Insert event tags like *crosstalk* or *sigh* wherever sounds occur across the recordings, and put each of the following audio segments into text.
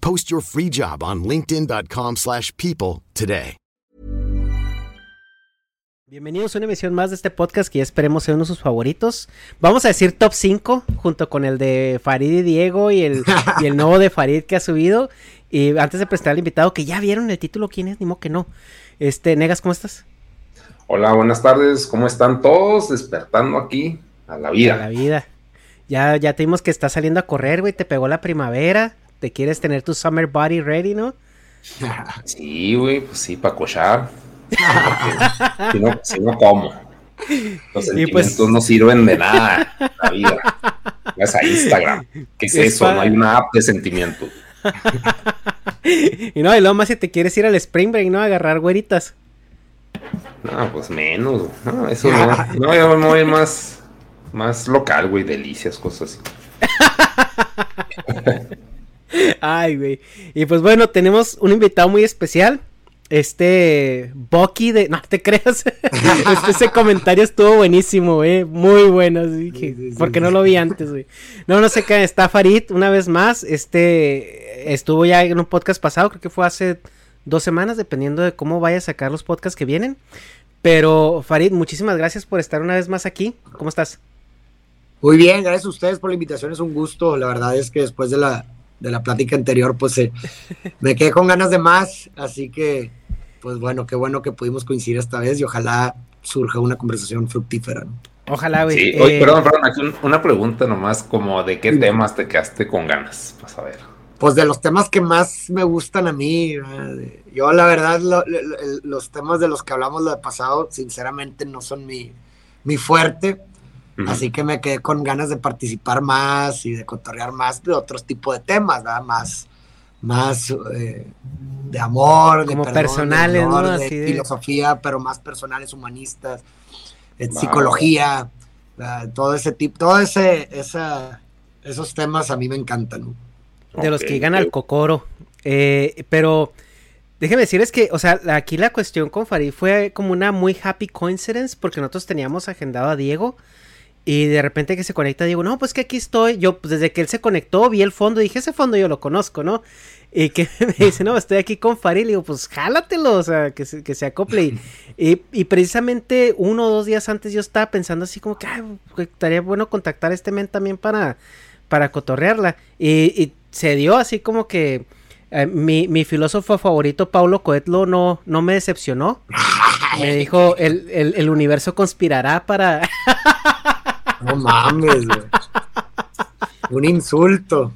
Post your free job on linkedin.com/people slash people today. Bienvenidos a una emisión más de este podcast que ya esperemos sea uno de sus favoritos. Vamos a decir top 5 junto con el de Farid y Diego y el, y el nuevo de Farid que ha subido. Y antes de presentar al invitado, que ya vieron el título, ¿quién es? Ni modo que no. Este, Negas, ¿cómo estás? Hola, buenas tardes. ¿Cómo están todos? Despertando aquí a la vida. A la vida. Ya, ya te vimos que estás saliendo a correr, güey. Te pegó la primavera. Te quieres tener tu summer body ready, ¿no? *laughs* Sí, güey, pues sí, para cochar. Si no, si no, ¿cómo? Los pues- sentimientos no sirven de nada en la vida. Vas a Instagram. ¿Qué es Es eso? No hay una app de sentimientos. *laughs* Y no, y luego más si te quieres ir al spring break, ¿no? A agarrar güeritas. No, pues menos. No, eso no. No, yo me voy más, más local, güey. Delicias, cosas así. *laughs* Ay, güey. Y pues bueno, tenemos un invitado muy especial. Este Bucky de. No te creas. *laughs* Este, ese comentario estuvo buenísimo, güey. Muy bueno. Porque no lo vi antes, güey. No, no sé qué. Está Farid una vez más. Este estuvo ya en un podcast pasado. Creo que fue hace dos semanas, dependiendo de cómo vaya a sacar los podcasts que vienen. Pero Farid, muchísimas gracias por estar una vez más aquí. ¿Cómo estás? Muy bien, gracias a ustedes por la invitación, es un gusto. La verdad es que después de la, de la plática anterior, pues eh, me quedé con ganas de más, así que, pues bueno, qué bueno que pudimos coincidir esta vez y ojalá surja una conversación fructífera. ¿no? Ojalá, güey. Sí, Eh, perdón, perdón. Aquí un- una pregunta nomás, como de qué temas te quedaste con ganas. Vas a ver. Pues de los temas que más me gustan a mí, yo la verdad, lo- lo- lo- los temas de los que hablamos lo de pasado, sinceramente no son mi, mi fuerte. Así que me quedé con ganas de participar más y de cotorrear más de otros tipos de temas, ¿verdad? Más, más eh, de amor, de Como perdón, de personales, honor, ¿no? de Así de- filosofía, pero más personales, humanistas, eh, psicología, ¿verdad? todo ese tipo, todo ese, esa, esos temas a mí me encantan. ¿no? De los que llegan al cocoro. Eh, pero déjeme decirles que, o sea, aquí la cuestión con Farid fue como una muy happy coincidence porque nosotros teníamos agendado a Diego y de repente que se conecta Diego, no, pues que aquí estoy. Yo, pues desde que él se conectó, vi el fondo y dije, ese fondo yo lo conozco, ¿no? Y que *laughs* me dice, no, estoy aquí con Farid. Le digo, pues jálatelo, o sea, que se, que se acople. Y, y, y precisamente uno o dos días antes yo estaba pensando así como que, ay, estaría bueno contactar a este men también para, para cotorrearla. Y, y se dio así como que eh, mi, mi filósofo favorito, Paulo Coelho, no, no me decepcionó. *laughs* Me dijo, el, el, el universo conspirará para... No mames, güey. Un insulto.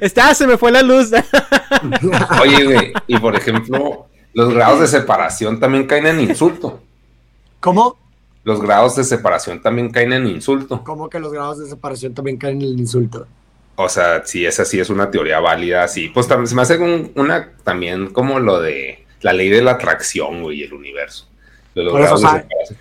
Está, se me fue la luz. *laughs* Oye, güey, y por ejemplo, los grados de separación también caen en insulto. ¿Cómo? Los grados de separación también caen en insulto. ¿Cómo que los grados de separación también caen en el insulto? O sea, si esa sí es una teoría válida, sí. Pues también se me hace un- una también como lo de la ley de la atracción, güey, y el universo. De los Por eso, grados de o sea, separación.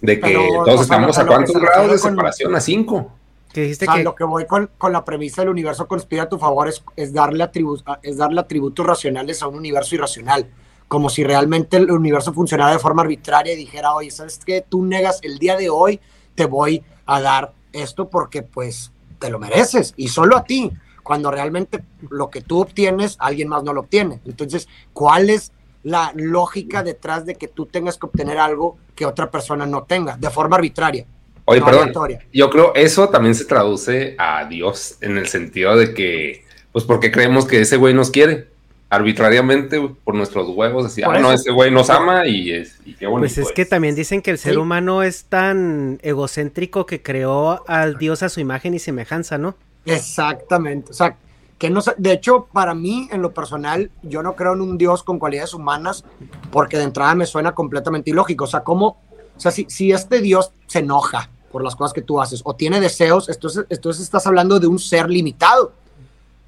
De que pero, o todos sea, estamos a cuántos se grados de con- separación, a cinco. que dijiste O sea, que... lo que voy con, con la premisa del universo conspira a tu favor es, es darle atribu- es darle atributos racionales a un universo irracional. como si realmente el universo funcionara de forma arbitraria y dijera, oye, ¿sabes qué? Tú negas el día de hoy, te voy a dar esto porque pues te lo mereces y solo a ti, cuando realmente lo que tú obtienes, alguien más no lo obtiene. Entonces, ¿cuál es la lógica detrás de que tú tengas que obtener algo que otra persona no tenga, de forma arbitraria? Oye, perdón, yo creo eso también se traduce a Dios en el sentido de que, pues porque creemos que ese güey nos quiere arbitrariamente por nuestros huevos, así, ah, no, ese güey nos ama y es y qué Pues es que también dicen que el ser humano es tan egocéntrico que creó al Dios a su imagen y semejanza, ¿no? Exactamente, o sea, que no de hecho, para mí, en lo personal, yo no creo en un Dios con cualidades humanas, porque de entrada me suena completamente ilógico, o sea, ¿cómo, o sea, si, si este Dios se enoja por las cosas que tú haces o tiene deseos, entonces, entonces estás hablando de un ser limitado,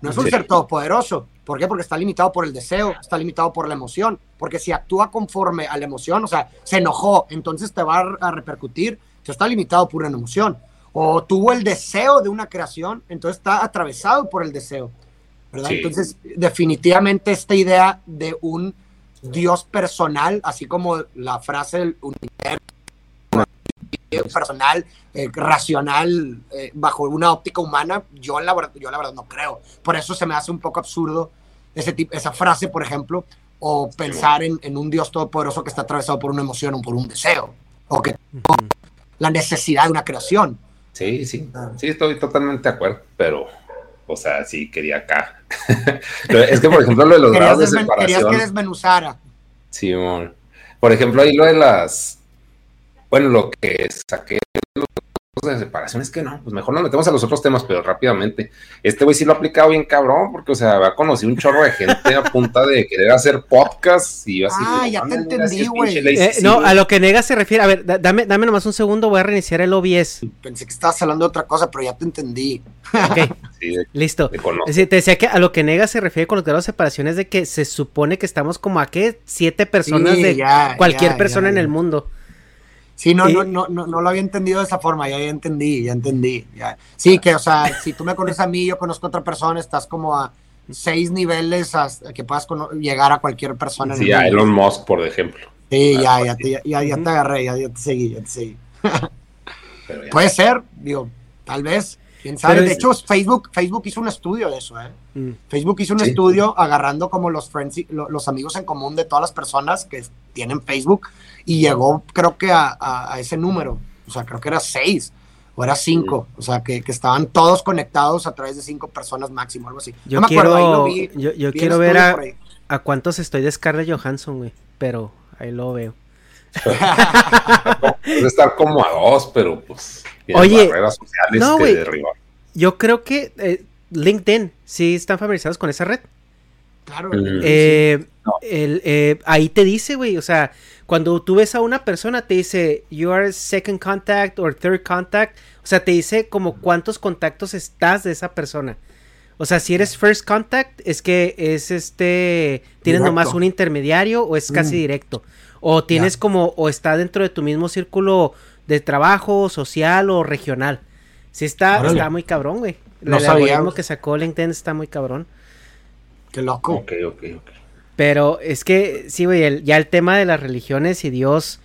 no es un ser todopoderoso. ¿Por qué? Porque está limitado por el deseo, está limitado por la emoción. Porque si actúa conforme a la emoción, o sea, se enojó, entonces te va a repercutir, te está limitado por una emoción o tuvo el deseo de una creación, entonces está atravesado por el deseo. ¿Verdad? Entonces, definitivamente esta idea de un Dios personal, así como la frase del universo personal, eh, racional, eh, bajo una óptica humana, yo la, yo la verdad no creo. Por eso se me hace un poco absurdo ese tipo, esa frase, por ejemplo, o pensar en, en, un Dios todopoderoso que está atravesado por una emoción o por un deseo, o que la necesidad de una creación. Sí, sí, ah. sí, estoy totalmente de acuerdo, pero, o sea, sí quería acá. *laughs* es que, por ejemplo, lo de los grados de separación. Querías que desmenuzara. Sí, por ejemplo, ahí lo de las, bueno, lo que saqué de separación, es que no, pues mejor nos metemos a los otros temas, pero rápidamente. Este güey sí lo ha aplicado bien cabrón, porque, o sea, ha conocido un chorro de gente a punta de querer hacer podcast y así. Ah, ya te entendí, güey. Eh, no, a lo que Nega se refiere, a ver, dame, dame nomás un segundo, voy a reiniciar el OBS. Pensé que estabas hablando de otra cosa, pero ya te entendí. Ok, *laughs* listo. te decía que a lo que Nega se refiere con los grados de separación es de que se supone que estamos como a qué, siete personas de cualquier persona en el mundo. Sí, no, no, no, no, lo había entendido de esa forma, ya, entendí, ya entendí. Sí, que, o sea, si tú me conoces a mí, yo conozco a otra persona, estás como a seis niveles hasta que puedas llegar a cualquier persona. Sí, a Elon Musk, por ejemplo. Sí, ya, ya, te, ya, ya, te agarré, ya, te seguí, ya te seguí. Puede ser, digo, tal vez. ¿Quién sabe? de hecho, Facebook, Facebook hizo un estudio de eso, ¿eh? Mm. Facebook hizo un estudio agarrando como los, friends, los amigos en común de todas las personas que tienen Facebook y llegó creo que a, ese número, o sea, creo que era seis o era cinco, o sea, que, estaban todos conectados a través de cinco personas máximo, algo así. Yo quiero, yo, quiero ver a, a, cuántos estoy de Scarlett Johansson, güey, pero ahí lo veo. *laughs* Puede estar como a dos, pero pues Oye, barreras sociales no, Yo creo que eh, LinkedIn, sí están familiarizados con esa red. Claro. Mm. Eh, eh, ahí te dice, güey, o sea, cuando tú ves a una persona, te dice, you are second contact or third contact. O sea, te dice como cuántos contactos estás de esa persona. O sea, si eres first contact, es que es este, tienes nomás un intermediario o es casi mm. directo. O tienes como, o está dentro de tu mismo círculo de trabajo, social o regional. Sí está, está muy cabrón, güey. No el algoritmo que sacó LinkedIn está muy cabrón. Qué loco. Ok, ok, ok. Pero es que, sí, güey, ya el tema de las religiones y Dios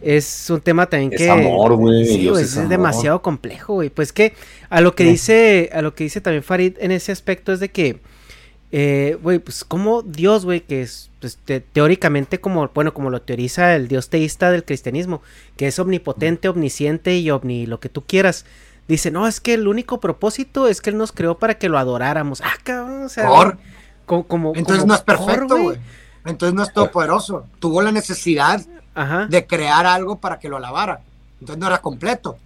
es un tema también es que... Amor, güey. Sí, es, demasiado complejo, güey. Pues que a lo que dice, a lo que dice también Farid en ese aspecto es de que, eh, güey, pues como Dios, güey, que es pues, teóricamente como, bueno, como lo teoriza el Dios teísta del cristianismo, que es omnipotente, omnisciente y omni lo que tú quieras. Dice, no, es que el único propósito es que Él nos creó para que lo adoráramos. Ah, cabrón, o sea... Como, Entonces no es perfecto, güey. Entonces no es todopoderoso. Tuvo la necesidad de crear algo para que lo alabara. Entonces no era completo.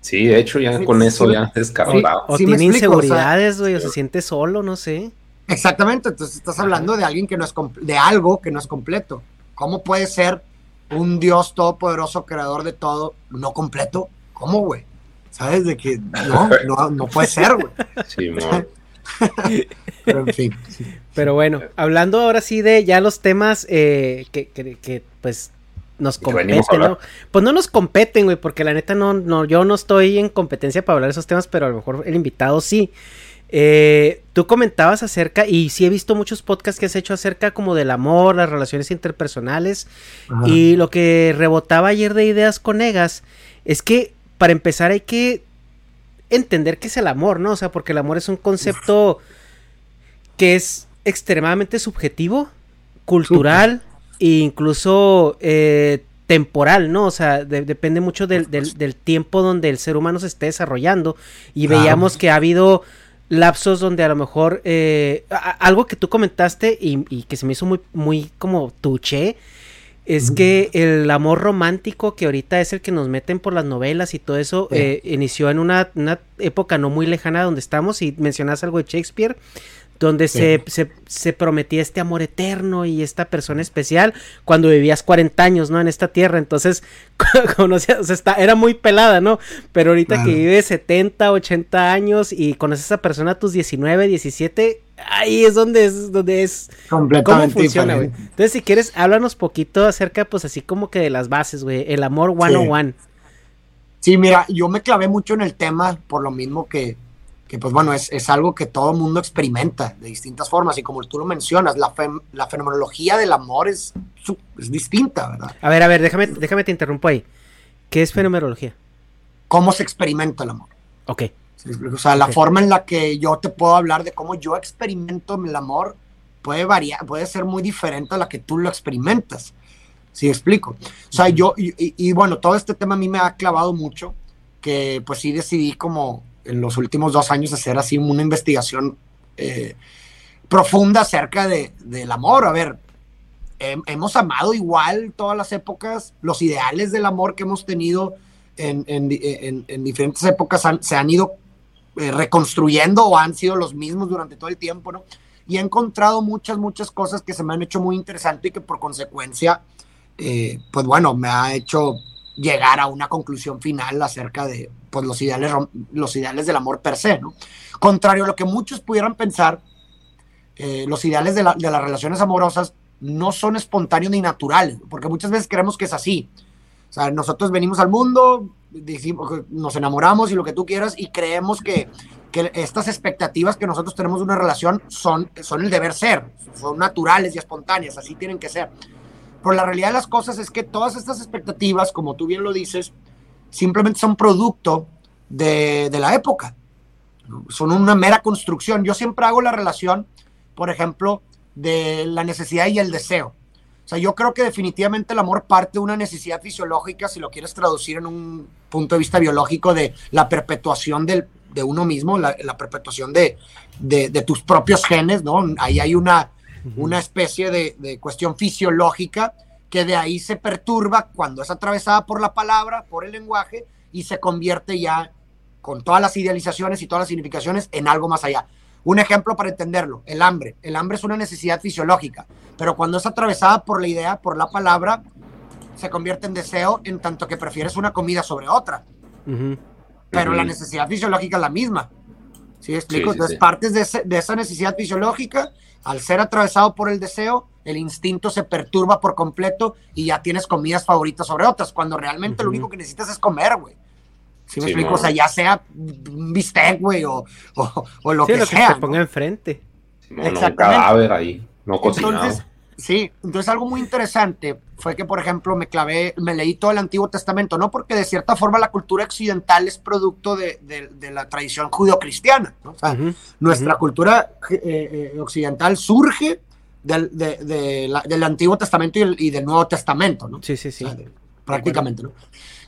Sí, de hecho, ya con eso ya es o tiene inseguridades, güey, o, se siente solo, no sé. Exactamente, entonces estás hablando de alguien que no es de algo que no es completo. ¿Cómo puede ser un Dios todopoderoso, creador de todo, no completo? ¿Cómo, güey? ¿Sabes? De que no, *laughs* no, no puede ser, güey. Sí, *laughs* Pero en fin. Pero bueno, hablando ahora sí de ya los temas eh, que, que, pues nos competen, ¿no? Pues no nos competen, güey, porque la neta no, no, yo no estoy en competencia para hablar de esos temas, pero a lo mejor el invitado sí. Eh, tú comentabas acerca, y sí he visto muchos podcasts que has hecho acerca como del amor, las relaciones interpersonales, y lo que rebotaba ayer de ideas con Egas es que para empezar hay que entender qué es el amor, ¿no? O sea, porque el amor es un concepto que es extremadamente subjetivo, cultural e incluso eh, temporal, ¿no? O sea, depende mucho del, tiempo donde el ser humano se esté desarrollando. Y veíamos que ha habido lapsos donde a lo mejor eh, algo que tú comentaste y, que se me hizo muy, muy como tuché. Es que el amor romántico que ahorita es el que nos meten por las novelas y todo eso, eh, inició en una, una, época no muy lejana donde estamos y mencionas algo de Shakespeare, donde se, se, prometía este amor eterno y esta persona especial cuando vivías 40 años, ¿no? En esta tierra, entonces, *laughs* conocías, o sea, está, era muy pelada, ¿no? Pero ahorita que vives 70, 80 años y conoces a esa persona a tus 19, 17, ahí es donde es, donde es, completamente cómo funciona, güey. Entonces, si quieres, háblanos poquito acerca, pues, así como que de las bases, güey, el amor one on one. Sí, mira, yo me clavé mucho en el tema por lo mismo que que pues bueno, es, es algo que todo mundo experimenta de distintas formas y como tú lo mencionas, la, la fenomenología del amor es, es distinta, ¿verdad? A ver, a ver, déjame, déjame te interrumpo ahí. ¿Qué es fenomenología? ¿Cómo se experimenta el amor? Ok. O sea, la forma en la que yo te puedo hablar de cómo yo experimento el amor puede variar, puede ser muy diferente a la que tú lo experimentas. ¿Sí explico? O sea, yo, y, y bueno, todo este tema a mí me ha clavado mucho, que pues sí decidí como en los últimos dos años hacer así una investigación eh, profunda acerca de, del amor. A ver, hemos amado igual todas las épocas, los ideales del amor que hemos tenido en, en, diferentes épocas se han ido eh, reconstruyendo o han sido los mismos durante todo el tiempo, ¿no? Y he encontrado muchas, muchas cosas que se me han hecho muy interesantes y que por consecuencia, eh, pues bueno, me ha hecho llegar a una conclusión final acerca de pues, los, ideales, los ideales del amor per se. Contrario a lo que muchos pudieran pensar, eh, los ideales de, las relaciones amorosas no son espontáneos ni naturales, porque muchas veces creemos que es así. O sea, nosotros venimos al mundo, decimos, nos enamoramos y lo que tú quieras, y creemos que, que estas expectativas que nosotros tenemos de una relación son, son el deber ser, son naturales y espontáneas, así tienen que ser. Pero la realidad de las cosas es que todas estas expectativas, como tú bien lo dices, simplemente son producto de, la época. Son una mera construcción. Yo siempre hago la relación, por ejemplo, de la necesidad y el deseo. O sea, yo creo que definitivamente el amor parte de una necesidad fisiológica, si lo quieres traducir en un punto de vista biológico, de la perpetuación de uno mismo, la, perpetuación de, de, tus propios genes, ¿no? Ahí hay una, una especie de, cuestión fisiológica que de ahí se perturba cuando es atravesada por la palabra, por el lenguaje, y se convierte ya con todas las idealizaciones y todas las significaciones en algo más allá. Un ejemplo para entenderlo, el hambre. El hambre es una necesidad fisiológica, pero cuando es atravesada por la idea, por la palabra, se convierte en deseo en tanto que prefieres una comida sobre otra. Pero la necesidad fisiológica es la misma. ¿Sí explico? Entonces, partes de, de, esa necesidad fisiológica al ser atravesado por el deseo, el instinto se perturba por completo y ya tienes comidas favoritas sobre otras, cuando realmente lo único que necesitas es comer, güey. Si me explico? O sea, ya sea un bistec, güey, o, o, lo que lo sea. Que se ponga enfrente. No, no, un cadáver ahí, no cocinado. Entonces, Sí, entonces algo muy interesante fue que, por ejemplo, me clavé, me leí todo el Antiguo Testamento, no porque de cierta forma la cultura occidental es producto de, la tradición judio-cristiana, ¿no? o sea, nuestra cultura eh, eh, occidental surge del, del, Antiguo Testamento y, del Nuevo Testamento, ¿no? Sí, sí, sí. prácticamente, ¿no?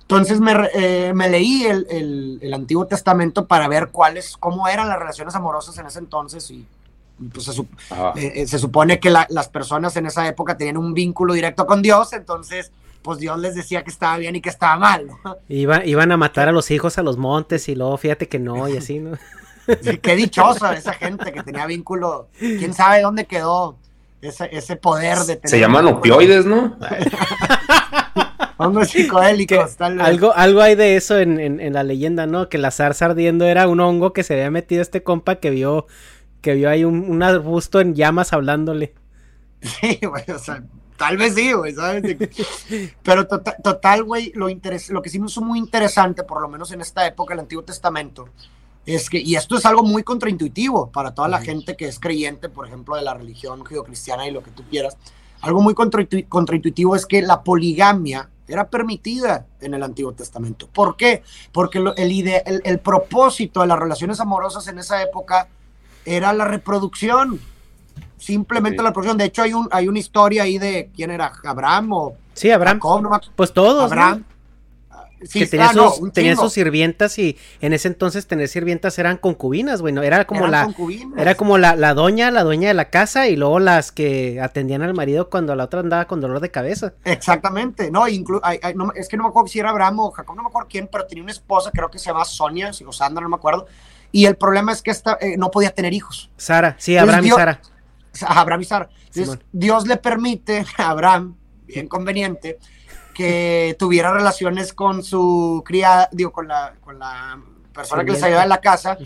Entonces me, eh, me leí el, el, Antiguo Testamento para ver cuáles, cómo eran las relaciones amorosas en ese entonces y pues se, eh, eh, se, supone que las personas en esa época tenían un vínculo directo con Dios, entonces pues Dios les decía que estaba bien y que estaba mal. iban a matar a los hijos a los montes y luego fíjate que no y así, ¿no? *laughs* qué dichosa esa gente que tenía vínculo. ¿Quién sabe dónde quedó ese, ese poder de tener... Se llaman opioides, ¿no? *laughs* Hongos psicodélicos, Algo, algo hay de eso en, en, la leyenda, ¿no? Que la zarza ardiendo era un hongo que se había metido este compa que vio que vio ahí un, arbusto en llamas hablándole. Sí, güey, o sea, tal vez sí, güey, ¿sabes? Pero tota-, total, güey, lo, lo que sí me hizo muy interesante, por lo menos en esta época, el Antiguo Testamento, es que, y esto es algo muy contraintuitivo para toda la gente que es creyente, por ejemplo, de la religión judio-cristiana y lo que tú quieras. Algo muy contraintuitivo es que la poligamia era permitida en el Antiguo Testamento. ¿Por qué? Porque el, el, propósito de las relaciones amorosas en esa época era la reproducción. Simplemente la reproducción. De hecho, hay, un, hay una historia ahí de quién era, Abraham o. Sí, Abraham. pues todos. Abraham que tenía, sus, tenía sus sirvientas y en ese entonces tener sirvientas eran concubinas, bueno, era como la era como la, la, doña, la dueña de la casa y luego las que atendían al marido cuando la otra andaba con dolor de cabeza. Exactamente, no, es que no me acuerdo si era Abraham o Jacob, no me acuerdo quién, pero tenía una esposa, creo que se llama Sonia, o Sandra, no me acuerdo, y el problema es que esta eh, no podía tener hijos. Sara, sí, Abraham y Sara. Abraham y Sara. Dios le permite a Abraham, bien conveniente, que tuviera relaciones con su criada, digo, con la, con la persona que les ayudaba en la casa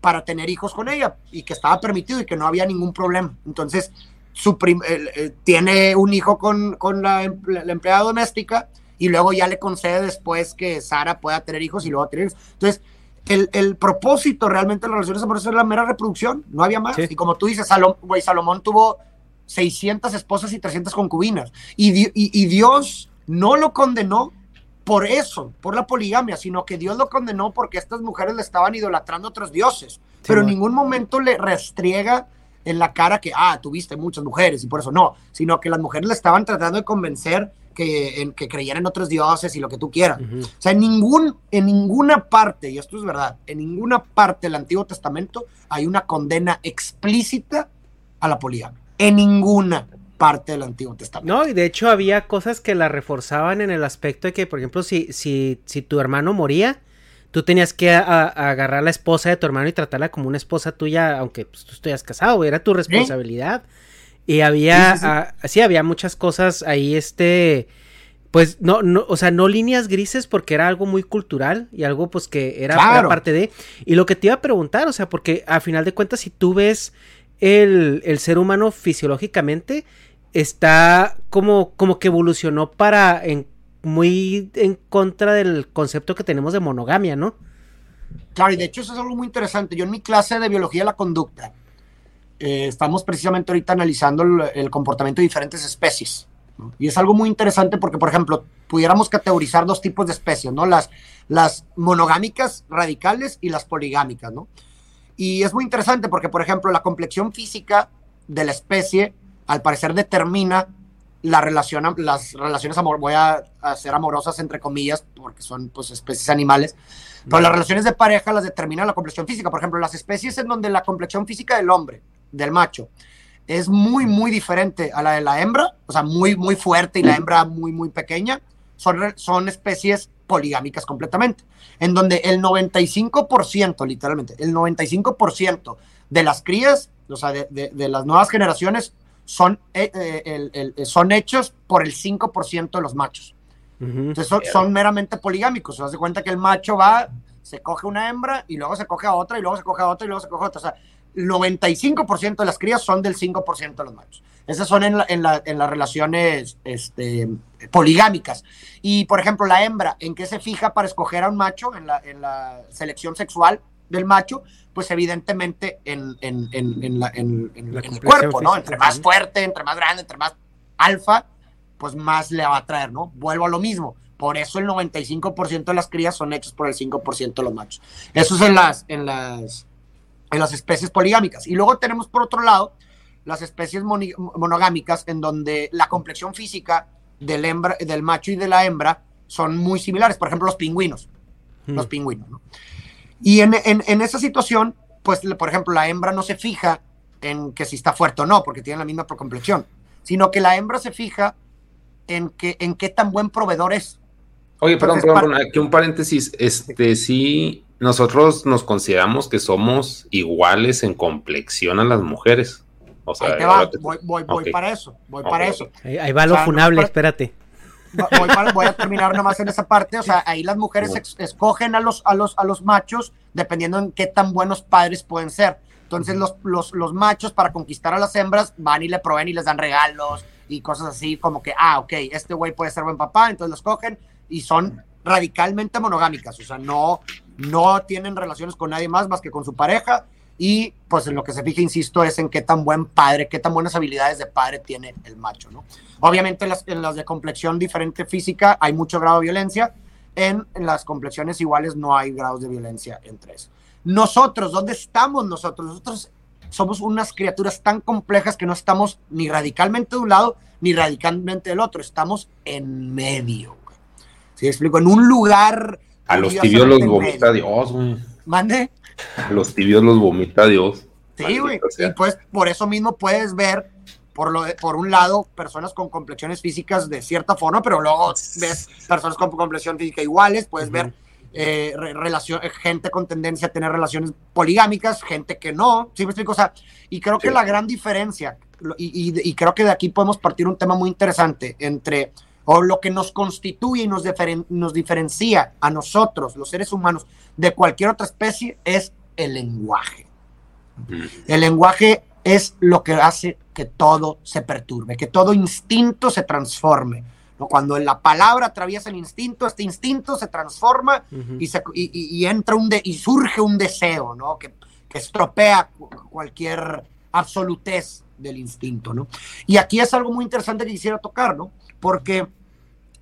para tener hijos con ella y que estaba permitido y que no había ningún problema. Entonces, su eh, tiene un hijo con, con la, empleada doméstica y luego ya le concede después que Sara pueda tener hijos y luego tener hijos. Entonces, el, el, propósito realmente de las relaciones amorosas era la mera reproducción, no había más. Y como tú dices, Salomón tuvo 600 esposas y 300 concubinas. Y, y, y Dios no lo condenó por eso, por la poligamia, sino que Dios lo condenó porque estas mujeres le estaban idolatrando a otros dioses. pero en ningún momento le restriega en la cara que, ah, tuviste muchas mujeres y por eso no, sino que las mujeres le estaban tratando de convencer que, en, que creían en otros dioses y lo que tú quieras. O sea, en, ningún, en ninguna parte, y esto es verdad, en ninguna parte del Antiguo Testamento hay una condena explícita a la poligamia. En ninguna parte del Antiguo Testamento. No, y de hecho había cosas que la reforzaban en el aspecto de que, por ejemplo, si, si, si tu hermano moría, tú tenías que agarrar a la esposa de tu hermano y tratarla como una esposa tuya, aunque pues, tú estuvieras casado, era tu responsabilidad. Y había, sí, había muchas cosas ahí, este, pues no, no, o sea, no líneas grises porque era algo muy cultural y algo pues que era, era, parte de. Y lo que te iba a preguntar, o sea, porque a final de cuentas, si tú ves el, el ser humano fisiológicamente, está como, como que evolucionó para muy en contra del concepto que tenemos de monogamia, ¿no? Claro, y de hecho eso es algo muy interesante. Yo en mi clase de biología de la conducta eh, estamos precisamente ahorita analizando el, comportamiento de diferentes especies. Y es algo muy interesante porque, por ejemplo, pudiéramos categorizar dos tipos de especies, ¿no? Las, las monogámicas radicales y las poligámicas, ¿no? Y es muy interesante porque, por ejemplo, la complexión física de la especie al parecer determina la las relaciones amor, voy a hacer amorosas entre comillas, porque son pues especies animales, pero las relaciones de pareja las determina la complexión física. Por ejemplo, las especies en donde la complexión física del hombre, del macho, es muy, muy diferente a la de la hembra, o sea, muy, muy fuerte y la hembra muy, muy pequeña, son, son especies poligámicas completamente, en donde el 95%, literalmente, el 95% de las crías, o sea, de las nuevas generaciones son, eh, eh, son hechos por el 5% de los machos. Entonces son, meramente poligámicos. Se hace cuenta que el macho va, se coge una hembra y luego se coge a otra y luego se coge a otra y luego se coge a otra. O sea, el 95% de las crías son del 5% de los machos. Esas son en, en, las relaciones este, poligámicas. Y, por ejemplo, la hembra, ¿en qué se fija para escoger a un macho en la, en la selección sexual del macho? pues evidentemente en, en, en, el cuerpo, ¿no? Entre más fuerte, entre más grande, entre más alfa, pues más le va a traer, ¿no? Vuelvo a lo mismo. Por eso el 95% de las crías son hechos por el 5% de los machos. Eso es en las, en las, en las especies poligámicas. Y luego tenemos por otro lado las especies monogámicas en donde la complexión física del, hembra, del macho y de la hembra son muy similares. Por ejemplo, los pingüinos. Los hmm. pingüinos, ¿no? Y en, en, esa situación, pues, por ejemplo, la hembra no se fija en que si está fuerte o no, porque tiene la misma complexión, sino que la hembra se fija en, que, en qué tan buen proveedor es. Oye, perdón, perdón, aquí un paréntesis. Este, sí, nosotros nos consideramos que somos iguales en complexión a las mujeres. O sea, ahí te va, voy, voy, voy para eso, voy para eso. Ahí, va lo funable, espérate voy, a terminar nomás en esa parte. O sea, ahí las mujeres escogen a los, a, los, a los machos dependiendo en qué tan buenos padres pueden ser. Entonces, los, los, los machos para conquistar a las hembras van y le proveen y les dan regalos y cosas así, como que, ah, ok, este güey puede ser buen papá, entonces los cogen y son radicalmente monogámicas. O sea, no, no tienen relaciones con nadie más más que con su pareja y pues en lo que se fija, insisto, es en qué tan buen padre, qué tan buenas habilidades de padre tiene el macho, ¿no? Obviamente en las, en las de complexión diferente física hay mucho grado de violencia, en, en, las complexiones iguales no hay grados de violencia entre eso. Nosotros, ¿dónde estamos nosotros? Nosotros somos unas criaturas tan complejas que no estamos ni radicalmente de un lado ni radicalmente del otro, estamos en medio. ¿Sí explico? En un lugar... A los tibios los vomita Dios, güey. ¿Mande? A los tibios los vomita Dios. Sí, güey. Y pues por eso mismo puedes ver, por, lo de, por un lado, personas con complexiones físicas de cierta forma, pero luego ves personas con complexión física iguales, puedes uh -huh. ver eh, relación, gente con tendencia a tener relaciones poligámicas, gente que no, ¿sí me explico? O sea, y creo que la gran diferencia, y, y, y, creo que de aquí podemos partir un tema muy interesante entre, o lo que nos constituye y nos, diferen, nos diferencia a nosotros, los seres humanos, de cualquier otra especie, es el lenguaje. El lenguaje es lo que hace que todo se perturbe, que todo instinto se transforme. ¿no? Cuando la palabra atraviesa el instinto, este instinto se transforma uh -huh. y, se, y, y, entra un de, y surge un deseo, ¿no? Que, que estropea cualquier absolutez del instinto, ¿no? Y aquí es algo muy interesante que quisiera tocar, ¿no? Porque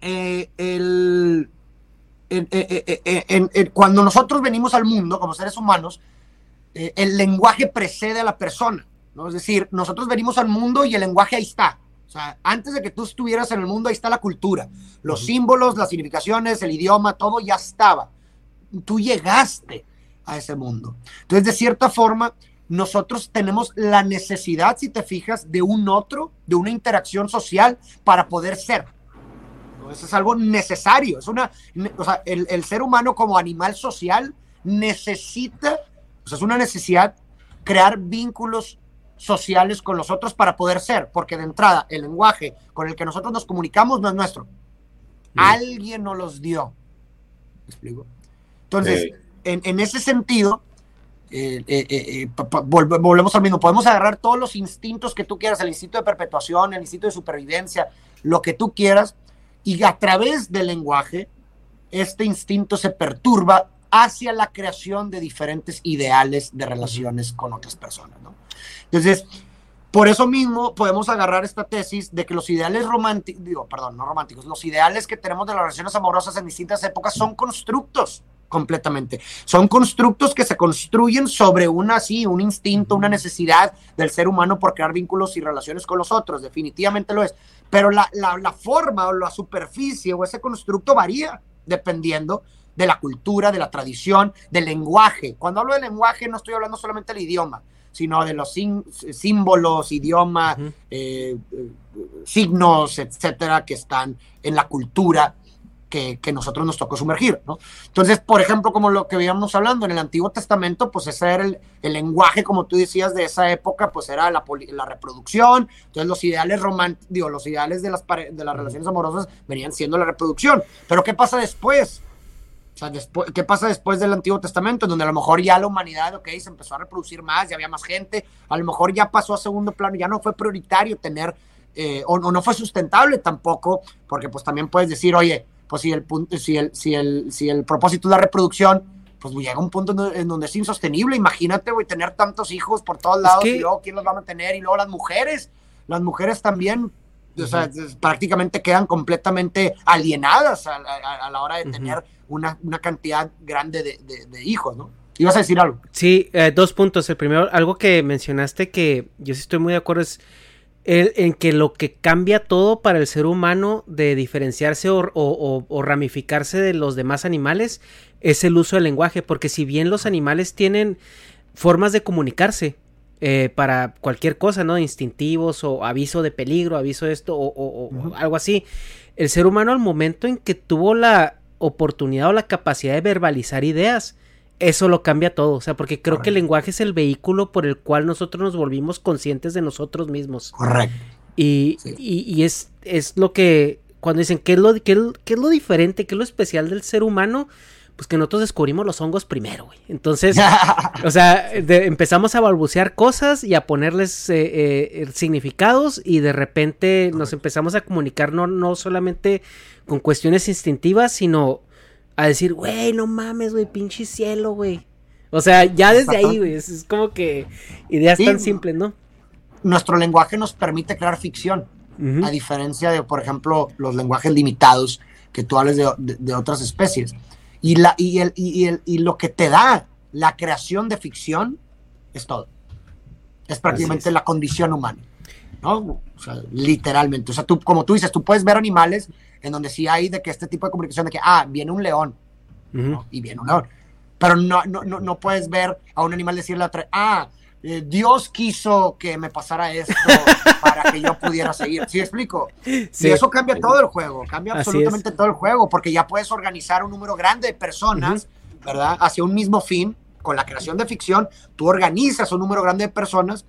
eh, el, en, en, en, cuando nosotros venimos al mundo como seres humanos, eh, el lenguaje precede a la persona, ¿no? Es decir, nosotros venimos al mundo y el lenguaje ahí está, o sea, antes de que tú estuvieras en el mundo, ahí está la cultura. Los uh -huh. símbolos, las significaciones, el idioma, todo ya estaba. Tú llegaste a ese mundo. Entonces, de cierta forma, nosotros tenemos la necesidad, si te fijas, de un otro, de una interacción social para poder ser. Eso es algo necesario. Es una, o sea, el, el ser humano como animal social necesita, o sea, es una necesidad crear vínculos sociales con los otros para poder ser, porque de entrada el lenguaje con el que nosotros nos comunicamos no es nuestro. Sí. Alguien nos los dio. ¿Me explico? Entonces, sí. en, en, ese sentido, eh, eh, eh, volvemos al mismo. Podemos agarrar todos los instintos que tú quieras, el instinto de perpetuación, el instinto de supervivencia, lo que tú quieras, y a través del lenguaje, este instinto se perturba hacia la creación de diferentes ideales de relaciones con otras personas, ¿no? Entonces, por eso mismo podemos agarrar esta tesis de que los ideales románticos, digo, perdón, no románticos, los ideales que tenemos de las relaciones amorosas en distintas épocas son constructos completamente. Son constructos que se construyen sobre una, sí, un instinto, una necesidad del ser humano por crear vínculos y relaciones con los otros, definitivamente lo es. Pero la, la, la forma o la superficie o ese constructo varía dependiendo de la cultura, de la tradición, del lenguaje. Cuando hablo de lenguaje no estoy hablando solamente del idioma, sino de los símbolos, idioma, uh -huh. eh, signos, etcétera, que están en la cultura que, que, nosotros nos tocó sumergir, ¿no? Entonces, por ejemplo, como lo que veíamos hablando en el Antiguo Testamento, pues ese era el, el lenguaje, como tú decías, de esa época, pues era la, la reproducción, entonces los ideales románticos, los ideales de las, de las relaciones amorosas venían siendo la reproducción, pero ¿qué pasa después? O sea, después, ¿qué pasa después del Antiguo Testamento? En donde a lo mejor ya la humanidad, ok, se empezó a reproducir más, ya había más gente, a lo mejor ya pasó a segundo plano, ya no fue prioritario tener, eh, o, o, no fue sustentable tampoco, porque pues también puedes decir, oye, pues si el, si el, si el, si el propósito es la reproducción, pues llega un punto en donde es insostenible. Imagínate, güey, tener tantos hijos por todos lados es que... y luego quién los va a mantener y luego las mujeres, las mujeres también, uh -huh. o sea, prácticamente quedan completamente alienadas a, a, a la hora de uh -huh. tener una, una, cantidad grande de, de, de, hijos, ¿no? ¿Ibas a decir algo? Sí, eh, dos puntos. El primero, algo que mencionaste que yo sí estoy muy de acuerdo es el, en que lo que cambia todo para el ser humano de diferenciarse o, o, o, ramificarse de los demás animales es el uso del lenguaje, porque si bien los animales tienen formas de comunicarse eh, para cualquier cosa, ¿no? Instintivos o aviso de peligro, aviso de esto o, o uh -huh. algo así, el ser humano al momento en que tuvo la oportunidad o la capacidad de verbalizar ideas, eso lo cambia todo, o sea, porque creo Correcto. que el lenguaje es el vehículo por el cual nosotros nos volvimos conscientes de nosotros mismos. Correcto. Y, sí. y, y, es, es lo que, cuando dicen, ¿qué es lo, qué, qué es lo diferente, qué es lo especial del ser humano? Pues que nosotros descubrimos los hongos primero, güey. Entonces, *laughs* o sea, de, empezamos a balbucear cosas y a ponerles eh, eh, significados y de repente nos empezamos a comunicar no, no solamente con cuestiones instintivas, sino a decir, güey, no mames, güey, pinche cielo, güey. O sea, ya desde ahí, güey, es, como que ideas tan simples, ¿no? Nuestro lenguaje nos permite crear ficción, a diferencia de, por ejemplo, los lenguajes limitados que tú hables de, otras especies. Y, la, y, el, y, el, y lo que te da la creación de ficción es todo. Es prácticamente la condición humana, ¿no? O sea, literalmente. O sea, tú, como tú dices, tú puedes ver animales en donde sí hay de que este tipo de comunicación de que, ah, viene un león, y viene un león. Pero no, no, no, no puedes ver a un animal decirle a otra, ah, eh, Dios quiso que me pasara esto *laughs* para que yo pudiera seguir. ¿Sí explico? Y eso cambia todo el juego, cambia absolutamente todo el juego, porque ya puedes organizar un número grande de personas, ¿verdad? Hacia un mismo fin, con la creación de ficción, tú organizas un número grande de personas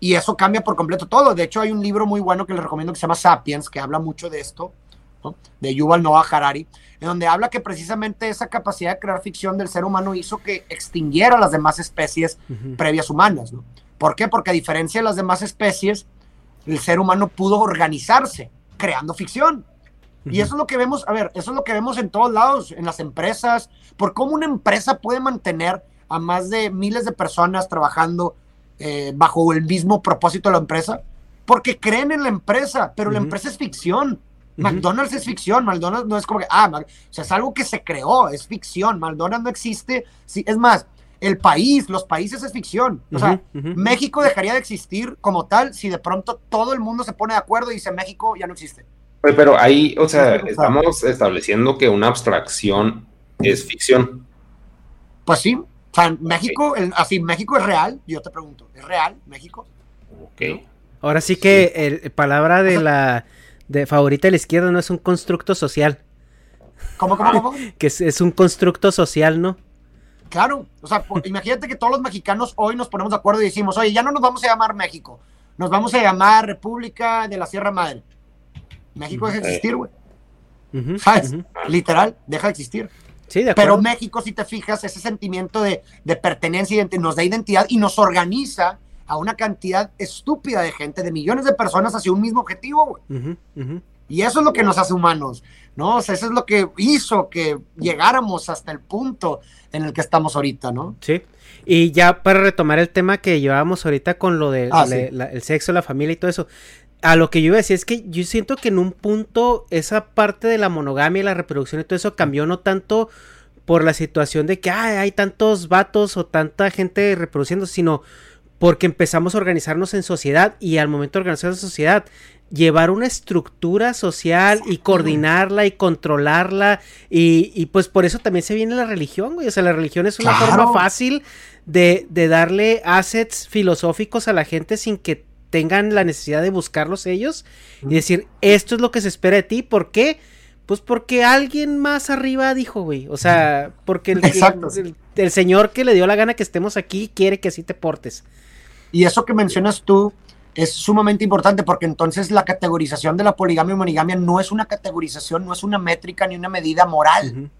y eso cambia por completo todo. De hecho, hay un libro muy bueno que les recomiendo que se llama Sapiens, que habla mucho de esto, de Yuval Noah Harari, en donde habla que precisamente esa capacidad de crear ficción del ser humano hizo que extinguiera las demás especies previas humanas. ¿no? ¿Por qué? Porque a diferencia de las demás especies, el ser humano pudo organizarse creando ficción. Y eso es lo que vemos, a ver, eso es lo que vemos en todos lados, en las empresas, por cómo una empresa puede mantener a más de miles de personas trabajando eh, bajo el mismo propósito de la empresa, porque creen en la empresa, pero la empresa es ficción. McDonald's es ficción, McDonald's no es como que, ah, o sea, es algo que se creó, es ficción, McDonald's no existe, sí, es más, el país, los países es ficción, o sea, México dejaría de existir como tal si de pronto todo el mundo se pone de acuerdo y dice México ya no existe. Pero ahí, o sea, estamos estableciendo que una abstracción es ficción. Pues sí, sea, México, así, México es real, yo te pregunto, ¿es real México? Ok. Ahora sí que el palabra de la de favorita de la izquierda no es un constructo social. ¿Cómo, cómo, cómo? *laughs* que es, un constructo social, ¿no? Claro, o sea, imagínate que todos los mexicanos hoy nos ponemos de acuerdo y decimos, oye, ya no nos vamos a llamar México, nos vamos a llamar República de la Sierra Madre. México deja de existir, güey. ¿Sabes? Literal, deja de existir. Sí, de Pero México, si te fijas, ese sentimiento de, de pertenencia nos da identidad y nos organiza a una cantidad estúpida de gente, de millones de personas hacia un mismo objetivo, Y eso es lo que nos hace humanos, ¿no? O sea, eso es lo que hizo que llegáramos hasta el punto en el que estamos ahorita, ¿no? Sí. Y ya para retomar el tema que llevábamos ahorita con lo del de, ah, el sexo, la familia y todo eso, a lo que yo iba a decir es que yo siento que en un punto esa parte de la monogamia y la reproducción y todo eso cambió no tanto por la situación de que hay tantos vatos o tanta gente reproduciendo, sino porque empezamos a organizarnos en sociedad y al momento de organizar la sociedad, llevar una estructura social y coordinarla y controlarla y, pues por eso también se viene la religión, güey, o sea, la religión es una forma fácil de, de darle assets filosóficos a la gente sin que tengan la necesidad de buscarlos ellos y decir, esto es lo que se espera de ti, ¿por qué? Pues porque alguien más arriba dijo, güey. O sea, porque el, el, señor que le dio la gana que estemos aquí quiere que así te portes. Y eso que mencionas tú es sumamente importante porque entonces la categorización de la poligamia y monogamia no es una categorización, no es una métrica ni una medida moral,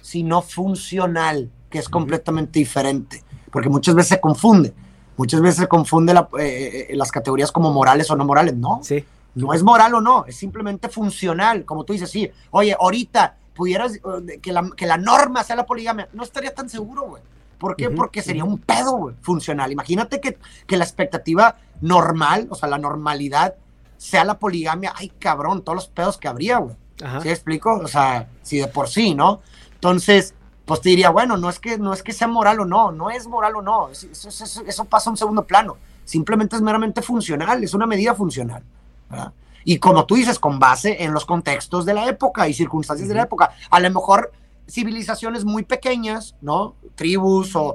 sino funcional, que es completamente diferente, porque muchas veces se confunde, muchas veces se confunde eh, eh, las categorías como morales o no morales, no, sí. no es moral o no, es simplemente funcional, como tú dices, sí, oye, ahorita pudieras eh, que la, que la norma sea la poligamia, no estaría tan seguro, güey. ¿Por qué? Porque sería un pedo funcional. Imagínate que, que, la expectativa normal, o sea, la normalidad, sea la poligamia. Ay, cabrón, todos los pedos que habría, güey. ¿Sí explico? O sea, si de por sí, ¿no? Entonces, pues te diría, bueno, no es que, no es que sea moral o no, no es moral o no. Eso, eso, pasa a un segundo plano. Simplemente es meramente funcional, es una medida funcional. Y como tú dices, con base en los contextos de la época y circunstancias de la época. A lo mejor civilizaciones muy pequeñas, ¿no? Tribus o,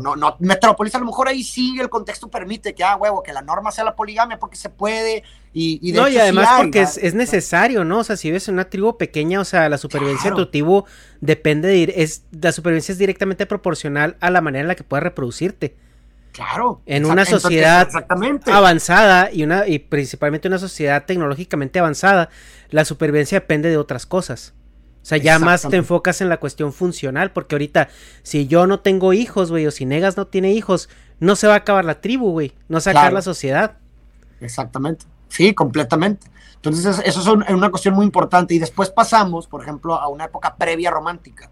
no, no, metrópolis, a lo mejor ahí sí el contexto permite que, ah, huevo, que la norma sea la poligamia porque se puede y, No, y además porque es, necesario, ¿no? O sea, si ves una tribu pequeña, o sea, la supervivencia de tu tribu depende de ir, es, la supervivencia es directamente proporcional a la manera en la que puedas reproducirte. Claro. En una sociedad avanzada y, una, y principalmente una sociedad tecnológicamente avanzada, la supervivencia depende de otras cosas. O sea, ya más te enfocas en la cuestión funcional, porque ahorita, si yo no tengo hijos, güey, o si Negas no tiene hijos, no se va a acabar la tribu, güey, no se va a acabar la sociedad. Exactamente, sí, completamente. Entonces, eso es una cuestión muy importante. Y después pasamos, por ejemplo, a una época previa romántica,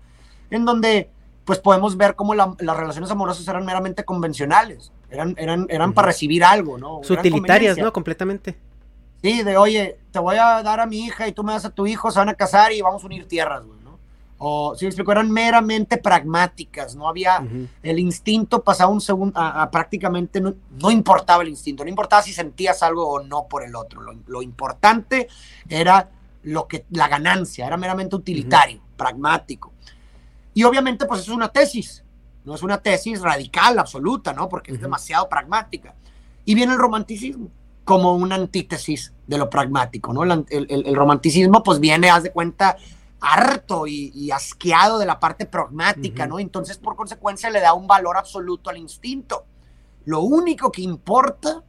en donde pues podemos ver cómo las relaciones amorosas eran meramente convencionales, eran, eran, eran para recibir algo, ¿no? Utilitarias, ¿no? Completamente. Sí, de oye, te voy a dar a mi hija y tú me das a tu hijo, se van a casar y vamos a unir tierras, güey, ¿no? O, si me explico, eran meramente pragmáticas, no había, el instinto pasaba un segundo, a, prácticamente, no, no, importaba el instinto, no importaba si sentías algo o no por el otro, lo, importante era lo que, la ganancia, era meramente utilitario, pragmático. Y obviamente, pues eso es una tesis, no es una tesis radical, absoluta, ¿no? Porque es demasiado pragmática. Y viene el romanticismo como una antítesis de lo pragmático, ¿no? El, romanticismo, pues viene, haz de cuenta, harto y, asqueado de la parte pragmática, ¿no? Entonces, por consecuencia, le da un valor absoluto al instinto. Lo único que importa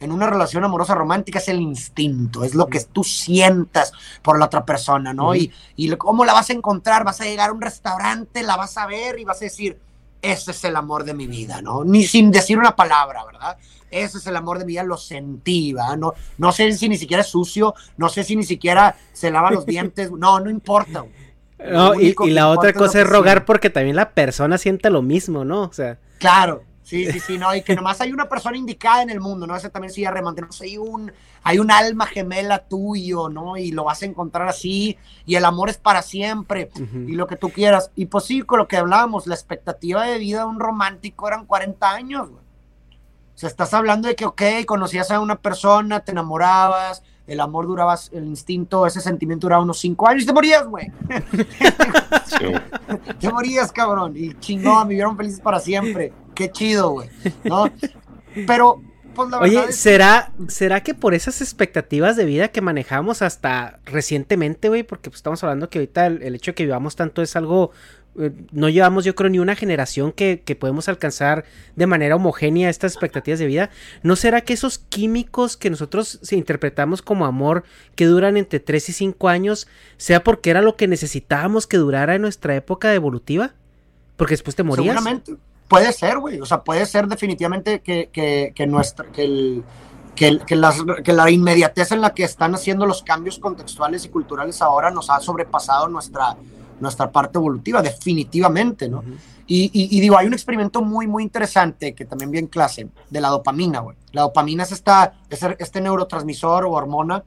en una relación amorosa romántica es el instinto, es lo que tú sientas por la otra persona, ¿no? y, y, cómo la vas a encontrar, vas a llegar a un restaurante, la vas a ver y vas a decir, ese es el amor de mi vida, ¿no? Ni sin decir una palabra, ¿verdad? Ese es el amor de mi vida, lo sentí, ¿verdad? No, no sé si ni siquiera es sucio, no sé si ni siquiera se lava los dientes, no, no importa. No, y, y la otra cosa es rogar porque también la persona siente lo mismo, ¿no? O sea. Claro, Sí, sí, sí, no, y que *laughs* nomás hay una persona indicada en el mundo, ¿no? Ese también sí remate, no hay un, hay un alma gemela tuyo, ¿no? Y lo vas a encontrar así, y el amor es para siempre, y lo que tú quieras. Y pues sí, con lo que hablábamos, la expectativa de vida de un romántico eran 40 años, güey. O sea, estás hablando de que, ok, conocías a una persona, te enamorabas, el amor duraba, el instinto, ese sentimiento duraba unos cinco años y te morías, güey. *laughs* *laughs* te morías, cabrón. Y chingón, vivieron felices para siempre. Qué chido, güey. ¿No? Pero, pues la verdad. Oye, ¿será, ¿será que por esas expectativas de vida que manejamos hasta recientemente, güey? Porque pues, estamos hablando que ahorita el hecho de que vivamos tanto es algo eh, no llevamos yo creo ni una generación que, podemos alcanzar de manera homogénea estas expectativas de vida. ¿No será que esos químicos que nosotros interpretamos como amor que duran entre 3 y 5 años sea porque era lo que necesitábamos que durara en nuestra época evolutiva? Porque después te morías. Seguramente. Puede ser, güey. O sea, puede ser definitivamente que, que, nuestra, que, el, que, que, que la inmediatez en la que están haciendo los cambios contextuales y culturales ahora nos ha sobrepasado nuestra nuestra parte evolutiva, definitivamente, ¿no? y, digo, hay un experimento muy, muy interesante que también vi en clase de la dopamina, güey. La dopamina es, esta, este neurotransmisor o hormona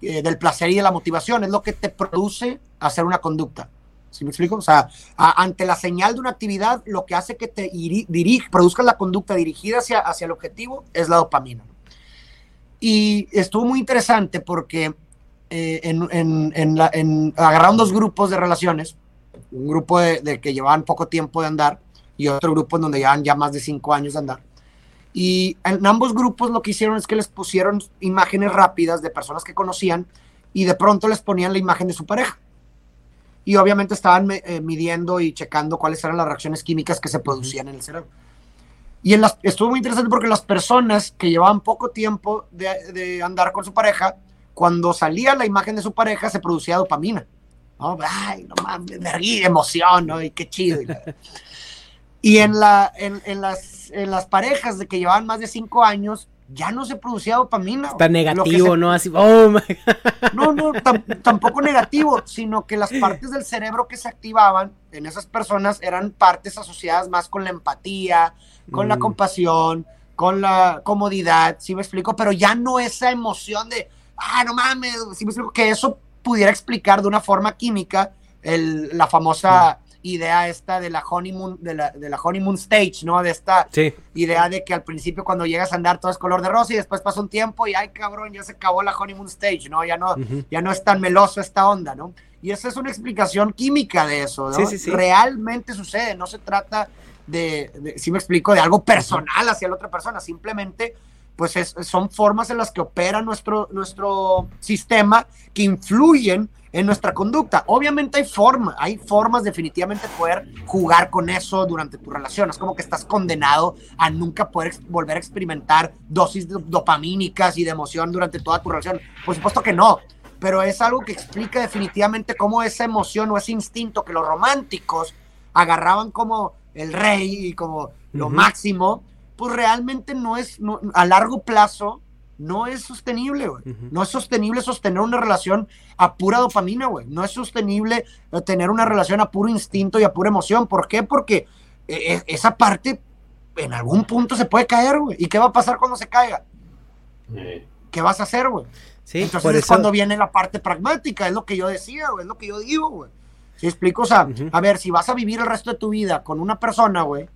eh, del placer y de la motivación, es lo que te produce hacer una conducta. ¿Sí me explico? O sea, ante la señal de una actividad, lo que hace que te dirige, produzcas la conducta dirigida hacia, hacia el objetivo es la dopamina. Y estuvo muy interesante porque eh, en, en, agarraron dos grupos de relaciones, un grupo de, que llevaban poco tiempo de andar y otro grupo en donde llevan ya más de cinco años de andar. Y en ambos grupos lo que hicieron es que les pusieron imágenes rápidas de personas que conocían y de pronto les ponían la imagen de su pareja. Y obviamente estaban eh, midiendo y checando cuáles eran las reacciones químicas que se producían en el cerebro. Y en las, estuvo muy interesante porque las personas que llevaban poco tiempo de, de andar con su pareja cuando salía la imagen de su pareja se producía dopamina. ¿no? Ay, no mames, emoción, ¿no? Y qué chido. Y, en, la, en, en, las, en las parejas de que llevaban más de cinco años, ya no se producía dopamina. Está negativo, ¿no? Así, *laughs* oh my No, no, tampoco negativo, sino que las *laughs* partes del cerebro que se activaban en esas personas eran partes asociadas más con la empatía, con la mm. compasión, con la comodidad, ¿sí me explico? Pero ya no esa emoción de, ah, no mames, que eso pudiera explicar de una forma química el, la famosa idea esta de la honeymoon, de la, de la honeymoon stage, ¿no? De esta idea de que al principio cuando llegas a andar todo es color de rosa y después pasa un tiempo y ay cabrón, ya se acabó la honeymoon stage, ¿no? Ya no, ya no es tan meloso esta onda, ¿no? Y esa es una explicación química de eso, ¿no? Realmente sucede, no se trata de, si me explico, de algo personal hacia la otra persona, simplemente pues son formas en las que opera nuestro, nuestro sistema que influyen en nuestra conducta. Obviamente hay formas, hay formas definitivamente de poder jugar con eso durante tu relación. Es como que estás condenado a nunca poder volver a experimentar dosis dopamínicas y de emoción durante toda tu relación. Por supuesto que no, pero es algo que explica definitivamente cómo esa emoción o ese instinto que los románticos agarraban como el rey y como lo máximo, pues realmente no es, a largo plazo, no es sostenible, güey. No es sostenible sostener una relación a pura dopamina, güey. No es sostenible eh, tener una relación a puro instinto y a pura emoción. ¿Por qué? Porque eh, eh, esa parte en algún punto se puede caer, güey. ¿Y qué va a pasar cuando se caiga? ¿Qué vas a hacer, güey? Sí, Entonces por es eso- cuando viene la parte pragmática, es lo que yo decía, güey, es lo que yo digo, güey. ¿Sí explico? O sea, a ver, si vas a vivir el resto de tu vida con una persona, güey,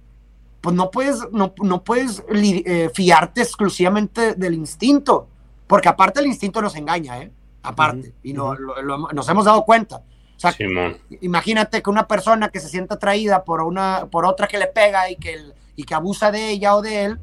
pues no puedes, no, no puedes eh, fiarte exclusivamente del instinto, porque aparte el instinto nos engaña, ¿eh? Aparte, y no, lo- lo- nos hemos dado cuenta. O sea, imagínate que una persona que se siente atraída por una por otra que le pega y que el- y que abusa de ella o de él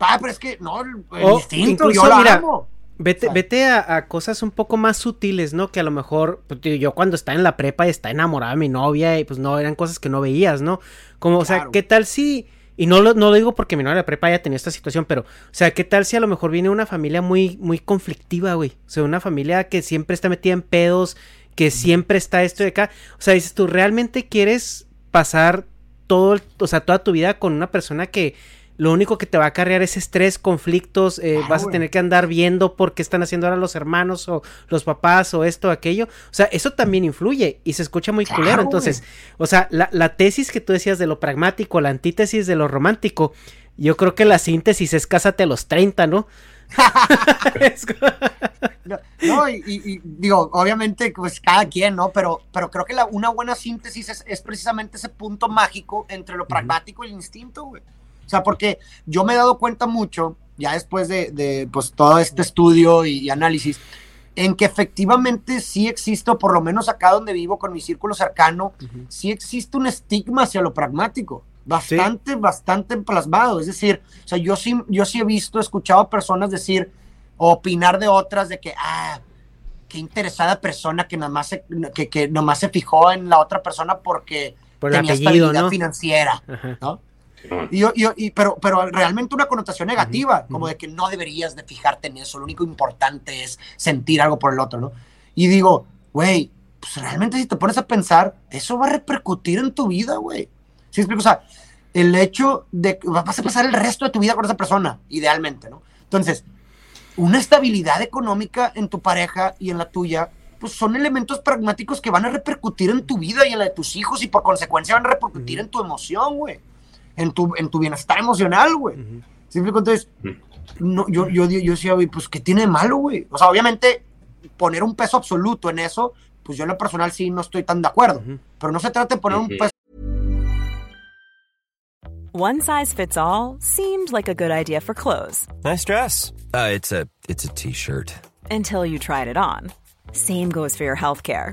ah pero es que no el, instinto incluso, yo la mira, amo Vete, a, a cosas un poco más sutiles, ¿no? Que a lo mejor, pues, yo cuando estaba en la prepa y estaba enamorada de mi novia y pues no, eran cosas que no veías, ¿no? Como, o sea. ¿qué tal si... Y no lo, no lo digo porque mi novia de la prepa haya tenido esta situación, pero, o sea, ¿qué tal si a lo mejor viene una familia muy, muy conflictiva, güey? O sea, una familia que siempre está metida en pedos, que siempre está esto de acá. O sea, dices tú, ¿realmente quieres pasar todo, el- o sea, toda tu vida con una persona que lo único que te va a acarrear es estrés, conflictos, eh, Claro, vas a tener que andar viendo por qué están haciendo ahora los hermanos o los papás o esto o aquello. O sea, eso también influye y se escucha muy Claro, culero. Entonces, o sea, la, la tesis que tú decías de lo pragmático, la antítesis de lo romántico, yo creo que la síntesis es cásate a los 30, ¿no? *laughs* No, no, y, y- y digo, obviamente, pues cada quien, ¿no? Pero, pero creo que la, una buena síntesis es, es precisamente ese punto mágico entre lo pragmático y el instinto, güey. O sea, porque yo me he dado cuenta mucho, ya después de, de, pues, todo este estudio y, y análisis, en que efectivamente sí existe, o por lo menos acá donde vivo con mi círculo cercano, sí existe un estigma hacia lo pragmático. Bastante, bastante plasmado. Es decir, o sea, yo sí, yo sí he visto, escuchado a personas decir, opinar de otras de que, ah, qué interesada persona que nomás se, que, que nomás se fijó en la otra persona porque Por tenía apellido, estabilidad ¿no? financiera, Ajá. ¿no? Y yo, y yo- y- pero, pero realmente una connotación negativa, como de que no deberías de fijarte en eso, lo único importante es sentir algo por el otro, ¿no? Y digo, güey, pues realmente si te pones a pensar, eso va a repercutir en tu vida, güey. ¿Sí explico? O sea, el hecho de que vas a pasar el resto de tu vida con esa persona, idealmente, ¿no? Entonces, una estabilidad económica en tu pareja y en la tuya, pues son elementos pragmáticos que van a repercutir en tu vida y en la de tus hijos y por consecuencia van a repercutir en tu emoción, güey. En tu, en tu bienestar emocional, güey. ¿Sí me explico? Entonces, no, yo, yo, yo decía, güey, pues, ¿qué tiene de malo, güey? O sea, obviamente, poner un peso absoluto en eso, pues yo en lo personal sí no estoy tan de acuerdo. Pero no se trata de poner un Ujú. peso One size fits all seemed like a good idea for clothes Nice dress. Uh, it's a it's a t-shirt. until you tried it on. Same goes for your healthcare.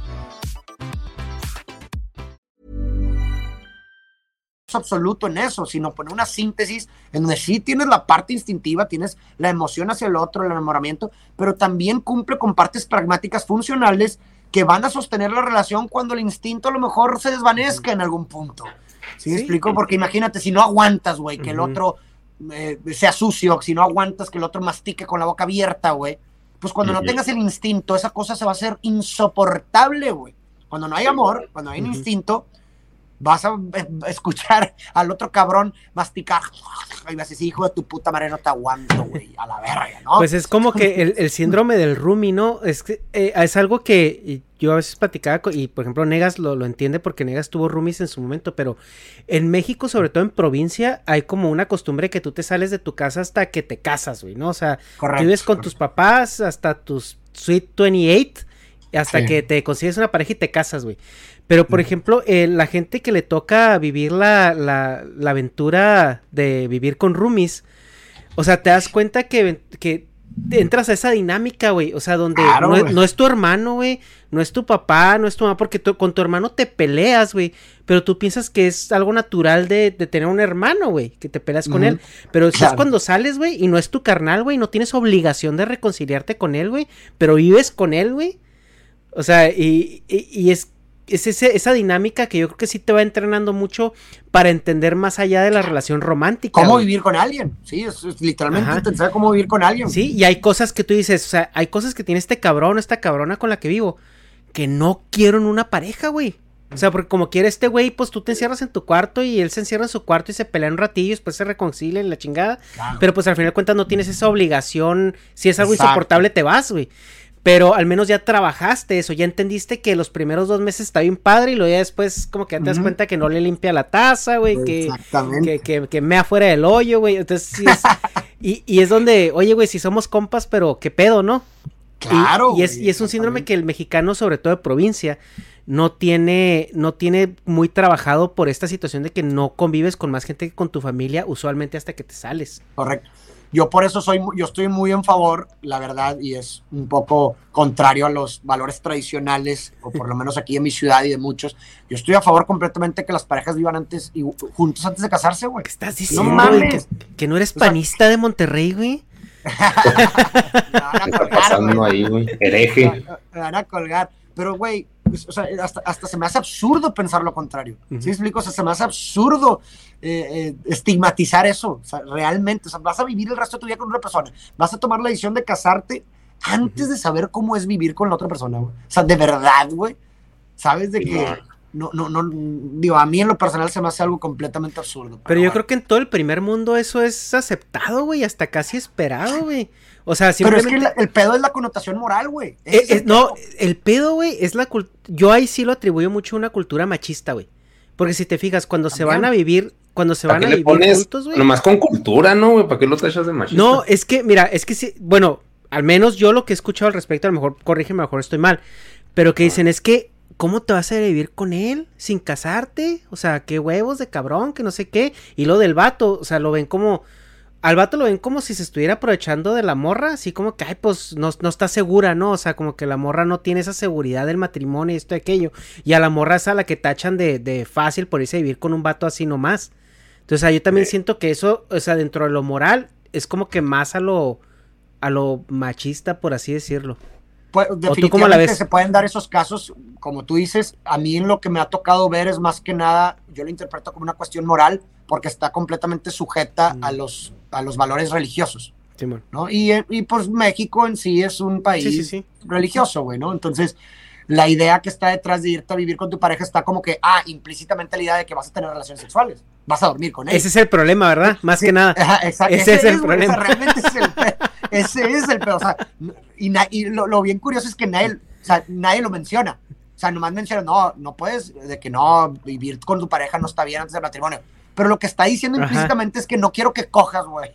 Absoluto en eso, sino poner una síntesis en donde sí tienes la parte instintiva, tienes la emoción hacia el otro, el enamoramiento, pero también cumple con partes pragmáticas funcionales que van a sostener la relación cuando el instinto a lo mejor se desvanezca en algún punto. ¿Sí, me Sí. explico? Porque imagínate, si no aguantas, güey, que el otro eh, sea sucio, si no aguantas que el otro mastique con la boca abierta, güey, pues cuando no tengas el instinto, esa cosa se va a hacer insoportable, güey. Cuando no hay amor, cuando hay un instinto, vas a escuchar al otro cabrón masticar y vas a decir, hijo de tu puta madre, no te aguanto, güey, a la verga, ¿no? Pues es como que el, el síndrome del roomie, ¿no? Es, que, eh, es algo que yo a veces platicaba, con- y por ejemplo Negas lo, lo entiende porque Negas tuvo roomies en su momento, pero en México, sobre todo en provincia, hay como una costumbre que tú te sales de tu casa hasta que te casas, güey, ¿no? O sea, Correcto. vives con tus papás hasta tus Sweet 28, hasta Sí. que te consigues una pareja y te casas, güey. Pero, por ejemplo, eh, la gente que le toca vivir la, la, la aventura de vivir con roomies, o sea, te das cuenta que, que entras a esa dinámica, güey. O sea, donde Claro, no, es, no es tu hermano, güey. No es tu papá, no es tu mamá, porque tú- con tu hermano te peleas, güey. Pero tú piensas que es algo natural de, de tener un hermano, güey. Que te peleas con él. Pero eso es cuando sales, güey, y no es tu carnal, güey. No tienes obligación de reconciliarte con él, güey. Pero vives con él, güey. O sea, y, y- y es, es ese- esa dinámica que yo creo que sí te va entrenando mucho para entender más allá de la relación romántica. ¿Cómo güey. vivir con alguien? Sí, es, es literalmente cómo vivir con alguien. Sí, y hay cosas que tú dices, o sea, hay cosas que tiene este cabrón, esta cabrona con la que vivo, que no quiero en una pareja, güey. O sea, porque como quiere este güey, pues tú te encierras en tu cuarto y él se encierra en su cuarto y se pelean un ratillo y después se reconcilian la chingada. Claro. Pero pues al final de cuentas no tienes esa obligación. Si es algo Exacto. insoportable, te vas, güey. Pero al menos ya trabajaste eso, ya entendiste que los primeros dos meses está bien padre y luego ya después como que ya te das cuenta que no le limpia la taza, güey, que, que, que, que mea fuera del hoyo, güey. Entonces sí es, *laughs* y, y es donde, oye, güey, si somos compas, pero qué pedo, ¿no? Y- Claro. Y, es, güey, y es un síndrome que el mexicano, sobre todo de provincia, no tiene, no tiene muy trabajado por esta situación de que no convives con más gente que con tu familia, usualmente hasta que te sales. Correcto. Yo por eso soy, mu- yo estoy muy en favor, la verdad, y es un poco contrario a los valores tradicionales, o por lo menos aquí en mi ciudad y de muchos. Yo estoy a favor completamente que las parejas vivan antes y juntos antes de casarse, güey. ¿Qué estás No diciendo, güey? mames. Que, que no eres O sea- panista de Monterrey, güey. *laughs* Me van a ¿Qué está colgar, pasando güey. ahí, güey? Hereje. Me van a colgar. Pero, güey, pues, o sea, hasta, hasta se me hace absurdo pensar lo contrario. ¿Sí me explico? O sea, se me hace absurdo eh, eh, estigmatizar eso. O sea, realmente. O sea, vas a vivir el resto de tu vida con una persona. Vas a tomar la decisión de casarte antes de saber cómo es vivir con la otra persona, güey. O sea, de verdad, güey. ¿Sabes de que no, no, no, digo, a mí en lo personal se me hace algo completamente absurdo. Pero yo bueno. creo que en todo el primer mundo eso es aceptado, güey, hasta casi esperado, güey. O sea, Pero es simplemente... que el pedo es la connotación moral, güey. Eh, eh, no, el pedo, güey, es la cultura. Yo ahí sí lo atribuyo mucho a una cultura machista, güey. Porque si te fijas, cuando se van a vivir, cuando se ¿Para van a vivir pones juntos, güey. nomás con cultura, no, güey? ¿Para qué lo tachas de machista? No, es que, mira, es que sí, bueno, al menos yo lo que he escuchado al respecto, a lo mejor, corrígeme, a lo mejor estoy mal, pero que dicen es que, ¿cómo te vas a vivir con él sin casarte? O sea, qué huevos de cabrón, que no sé qué. Y lo del vato, o sea, lo ven como, al vato lo ven como si se estuviera aprovechando de la morra, así como que, ay, pues no, no está segura, ¿no? O sea, como que la morra no tiene esa seguridad del matrimonio y esto y aquello. Y a la morra es a la que tachan de, de fácil por irse a vivir con un vato así nomás. Entonces, yo también siento que eso, o sea, dentro de lo moral, es como que más a lo, a lo machista, por así decirlo. Pues, cómo la definitivamente ves? se pueden dar esos casos, como tú dices, a mí en lo que me ha tocado ver es más que nada, yo lo interpreto como una cuestión moral, porque está completamente sujeta Mm. a, los, a los valores religiosos. ¿no? Y, eh, y pues México en sí es un país Sí, sí, religioso, güey, ¿no? Entonces, la idea que está detrás de irte a vivir con tu pareja está como que, ah, implícitamente la idea de que vas a tener relaciones sexuales, vas a dormir con él. Ese es el problema, ¿verdad? Más que nada. ajá, exacto. Ese es el güey, o sea, problema. realmente ese es el. Ese es el pedo. O sea, y, y lo, lo bien curioso es que nadie, o sea, nadie lo menciona. O sea, nomás menciona, no, no puedes, de que no, vivir con tu pareja no está bien antes del matrimonio. Pero lo que está diciendo Ajá. implícitamente es que no quiero que cojas, güey,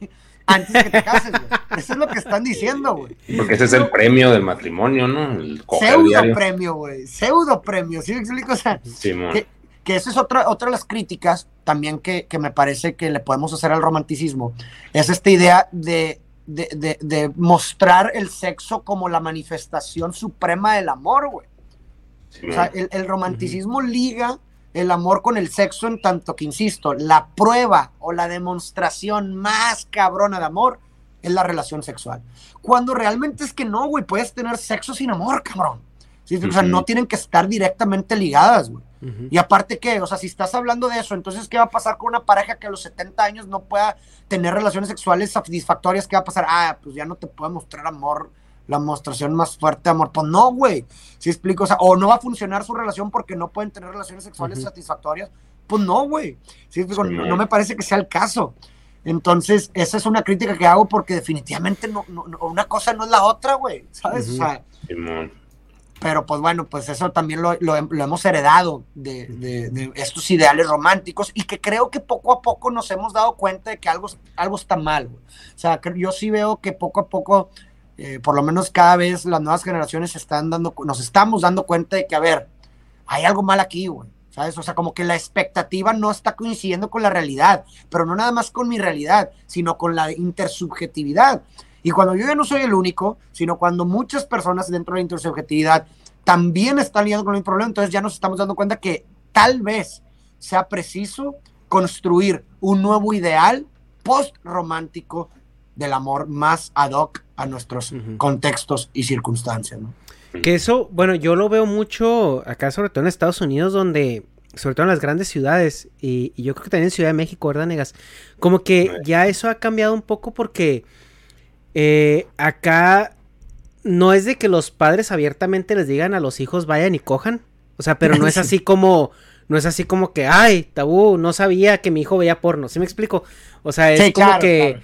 antes que te cases, güey. Eso es lo que están diciendo, güey. Porque ese es el premio del matrimonio, ¿no? El Pseudo diario. premio, güey. Pseudo premio, ¿sí me explico? O sea, Simón. que, que esa es otra, otra de las críticas también que, que me parece que le podemos hacer al romanticismo, es esta idea de, de, de- de mostrar el sexo como la manifestación suprema del amor, güey. O sea, el, el romanticismo liga el amor con el sexo en tanto que, insisto, la prueba o la demostración más cabrona de amor es la relación sexual. Cuando realmente es que no, güey, puedes tener sexo sin amor, cabrón. ¿Sí? O sea, no tienen que estar directamente ligadas, güey. Y aparte, ¿qué? O sea, si estás hablando de eso, entonces, ¿qué va a pasar con una pareja que a los 70 años no pueda tener relaciones sexuales satisfactorias? ¿Qué va a pasar? Ah, pues ya no te puede mostrar amor, la demostración más fuerte de amor. Pues no, güey. ¿Sí explico? O sea, o no va a funcionar su relación porque no pueden tener relaciones sexuales Ujú. satisfactorias. Pues no, güey. ¿Sí explico? Sí, no, no. me parece que sea el caso. Entonces, esa es una crítica que hago porque definitivamente no, no- no- una cosa no es la otra, güey. ¿Sabes? O Ujú. sea, Simón. pero pues bueno, pues eso también lo, lo- lo hemos heredado de, de- de estos ideales románticos y que creo que poco a poco nos hemos dado cuenta de que algo, algo está mal. güey. O sea, yo sí veo que poco a poco, eh, por lo menos cada vez las nuevas generaciones están dando, nos estamos dando cuenta de que, a ver, hay algo mal aquí, güey. ¿Sabes? O sea, como que la expectativa no está coincidiendo con la realidad, pero no nada más con mi realidad, sino con la intersubjetividad. Y cuando yo ya no soy el único, sino cuando muchas personas dentro de la intersubjetividad también están lidiando con el problema, entonces ya nos estamos dando cuenta que tal vez sea preciso construir un nuevo ideal post-romántico del amor más ad hoc a nuestros contextos y circunstancias. ¿no? Que eso, bueno, yo lo veo mucho acá, sobre todo en Estados Unidos, donde, sobre todo en las grandes ciudades, y, yo creo que también en Ciudad de México, ¿verdad, Negas? Como que ya eso ha cambiado un poco porque eh, acá no es de que los padres abiertamente les digan a los hijos vayan y cojan, o sea, pero no es *laughs* así como no es así como que, ay, tabú, no sabía que mi hijo veía porno, ¿sí me explico? O sea, es como que,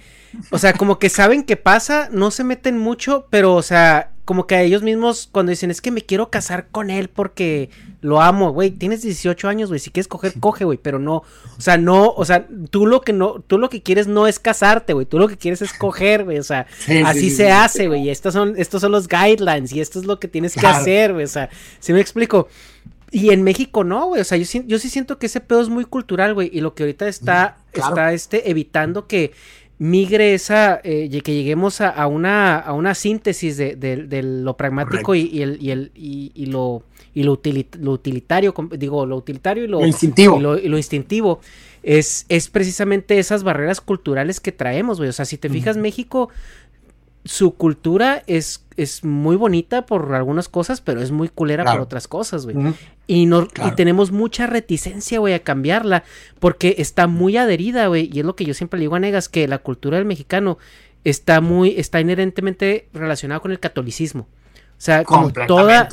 o sea, como que saben qué pasa, no se meten mucho, pero, o sea, como que a ellos mismos cuando dicen, es que me quiero casar con él porque lo amo, güey, tienes 18 años, güey, si quieres coger, coge, güey, pero no, o sea, no, o sea, tú lo que no, tú lo que quieres no es casarte, güey, tú lo que quieres es coger, güey, o sea, *laughs* así se hace, güey, estos son, estos son los guidelines y esto es lo que tienes que hacer, güey, o sea, si me explico? Y en México no, güey. O sea, yo, yo sí siento que ese pedo es muy cultural, güey. Y lo que ahorita está, está este, evitando que migre esa, eh, que lleguemos a, una, a una síntesis de, lo pragmático y, el, y, el, y, lo, y lo, utilitario, digo, lo utilitario y lo, instintivo. Y lo, instintivo. Es, es precisamente esas barreras culturales que traemos, güey. O sea, si te fijas, México su cultura es, es muy bonita por algunas cosas, pero es muy culera por otras cosas, güey. Y no, y tenemos mucha reticencia, güey, a cambiarla, porque está muy adherida, güey. Y es lo que yo siempre le digo a Negas, que la cultura del mexicano está muy, está inherentemente relacionada con el catolicismo. O sea, como toda,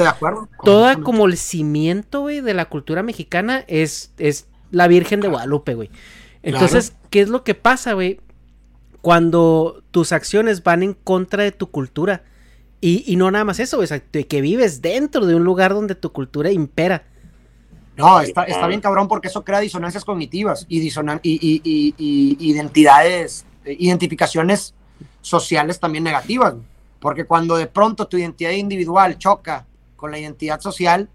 toda como el cimiento, güey, de la cultura mexicana es, es la Virgen de Guadalupe, güey. Entonces, ¿qué es lo que pasa, güey? cuando tus acciones van en contra de tu cultura. Y, no nada más eso, o sea, que vives dentro de un lugar donde tu cultura impera. No, está, bien cabrón porque eso crea disonancias cognitivas y, y, identidades, eh, identificaciones sociales también negativas. Porque cuando de pronto tu identidad individual choca con la identidad social,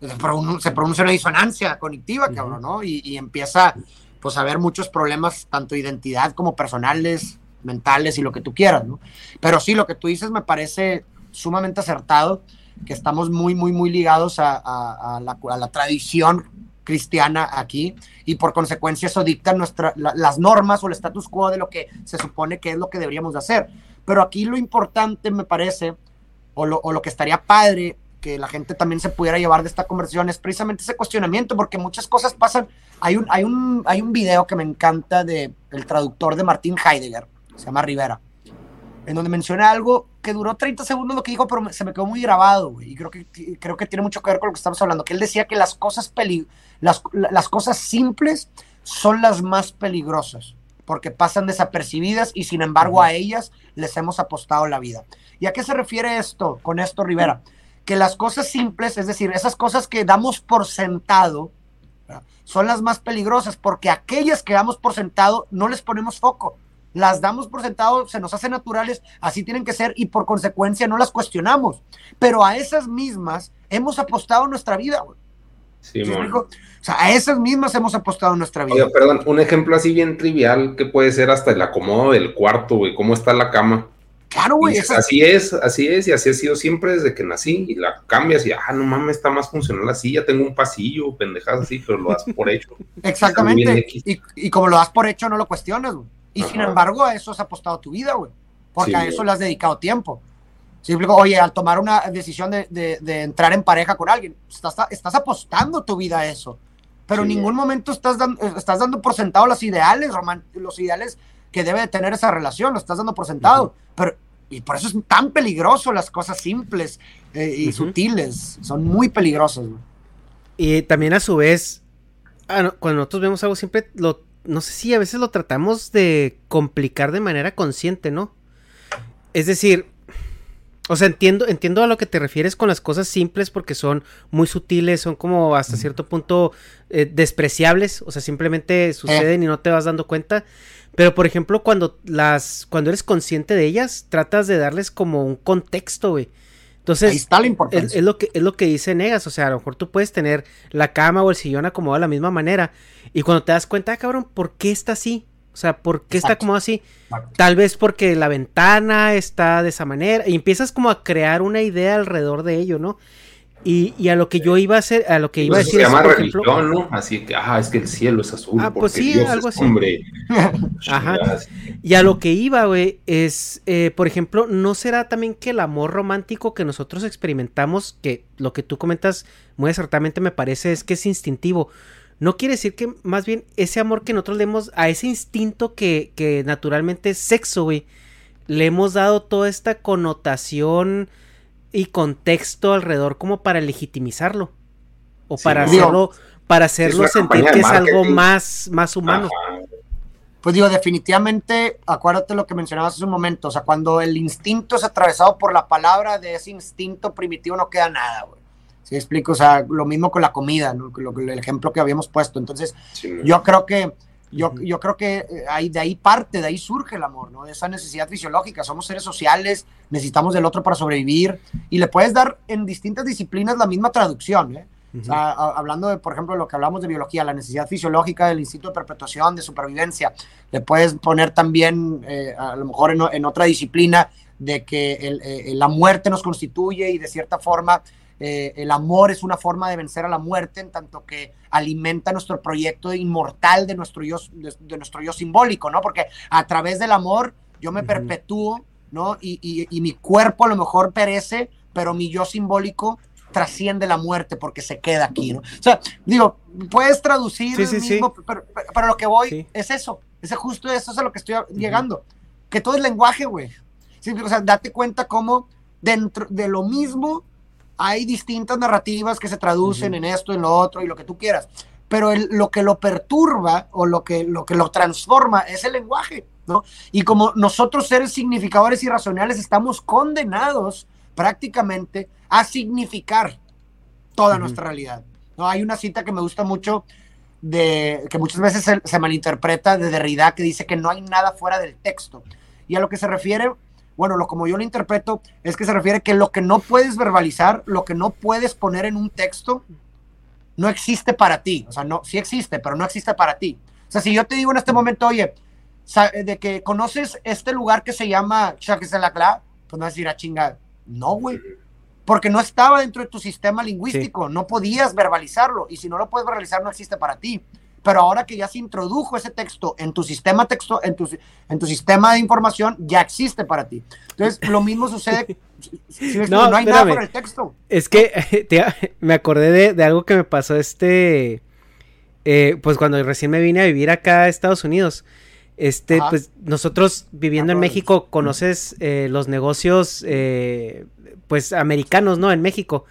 se pronuncia una disonancia cognitiva, cabrón, ¿no? Y, empieza pues haber muchos problemas, tanto identidad como personales, mentales y lo que tú quieras, ¿no? Pero sí, lo que tú dices me parece sumamente acertado, que estamos muy, muy, muy ligados a, la, tradición cristiana aquí y por consecuencia eso dicta nuestra, las normas o el status quo de lo que se supone que es lo que deberíamos de hacer. Pero aquí lo importante me parece, o lo, que estaría padre que la gente también se pudiera llevar de esta conversación es precisamente ese cuestionamiento, porque muchas cosas pasan. Hay un, hay un, hay un video que me encanta de el traductor de Martín Heidegger, se llama Rivera, en donde menciona algo que duró 30 segundos lo que dijo, pero se me quedó muy grabado, y creo que, creo que tiene mucho que ver con lo que estamos hablando, que él decía que las cosas, peli las, las cosas simples son las más peligrosas, porque pasan desapercibidas y sin embargo a ellas les hemos apostado la vida. ¿Y a qué se refiere esto con esto, Rivera? que las cosas simples, es decir, esas cosas que damos por sentado, son las más peligrosas, porque aquellas que damos por sentado no les ponemos foco. Las damos por sentado, se nos hacen naturales, así tienen que ser y por consecuencia no las cuestionamos. Pero a esas mismas hemos apostado nuestra vida. Sí, o sea, a esas mismas hemos apostado nuestra vida. Oye, perdón, un ejemplo así bien trivial que puede ser hasta el acomodo del cuarto, güey, cómo está la cama. Claro, güey. Así es, así es, y así ha sido siempre desde que nací. Y la cambias y, ah, no mames, está más funcional así. Ya tengo un pasillo, pendejadas así, pero lo das por hecho. *laughs* Exactamente. Y, como lo das por hecho, no lo cuestionas, güey. Y sin embargo, a eso has apostado tu vida, güey. Porque a eso le has dedicado tiempo. Simple, oye, al tomar una decisión de, entrar en pareja con alguien, estás, estás apostando tu vida a eso. Pero en ningún momento estás, dando, estás dando por sentado los ideales, Román, los ideales que debe de tener esa relación, lo estás dando por sentado. Pero, y por eso es tan peligroso las cosas simples eh, y sutiles, son muy peligrosas. Y también a su vez, ah, cuando nosotros vemos algo siempre, lo, no sé si a veces lo tratamos de complicar de manera consciente, ¿no? Es decir, o sea, entiendo, entiendo a lo que te refieres con las cosas simples porque son muy sutiles, son como hasta cierto punto eh, despreciables, o sea, simplemente suceden y no te vas dando cuenta. Pero por ejemplo, cuando las cuando eres consciente de ellas, tratas de darles como un contexto, güey. Entonces, Ahí está la es, importancia. es lo que, es lo que dice Negas, o sea, a lo mejor tú puedes tener la cama o el sillón acomodado de la misma manera y cuando te das cuenta, ah, cabrón, ¿por qué está así? O sea, ¿por qué está acomodado así? Exacto. Tal vez porque la ventana está de esa manera y empiezas como a crear una idea alrededor de ello, ¿no? Y, y a lo que yo iba a hacer, a lo que iba a Pues decir se llama religión, ejemplo, ¿no? Así que, ah, es que el cielo es azul. Ah, pues sí, Dios algo es así. hombre. *laughs* Ajá. Y a lo que iba, güey, es, eh, por ejemplo, ¿no será también que el amor romántico que nosotros experimentamos, que lo que tú comentas muy acertadamente me parece es que es instintivo? No quiere decir que más bien ese amor que nosotros le hemos a ese instinto que, que naturalmente es sexo, güey, le hemos dado toda esta connotación y contexto alrededor como para legitimizarlo. O Sí, para hacerlo, para hacerlo sentir que es algo más, más humano. Ajá. Pues digo, definitivamente, acuérdate lo que mencionabas hace un momento, o sea, cuando el instinto es atravesado por la palabra de ese instinto primitivo no queda nada, güey. ¿Sí explico? O sea, lo mismo con la comida, ¿no? Lo- lo- el ejemplo que habíamos puesto. Entonces, Sí, yo creo que, yo, yo creo que eh, ahí, de ahí parte, de ahí surge el amor, ¿no? De esa necesidad fisiológica. Somos seres sociales, necesitamos del otro para sobrevivir y le puedes dar en distintas disciplinas la misma traducción, ¿eh? O sea, hablando de, por ejemplo, lo que hablamos de biología, la necesidad fisiológica del instinto de perpetuación, de supervivencia, le puedes poner también, eh, a lo mejor en, otra disciplina, de que el- eh, la muerte nos constituye y de cierta forma eh, el amor es una forma de vencer a la muerte, en tanto que alimenta nuestro proyecto inmortal de nuestro yo, de, de nuestro yo simbólico, ¿no? Porque a través del amor yo me Ujú. perpetúo, ¿no? Y, y- y mi cuerpo a lo mejor perece, pero mi yo simbólico trasciende la muerte porque se queda aquí, ¿no? O sea, digo, puedes traducir Sí, sí, sí. mismo, Pero, pero- pero lo que voy Sí. es eso, es justo eso es a lo que estoy llegando, que todo es lenguaje, güey. Sí, o sea, date cuenta cómo dentro de lo mismo hay distintas narrativas que se traducen en esto, en lo otro y lo que tú quieras. Pero el- lo que lo perturba o lo que, lo que lo transforma es el lenguaje, ¿no? Y como nosotros seres significadores y racionales estamos condenados prácticamente a significar toda nuestra realidad. ¿no? Hay una cita que me gusta mucho de que muchas veces se, se malinterpreta de Derrida que dice que no hay nada fuera del texto. Y a lo que se refiere, bueno, lo como yo lo interpreto es que se refiere que lo que no puedes verbalizar, lo que no puedes poner en un texto, no existe para ti. O sea, no, sí existe, pero no existe para ti. O sea, si yo te digo en este momento, oye, sa- de que conoces este lugar que se llama Chaquiselaclá, pues no vas a decir a chinga, no, güey. Porque no estaba dentro de tu sistema lingüístico, no podías verbalizarlo. Y si no lo puedes verbalizar, no existe para ti. Pero ahora que ya se introdujo ese texto en tu sistema texto, en tu, en tu sistema de información, ya existe para ti. Entonces, lo mismo sucede. *laughs* si- ves, No, no, hay nada por el texto. Es que *laughs* me acordé de, de algo que me pasó este. eh, pues cuando recién me vine a vivir acá a Estados Unidos. Este, Ajá. pues nosotros viviendo en México, conoces eh, los negocios, eh, pues americanos, ¿no? En México.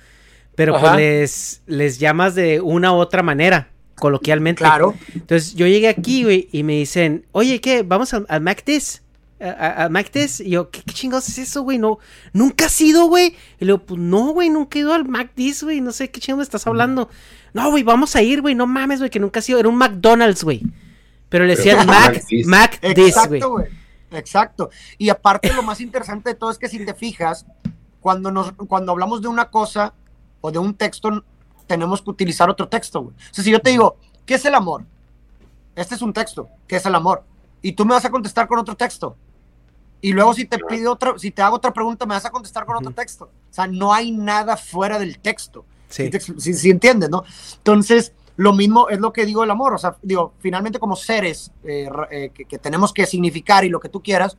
Pero pues les, les llamas de una u otra manera, coloquialmente. Claro. Entonces yo llegué aquí, güey, y me dicen, oye, ¿qué? ¿Vamos al? ¿A, a, a MacDis? Y yo, ¿qué, qué chingados es eso, güey? No, nunca has ido, güey. Y le digo, pues no, güey, nunca he ido al MacDis, güey. No sé qué chingados me estás hablando. No, güey, vamos a ir, güey. No mames, güey, que nunca has ido. Era un McDonald's, güey. Pero le Pero decían ¿cómo *laughs* Mac, güey. Exacto, güey. Exacto. Y aparte lo más interesante de todo es que si te fijas, cuando, nos, cuando hablamos de una cosa o de un texto, tenemos que utilizar otro texto, güey. O sea, si yo te digo, ¿qué es el amor? Este es un texto, ¿qué es el amor? Y tú me vas a contestar con otro texto. Y luego si te pido otra, si te hago otra pregunta, me vas a contestar con otro texto. O sea, no hay nada fuera del texto. Sí. Si, si- si entiendes, ¿no? Entonces, lo mismo es lo que digo del amor. O sea, digo, finalmente como seres eh, eh, que, que tenemos que significar y lo que tú quieras,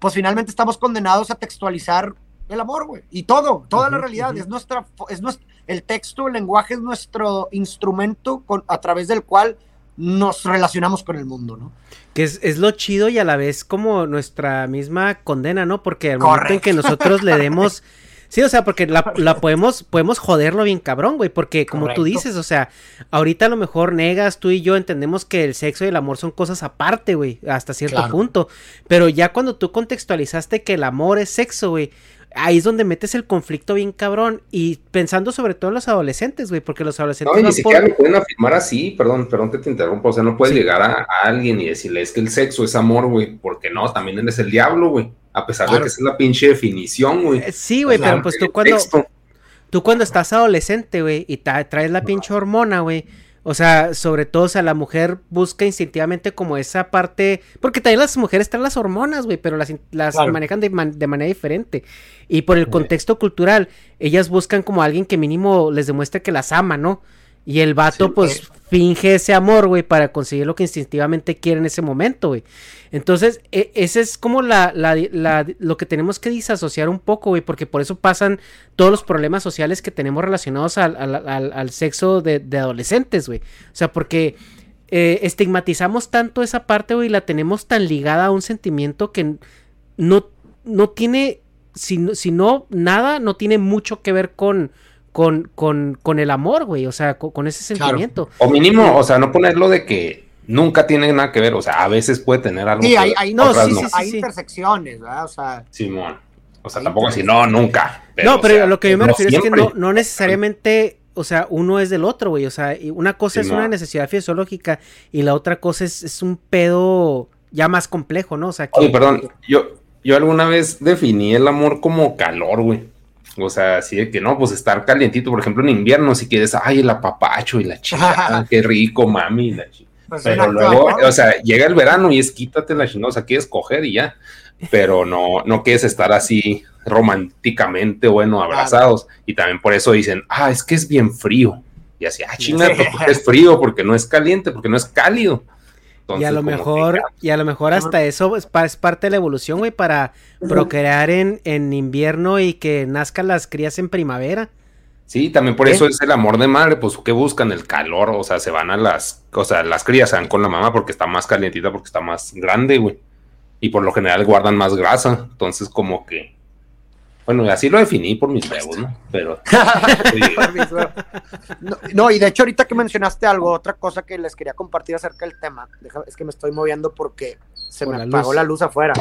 pues finalmente estamos condenados a textualizar el amor, güey. Y todo, toda la Ujú, realidad. ujú. Es nuestra, es nuestro, el texto, el lenguaje es nuestro instrumento con, a través del cual nos relacionamos con el mundo, ¿no? Que es, es lo chido y a la vez como nuestra misma condena, ¿no? Porque al momento en que nosotros le demos... *laughs* Sí, o sea, porque la, la podemos, podemos joderlo bien cabrón, güey, porque como tú dices, o sea, ahorita a lo mejor negas, tú y yo entendemos que el sexo y el amor son cosas aparte, güey, hasta cierto Claro. punto, pero ya cuando tú contextualizaste que el amor es sexo, güey, ahí es donde metes el conflicto bien cabrón y pensando sobre todo en los adolescentes, güey, porque los adolescentes No, y ni siquiera por- lo pueden afirmar así, perdón, perdón que te interrumpa, o sea, no puedes Sí. llegar a, a alguien y decirle, es que el sexo es amor, güey, porque no, también eres el diablo, güey. A pesar de que es la pinche definición, güey. Eh, sí, güey, pero pues tú cuando. Tú cuando estás adolescente, güey, y traes la pinche hormona, güey o sea, sobre todo, o sea, la mujer busca instintivamente como esa parte. Porque también las mujeres traen las hormonas, güey, pero las, las manejan de, manera diferente. Y por el contexto cultural, ellas buscan como alguien que mínimo les demuestre que las ama, ¿no? Y el vato, pues, finge ese amor, güey, para conseguir lo que instintivamente quiere en ese momento, güey. Entonces, e, ese es como la, la, lo que tenemos que disasociar un poco, güey, porque por eso pasan todos los problemas sociales que tenemos relacionados al, al, sexo de, adolescentes, güey. O sea, porque eh, estigmatizamos tanto esa parte, güey, y la tenemos tan ligada a un sentimiento que no, no tiene, si, si no, nada, no tiene mucho que ver con con, con, con el amor, güey, o sea, con, ese sentimiento. O mínimo, o sea, no ponerlo de que nunca tiene nada que ver, o sea, a veces puede tener algo. Sí, hay, no, sí, sí, hay intersecciones, ¿verdad? O sea. Simón. O sea, tampoco así, no, nunca. no, pero lo que yo me refiero es que no, no necesariamente o sea, uno es del otro, güey. O sea, una cosa es una necesidad fisiológica y la otra cosa es, es, un pedo ya más complejo, ¿no? O sea, que... Oye, perdón, yo, yo alguna vez definí el amor como calor, güey. O sea, así de que no, pues estar calientito, por ejemplo, en invierno, si quieres, ay, el apapacho y la *laughs* chica, qué rico, mami, la chica. Pues pero luego, o sea, llega el verano y es quítate la chingada, o sea, quieres coger y ya, pero no, no quieres estar así románticamente, bueno, abrazados. Y también por eso dicen, ah, es que es bien frío. Y así, ah, chingada, es frío porque no es caliente, porque no es cálido y a lo mejor, y a lo mejor hasta eso es, parte de la evolución, güey, para procrear en, en invierno y que nazcan las crías en primavera. Sí, también por eso es el amor de madre, pues que buscan el calor, o sea, se van a las, o sea, las crías se van con la mamá porque está más calientita, porque está más grande, güey. Y por lo general guardan más grasa, entonces como que bueno, así lo definí por mis huevos, ¿no? Pero. *laughs* no, y de hecho, ahorita que mencionaste algo, otra cosa que les quería compartir acerca del tema, es que me estoy moviendo porque se me apagó la luz afuera.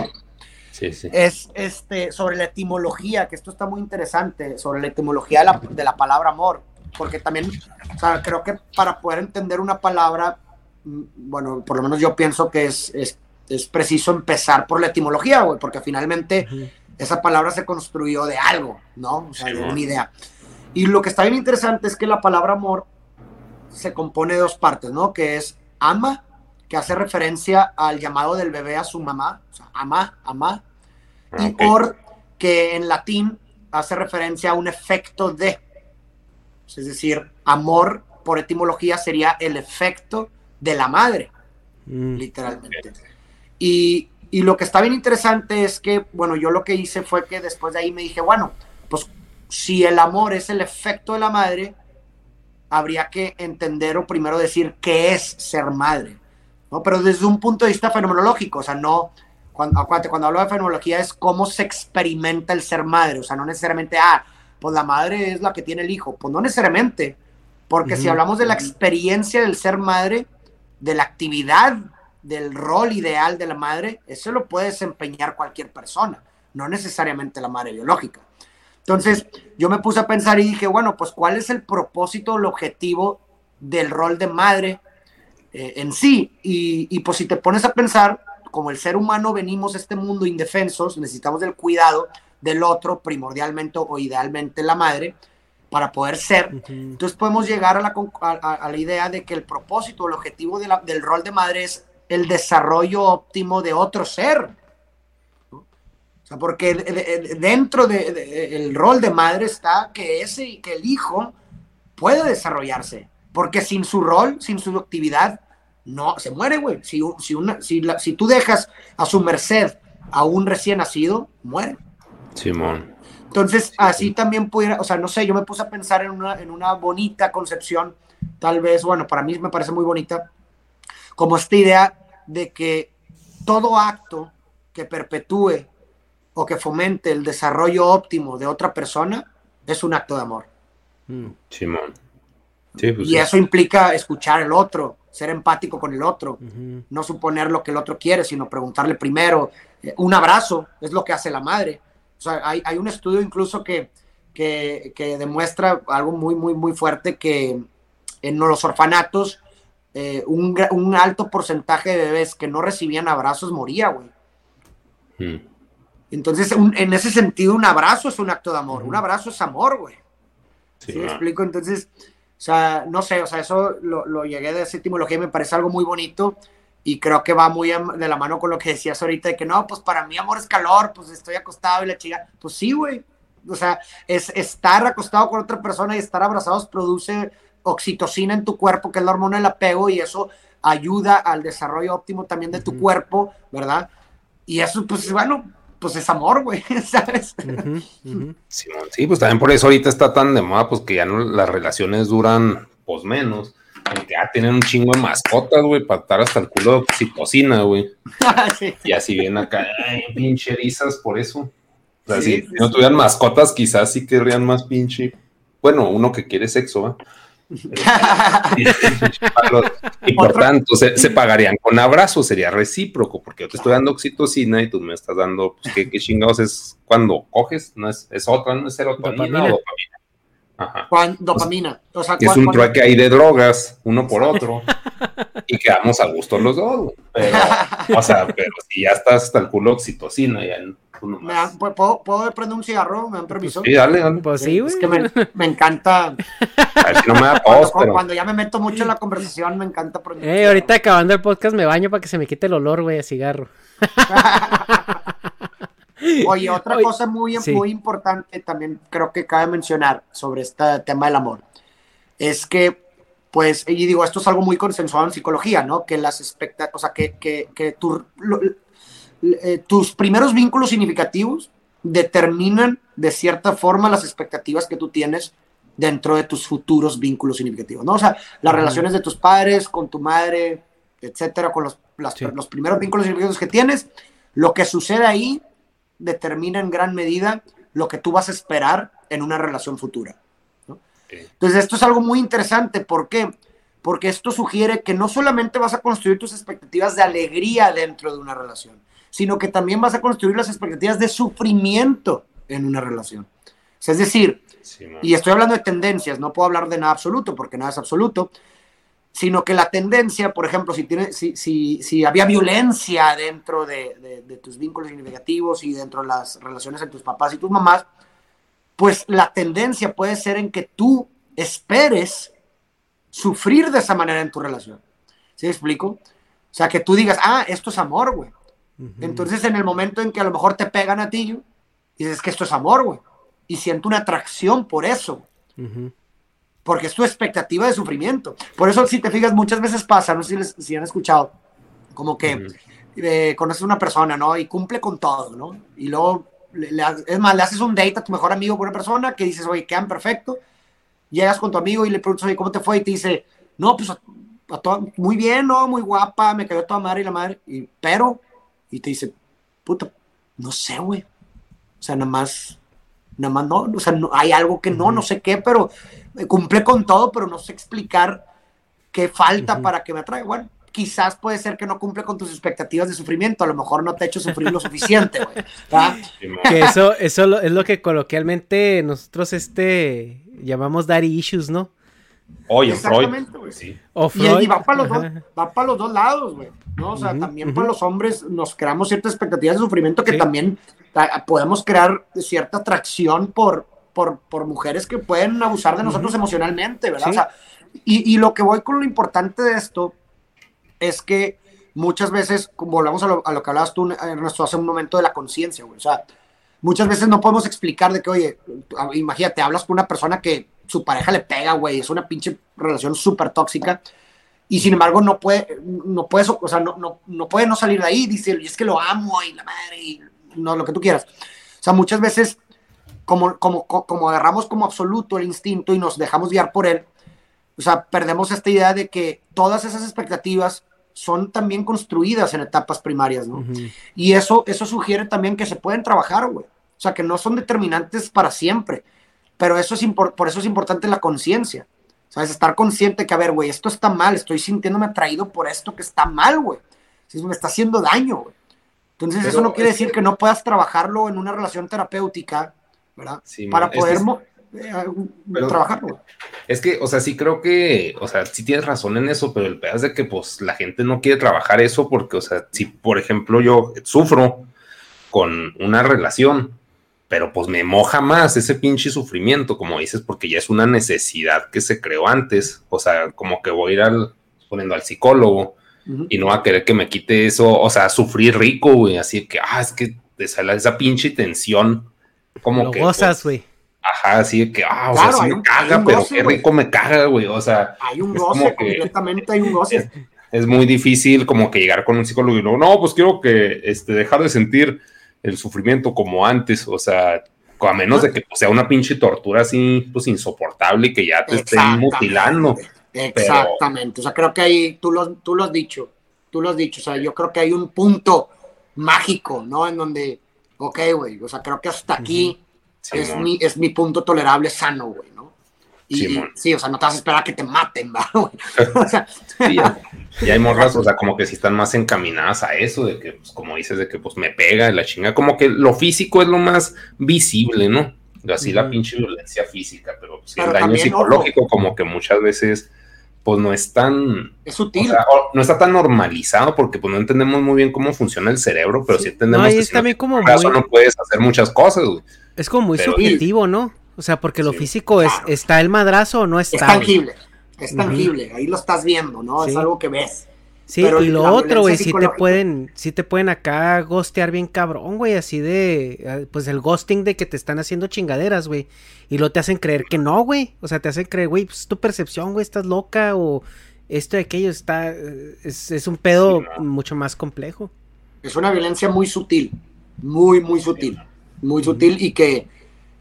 Sí, sí. Es este, sobre la etimología, que esto está muy interesante, sobre la etimología de la, de la palabra amor, porque también, o sea, creo que para poder entender una palabra, mm, bueno, por lo menos yo pienso que es, es, es preciso empezar por la etimología, güey, porque finalmente esa palabra se construyó de algo, ¿no? O sea, de una idea. Y lo que está bien interesante es que la palabra amor se compone de dos partes, ¿no? Que es ama, que hace referencia al llamado del bebé a su mamá, o sea, ama, ama, y or, que en latín hace referencia a un efecto de, es decir, amor por etimología sería el efecto de la madre, mm. literalmente. Y y lo que está bien interesante es que, bueno, yo lo que hice fue que después de ahí me dije, bueno, pues si el amor es el efecto de la madre, habría que entender o primero decir qué es ser madre, ¿no? Pero desde un punto de vista fenomenológico, o sea, no, cuando, acuérdate, cuando hablo de fenomenología es cómo se experimenta el ser madre, o sea, no necesariamente, ah, pues la madre es la que tiene el hijo, pues no necesariamente, porque si hablamos de la experiencia del ser madre, de la actividad del rol ideal de la madre, eso lo puede desempeñar cualquier persona, no necesariamente la madre biológica. Entonces, yo me puse a pensar y dije, bueno, pues ¿cuál es el propósito, el objetivo del rol de madre eh, en sí? Y, y pues si te pones a pensar, como el ser humano venimos a este mundo indefensos, necesitamos del cuidado del otro, primordialmente o idealmente la madre, para poder ser. Entonces podemos llegar a la, a, la, idea de que el propósito, el objetivo del rol de madre es el desarrollo óptimo de otro ser. O sea, porque dentro del de, rol de madre está que ese que el hijo puede desarrollarse, porque sin su rol, sin su actividad, no se muere, güey. Si, si, una, si, si tú dejas a su merced a un recién nacido, muere. Simón. Entonces, así también pudiera, o sea, no sé, yo me puse a pensar en una, en una bonita concepción, tal vez, bueno, para mí me parece muy bonita, como esta idea de que todo acto que perpetúe o que fomente el desarrollo óptimo de otra persona es un acto de amor. Mm. Simón. Pues y eso implica escuchar al otro, ser empático con el otro, no suponer lo que el otro quiere, sino preguntarle primero. Eh, un abrazo es lo que hace la madre. O sea, hay, hay un estudio incluso que, que, que, demuestra algo muy, muy, muy fuerte que en los orfanatos eh, un, alto porcentaje de bebés que no recibían abrazos moría, güey. Hmm. Entonces, un- en ese sentido, un abrazo es un acto de amor. Un abrazo es amor, güey. Sí, ¿Sí me explico? Entonces, o sea, no sé, o sea, eso lo, lo llegué de esa etimología y me parece algo muy bonito y creo que va muy de la mano con lo que decías ahorita de que no, pues para mí amor es calor, pues estoy acostado y la chica, pues sí, güey. O sea, es estar acostado con otra persona y estar abrazados produce oxitocina en tu cuerpo, que es la hormona del apego y eso ayuda al desarrollo óptimo también de tu cuerpo, ¿verdad? Y eso, pues bueno, pues es amor, güey, *laughs* ¿sabes? Simón, Sí, pues también por eso ahorita está tan de moda, pues que ya no las relaciones duran, pues menos. Porque ya tienen un chingo de mascotas, güey, para estar hasta el culo de oxitocina, güey. *laughs* Sí. Y así vienen acá, ay, pinche erizas por eso. O sea, Sí, si sí, no sí. tuvieran mascotas, quizás sí querrían más pinche. Bueno, uno que quiere sexo, ¿va? Por Otro- tanto, se, se pagarían con abrazos, sería recíproco, porque yo te estoy dando oxitocina y tú me estás dando, pues, ¿qué, qué chingados es cuando coges? ¿No es, es otra, no es serotonina Dopamina. o dopamina? Ajá. Cuan- dopamina. O sea, Es un trueque ahí de drogas, uno por otro, *laughs* y quedamos a gusto los dos, güey. Pero, o sea, *laughs* pero si ya estás hasta el culo oxitocina, ya tú ¿Me nomás. dan- ¿puedo, ¿Puedo prender un cigarro? ¿Me dan permiso? Sí, dale, dale. Pues sí, güey. Es que me, me encanta. A ver si no me da *laughs* Cuando, pero. cuando ya me meto mucho en la conversación, me encanta prender. Eh, ahorita acabando el podcast me baño para que se me quite el olor, güey, a cigarro. *laughs* Oye, otra Oye, cosa muy, sí. muy importante también creo que cabe mencionar sobre este tema del amor es que, pues, y digo, esto es algo muy consensuado en psicología, ¿no? Que las expectativas, o sea, que, que, que tu- lo- eh, tus primeros vínculos significativos determinan de cierta forma las expectativas que tú tienes dentro de tus futuros vínculos significativos, ¿no? O sea, las relaciones de tus padres, con tu madre, etcétera, con los, las- Sí. los primeros vínculos significativos que tienes, lo que sucede ahí determina en gran medida lo que tú vas a esperar en una relación futura. Entonces, esto es algo muy interesante. ¿Por qué? Porque esto sugiere que no solamente vas a construir tus expectativas de alegría dentro de una relación, sino que también vas a construir las expectativas de sufrimiento en una relación. O sea, es decir, Sí, y estoy hablando de tendencias, no puedo hablar de nada absoluto porque nada es absoluto, sino que la tendencia, por ejemplo, si, tiene, si, si, si había violencia dentro de, de- de tus vínculos significativos y dentro de las relaciones entre tus papás y tus mamás, pues la tendencia puede ser en que tú esperes sufrir de esa manera en tu relación. ¿Sí me explico? O sea, que tú digas, ah, esto es amor, güey. Entonces, en el momento en que a lo mejor te pegan a ti, dices que esto es amor, güey. Y siento una atracción por eso, porque es tu expectativa de sufrimiento. Por eso, si te fijas, muchas veces pasa, no sé si, les- si han escuchado, como que eh, conoces a una persona, ¿no? Y cumple con todo, ¿no? Y luego, le- le es más, le haces un date a tu mejor amigo con una persona que dices, oye, quedan perfecto. Llegas con tu amigo y le preguntas, oye, ¿cómo te fue? Y te dice, no, pues a- a toda- muy bien, ¿no? Muy guapa, me cayó toda madre y la madre. Y, pero, y te dice, puta, no sé, güey. O sea, nada más, nada más no, o sea, no, hay algo que no, no sé qué, pero eh, cumple con todo, pero no sé explicar qué falta Ujú. para que me atraiga. Bueno, quizás puede ser que no cumple con tus expectativas de sufrimiento, a lo mejor no te ha hecho sufrir lo suficiente, güey. eso, eso lo- es lo que coloquialmente nosotros este llamamos daddy issues, ¿no? Oye, Freud. Exactamente, güey. Sí. O Y, Freud. y va para los, dos, va para los dos lados, güey. ¿no? O sea, también para los hombres nos creamos ciertas expectativas de sufrimiento que Sí. también ah, podemos crear cierta atracción por, por, por mujeres que pueden abusar de nosotros emocionalmente, ¿verdad? Sí. O sea, y, y lo que voy con lo importante de esto es que muchas veces, como volvemos a lo, que hablabas tú, Ernesto, hace un momento de la conciencia, güey. O sea, muchas veces no podemos explicar de que, oye, imagínate, hablas con una persona que su pareja le pega, güey, es una pinche relación súper tóxica, y sin embargo no puede, no puede, o sea, no, no, puede no salir de ahí, dice, es que lo amo, y la madre, y no, lo que tú quieras. O sea, muchas veces, como, como, co- como agarramos como absoluto el instinto y nos dejamos guiar por él, o sea, perdemos esta idea de que todas esas expectativas son también construidas en etapas primarias, ¿no? Y eso, eso sugiere también que se pueden trabajar, güey. O sea, que no son determinantes para siempre. Pero eso es por eso es importante la conciencia. ¿Sabes? Estar consciente que, a ver, güey, esto está mal. Estoy sintiéndome atraído por esto que está mal, güey. Me está haciendo daño, güey. Entonces, Pero eso no quiere es decir que- que no puedas trabajarlo en una relación terapéutica, ¿verdad? Sí, Para es poder mo- eh, Pero- trabajarlo. Es que, o sea, sí creo que, o sea, sí tienes razón en eso, pero el pedazo es de que, pues, la gente no quiere trabajar eso porque, o sea, si, por ejemplo, yo sufro con una relación, pero pues me moja más ese pinche sufrimiento, como dices, porque ya es una necesidad que se creó antes, o sea, como que voy a ir al, poniendo al psicólogo y no va a querer que me quite eso, o sea, sufrir rico, güey, así que, ah, es que esa, esa pinche tensión, como Lo que... gozas, pues, güey. Ajá, así de que, ah, o Claro, sea, sí me caga, pero goce, qué rico me caga, güey, o sea, Hay un goce, completamente hay un goce. es muy difícil como que llegar con un psicólogo y luego, no, pues quiero que este, dejar de sentir el sufrimiento como antes, o sea, a menos de que pues, sea una pinche tortura así, pues insoportable y que ya te estén mutilando. Exactamente. O sea, creo que ahí tú lo, tú lo has dicho. Tú lo has dicho. O sea, yo creo que hay un punto mágico, ¿no? En donde, ok, güey. O sea, creo que hasta aquí es, mi, es mi punto tolerable sano, güey, ¿no? Y, sí, o sea, no te vas a esperar a que te maten, *laughs* ¿va, güey? *laughs* O sea, Sí, ya, *laughs* ya hay morras, o sea, como que sí están más encaminadas a eso, de que, pues, como dices, de que pues me pega la chinga, como que lo físico es lo más visible, ¿no? Así la pinche violencia física, pero pues, sí, Pero el daño psicológico, como que muchas veces, pues no es tan, es o sutil. sea, o- no está tan normalizado porque pues no entendemos muy bien cómo funciona el cerebro, pero sí, entendemos No, y que si no como muy- no puedes hacer muchas cosas, güey. Es como muy Pero- subjetivo, ¿no? O sea, porque lo Sí, físico es, claro. ¿está el madrazo o no es está? güey? tangible. Es tangible. Ahí lo estás viendo, ¿no? Es algo que ves. Sí, Pero y lo otro, güey, sí te pueden, sí te pueden acá gostear bien cabrón, güey, así de, eh, pues el ghosting de que te están haciendo chingaderas, güey, y lo te hacen creer que no, güey, o sea, te hacen creer, güey, pues es tu percepción, güey, estás loca, o esto y aquello está, eh, es, es un pedo mucho más complejo. es una violencia muy sutil, muy, muy sutil, muy sutil y que,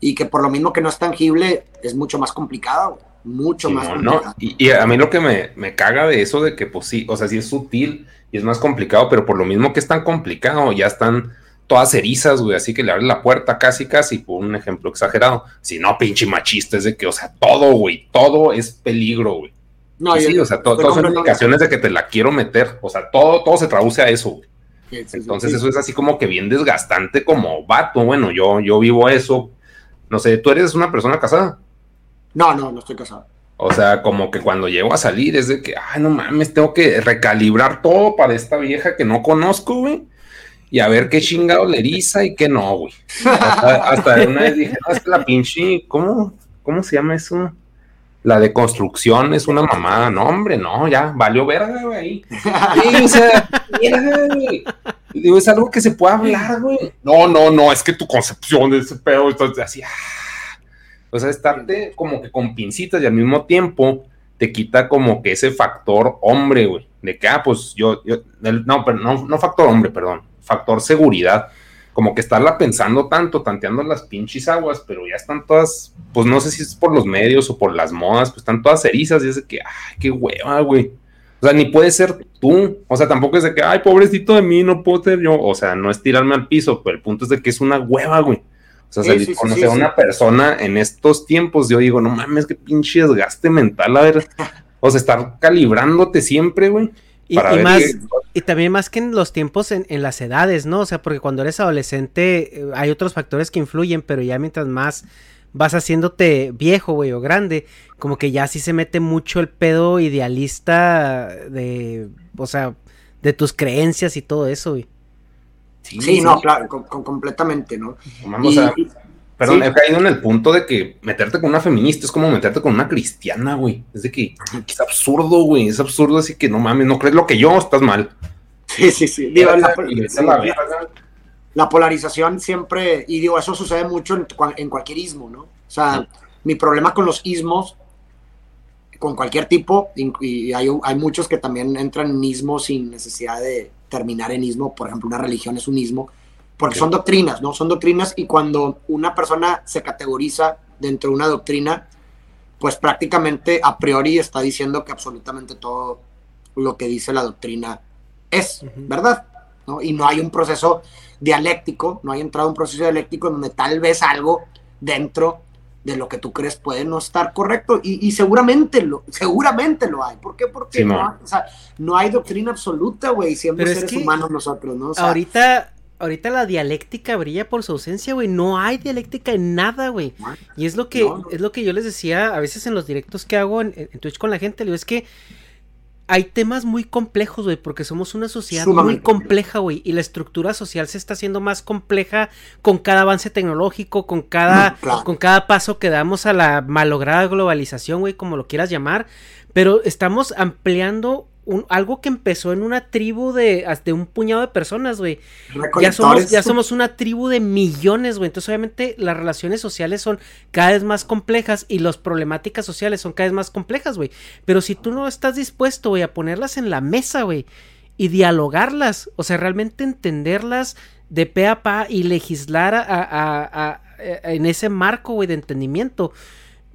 y que por lo mismo que no es tangible, es mucho más complicada, güey, mucho más ¿no? complicada. Y, y a mí lo que me, me caga de eso de que, pues sí, o sea, sí es sutil y es más complicado, pero por lo mismo que es tan complicado, ya están todas erizas, güey, así que le abres la puerta casi, casi, por un ejemplo exagerado. Si no, pinche machista, es de que, o sea, todo, güey, todo es peligro, güey. No, yo- sí, o sea, to- todas son indicaciones de que te la quiero meter, o sea, todo, todo se traduce a eso, güey. Sí, sí, sí, Entonces sí. eso es así como que bien desgastante como vato, bueno, yo, yo vivo eso, no sé, tú eres una persona casada. No, no, no estoy casado. O sea, como que cuando llego a salir es de que, ay, no mames, tengo que recalibrar todo para esta vieja que no conozco, güey. Y a ver qué chingado le eriza y qué no, güey. Hasta, hasta una vez dije, no, es la pinche, ¿cómo, ¿cómo se llama eso? La de construcción es una mamada. No, hombre, no, ya, valió verga, güey. o sea, güey. Digo, es algo que se puede hablar, güey. No, no, no, es que tu concepción de ese pedo está así. ah. O sea, estarte como que con pincitas y al mismo tiempo te quita como que ese factor hombre, güey. De que, ah, pues yo, yo- no, pero no, no factor hombre, perdón, factor seguridad. Como que estarla pensando tanto, tanteando las pinches aguas, pero ya están todas, pues no sé si es por los medios o por las modas, pues están todas erizas y es de que, ay, qué hueva, güey. O sea, ni puede ser tú. O sea, tampoco es de que, ay, pobrecito de mí, no puedo ser yo. O sea, no es tirarme al piso, pero el punto es de que es una hueva, güey. O sea, Sí, sí, a una persona en estos tiempos, yo digo, no mames, qué pinche desgaste mental, a ver. *laughs* O sea, estar calibrándote siempre, güey. Y, más, que- y también más que en los tiempos, en, en las edades, ¿no? O sea, porque cuando eres adolescente eh, hay otros factores que influyen, pero ya mientras más vas haciéndote viejo, güey, o grande, como que ya sí se mete mucho el pedo idealista de, o sea, de tus creencias y todo eso, güey. Sí, no, claro, con- con- completamente, ¿no? Vamos Y- a. Perdón, sí. he caído en el punto de que meterte con una feminista es como meterte con una cristiana, güey. Es de que, es absurdo, güey. Es absurdo, así que no mames, no crees lo que yo, estás mal. Sí, sí, sí. Digo, la, sí, la la polarización siempre, y digo, eso sucede mucho en, en cualquier ismo, ¿no? O sea, mi problema con los ismos, con cualquier tipo, y hay, hay muchos que también entran en ismo sin necesidad de terminar en ismo, por ejemplo, una religión es un ismo, porque Sí. son doctrinas, ¿no? Son doctrinas y cuando una persona se categoriza dentro de una doctrina, pues prácticamente a priori está diciendo que absolutamente todo lo que dice la doctrina es Ujú. verdad, ¿no? Y no hay un proceso dialéctico, no hay entrado un proceso dialéctico en donde tal vez algo dentro de lo que tú crees puede no estar correcto y, y seguramente lo seguramente lo hay. ¿Por qué? Porque Simón. no, hay- o sea, no hay doctrina absoluta, güey, siendo Pero es seres que humanos nosotros, ¿no? O sea, ahorita, ahorita la dialéctica brilla por su ausencia, güey. No hay dialéctica en nada, güey. Y es lo que, No, no. es lo que yo les decía a veces en los directos que hago en, en Twitch con la gente, le digo, es que hay temas muy complejos, güey, porque somos una sociedad Sumamente muy compleja, güey, y la estructura social se está haciendo más compleja con cada avance tecnológico, con cada, claro. con cada paso que damos a la malograda globalización, güey, como lo quieras llamar, pero estamos ampliando un, algo que empezó en una tribu de, de un puñado de personas, güey. Ya somos, ya somos una tribu de millones, güey. Entonces, obviamente, las relaciones sociales son cada vez más complejas y las problemáticas sociales son cada vez más complejas, güey. Pero si tú no estás dispuesto, güey, a ponerlas en la mesa, güey, y dialogarlas, o sea, realmente entenderlas de pe a pa y legislar a- a- a- a- en ese marco, güey, de entendimiento.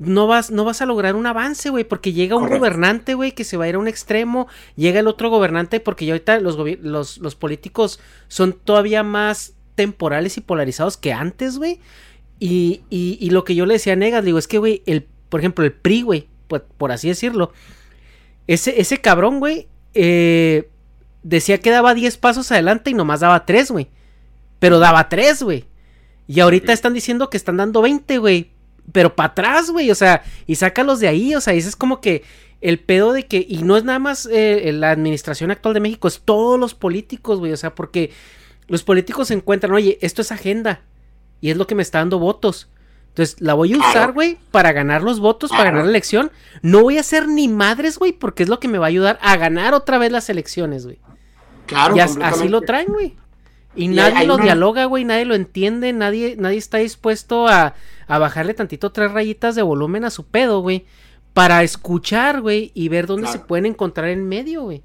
No vas, no vas a lograr un avance, güey, porque llega un Correcto. gobernante, güey, que se va a ir a un extremo, llega el otro gobernante, porque ya ahorita los, los, los políticos son todavía más temporales y polarizados que antes, güey. Y, y, y lo que yo le decía a Negas, digo, es que, güey, el, por ejemplo, el PRI, güey, por, por así decirlo, ese, ese cabrón, güey, eh, decía que daba 10 pasos adelante y nomás daba 3, güey. Pero daba 3, güey. Y ahorita están diciendo que están dando 20, güey. Pero para atrás, güey. O sea, y sácalos de ahí. O sea, ese es como que el pedo de que. Y no es nada más eh, la administración actual de México, es todos los políticos, güey. O sea, porque los políticos encuentran, oye, esto es agenda. Y es lo que me está dando votos. Entonces, la voy a usar, güey, para ganar los votos, para ganar la elección. No voy a hacer ni madres, güey, porque es lo que me va a ayudar a ganar otra vez las elecciones, güey. Claro, Y as- así lo traen, güey. Y, Y nadie lo una- dialoga, güey, nadie lo entiende, nadie, nadie está dispuesto a, a bajarle tantito tres rayitas de volumen a su pedo, güey. Para escuchar, güey, y ver dónde Claro. se pueden encontrar en medio, güey.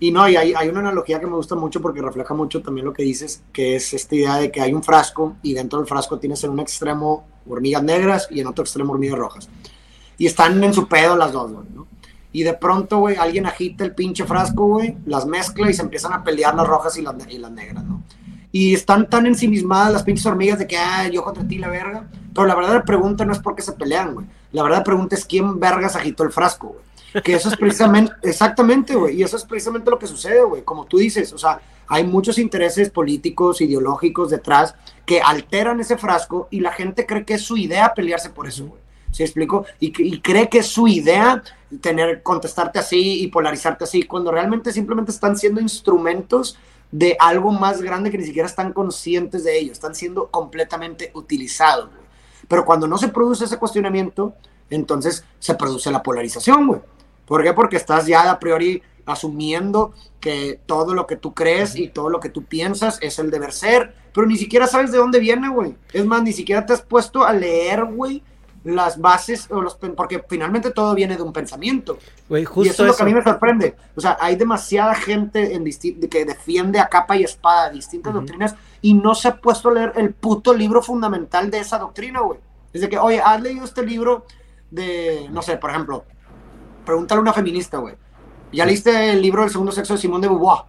Y no, y hay, hay una analogía que me gusta mucho porque refleja mucho también lo que dices, que es esta idea de que hay un frasco y dentro del frasco tienes en un extremo hormigas negras y en otro extremo hormigas rojas. Y están en su pedo las dos, güey, ¿no? Y de pronto, güey, alguien agita el pinche frasco, güey, las mezcla y se empiezan a pelear las rojas y las, y las negras, ¿no? Y están tan ensimismadas las pinches hormigas de que, ah, yo contra ti la verga. Pero la verdadera pregunta no es por qué se pelean, güey. La verdadera pregunta es quién vergas agitó el frasco, güey. Que eso es precisamente, *laughs* exactamente, güey. Y eso es precisamente lo que sucede, güey. Como tú dices, o sea, hay muchos intereses políticos, ideológicos detrás que alteran ese frasco y la gente cree que es su idea pelearse por eso, güey. ¿Sí explico? Y, cree que es su idea tener, contestarte así y polarizarte así, cuando realmente simplemente están siendo instrumentos de algo más grande que ni siquiera están conscientes de ello, están siendo completamente utilizados. Pero cuando no se produce ese cuestionamiento, entonces se produce la polarización, güey. ¿Por qué? Porque estás ya a priori asumiendo que todo lo que tú crees y todo lo que tú piensas es el deber ser, pero ni siquiera sabes de dónde viene, güey. Es más, ni siquiera te has puesto a leer, güey, las bases, o los, pen- porque finalmente todo viene de un pensamiento. Y eso es lo que a mí me sorprende. O sea, hay demasiada gente en que defiende a capa y espada distintas Ujú. doctrinas y no se ha puesto a leer el puto libro fundamental de esa doctrina, güey. Es de que, oye, ¿has leído este libro de, no sé, por ejemplo, pregúntale a una feminista, güey. ¿Ya leíste el libro del segundo sexo de Simón de Beauvoir?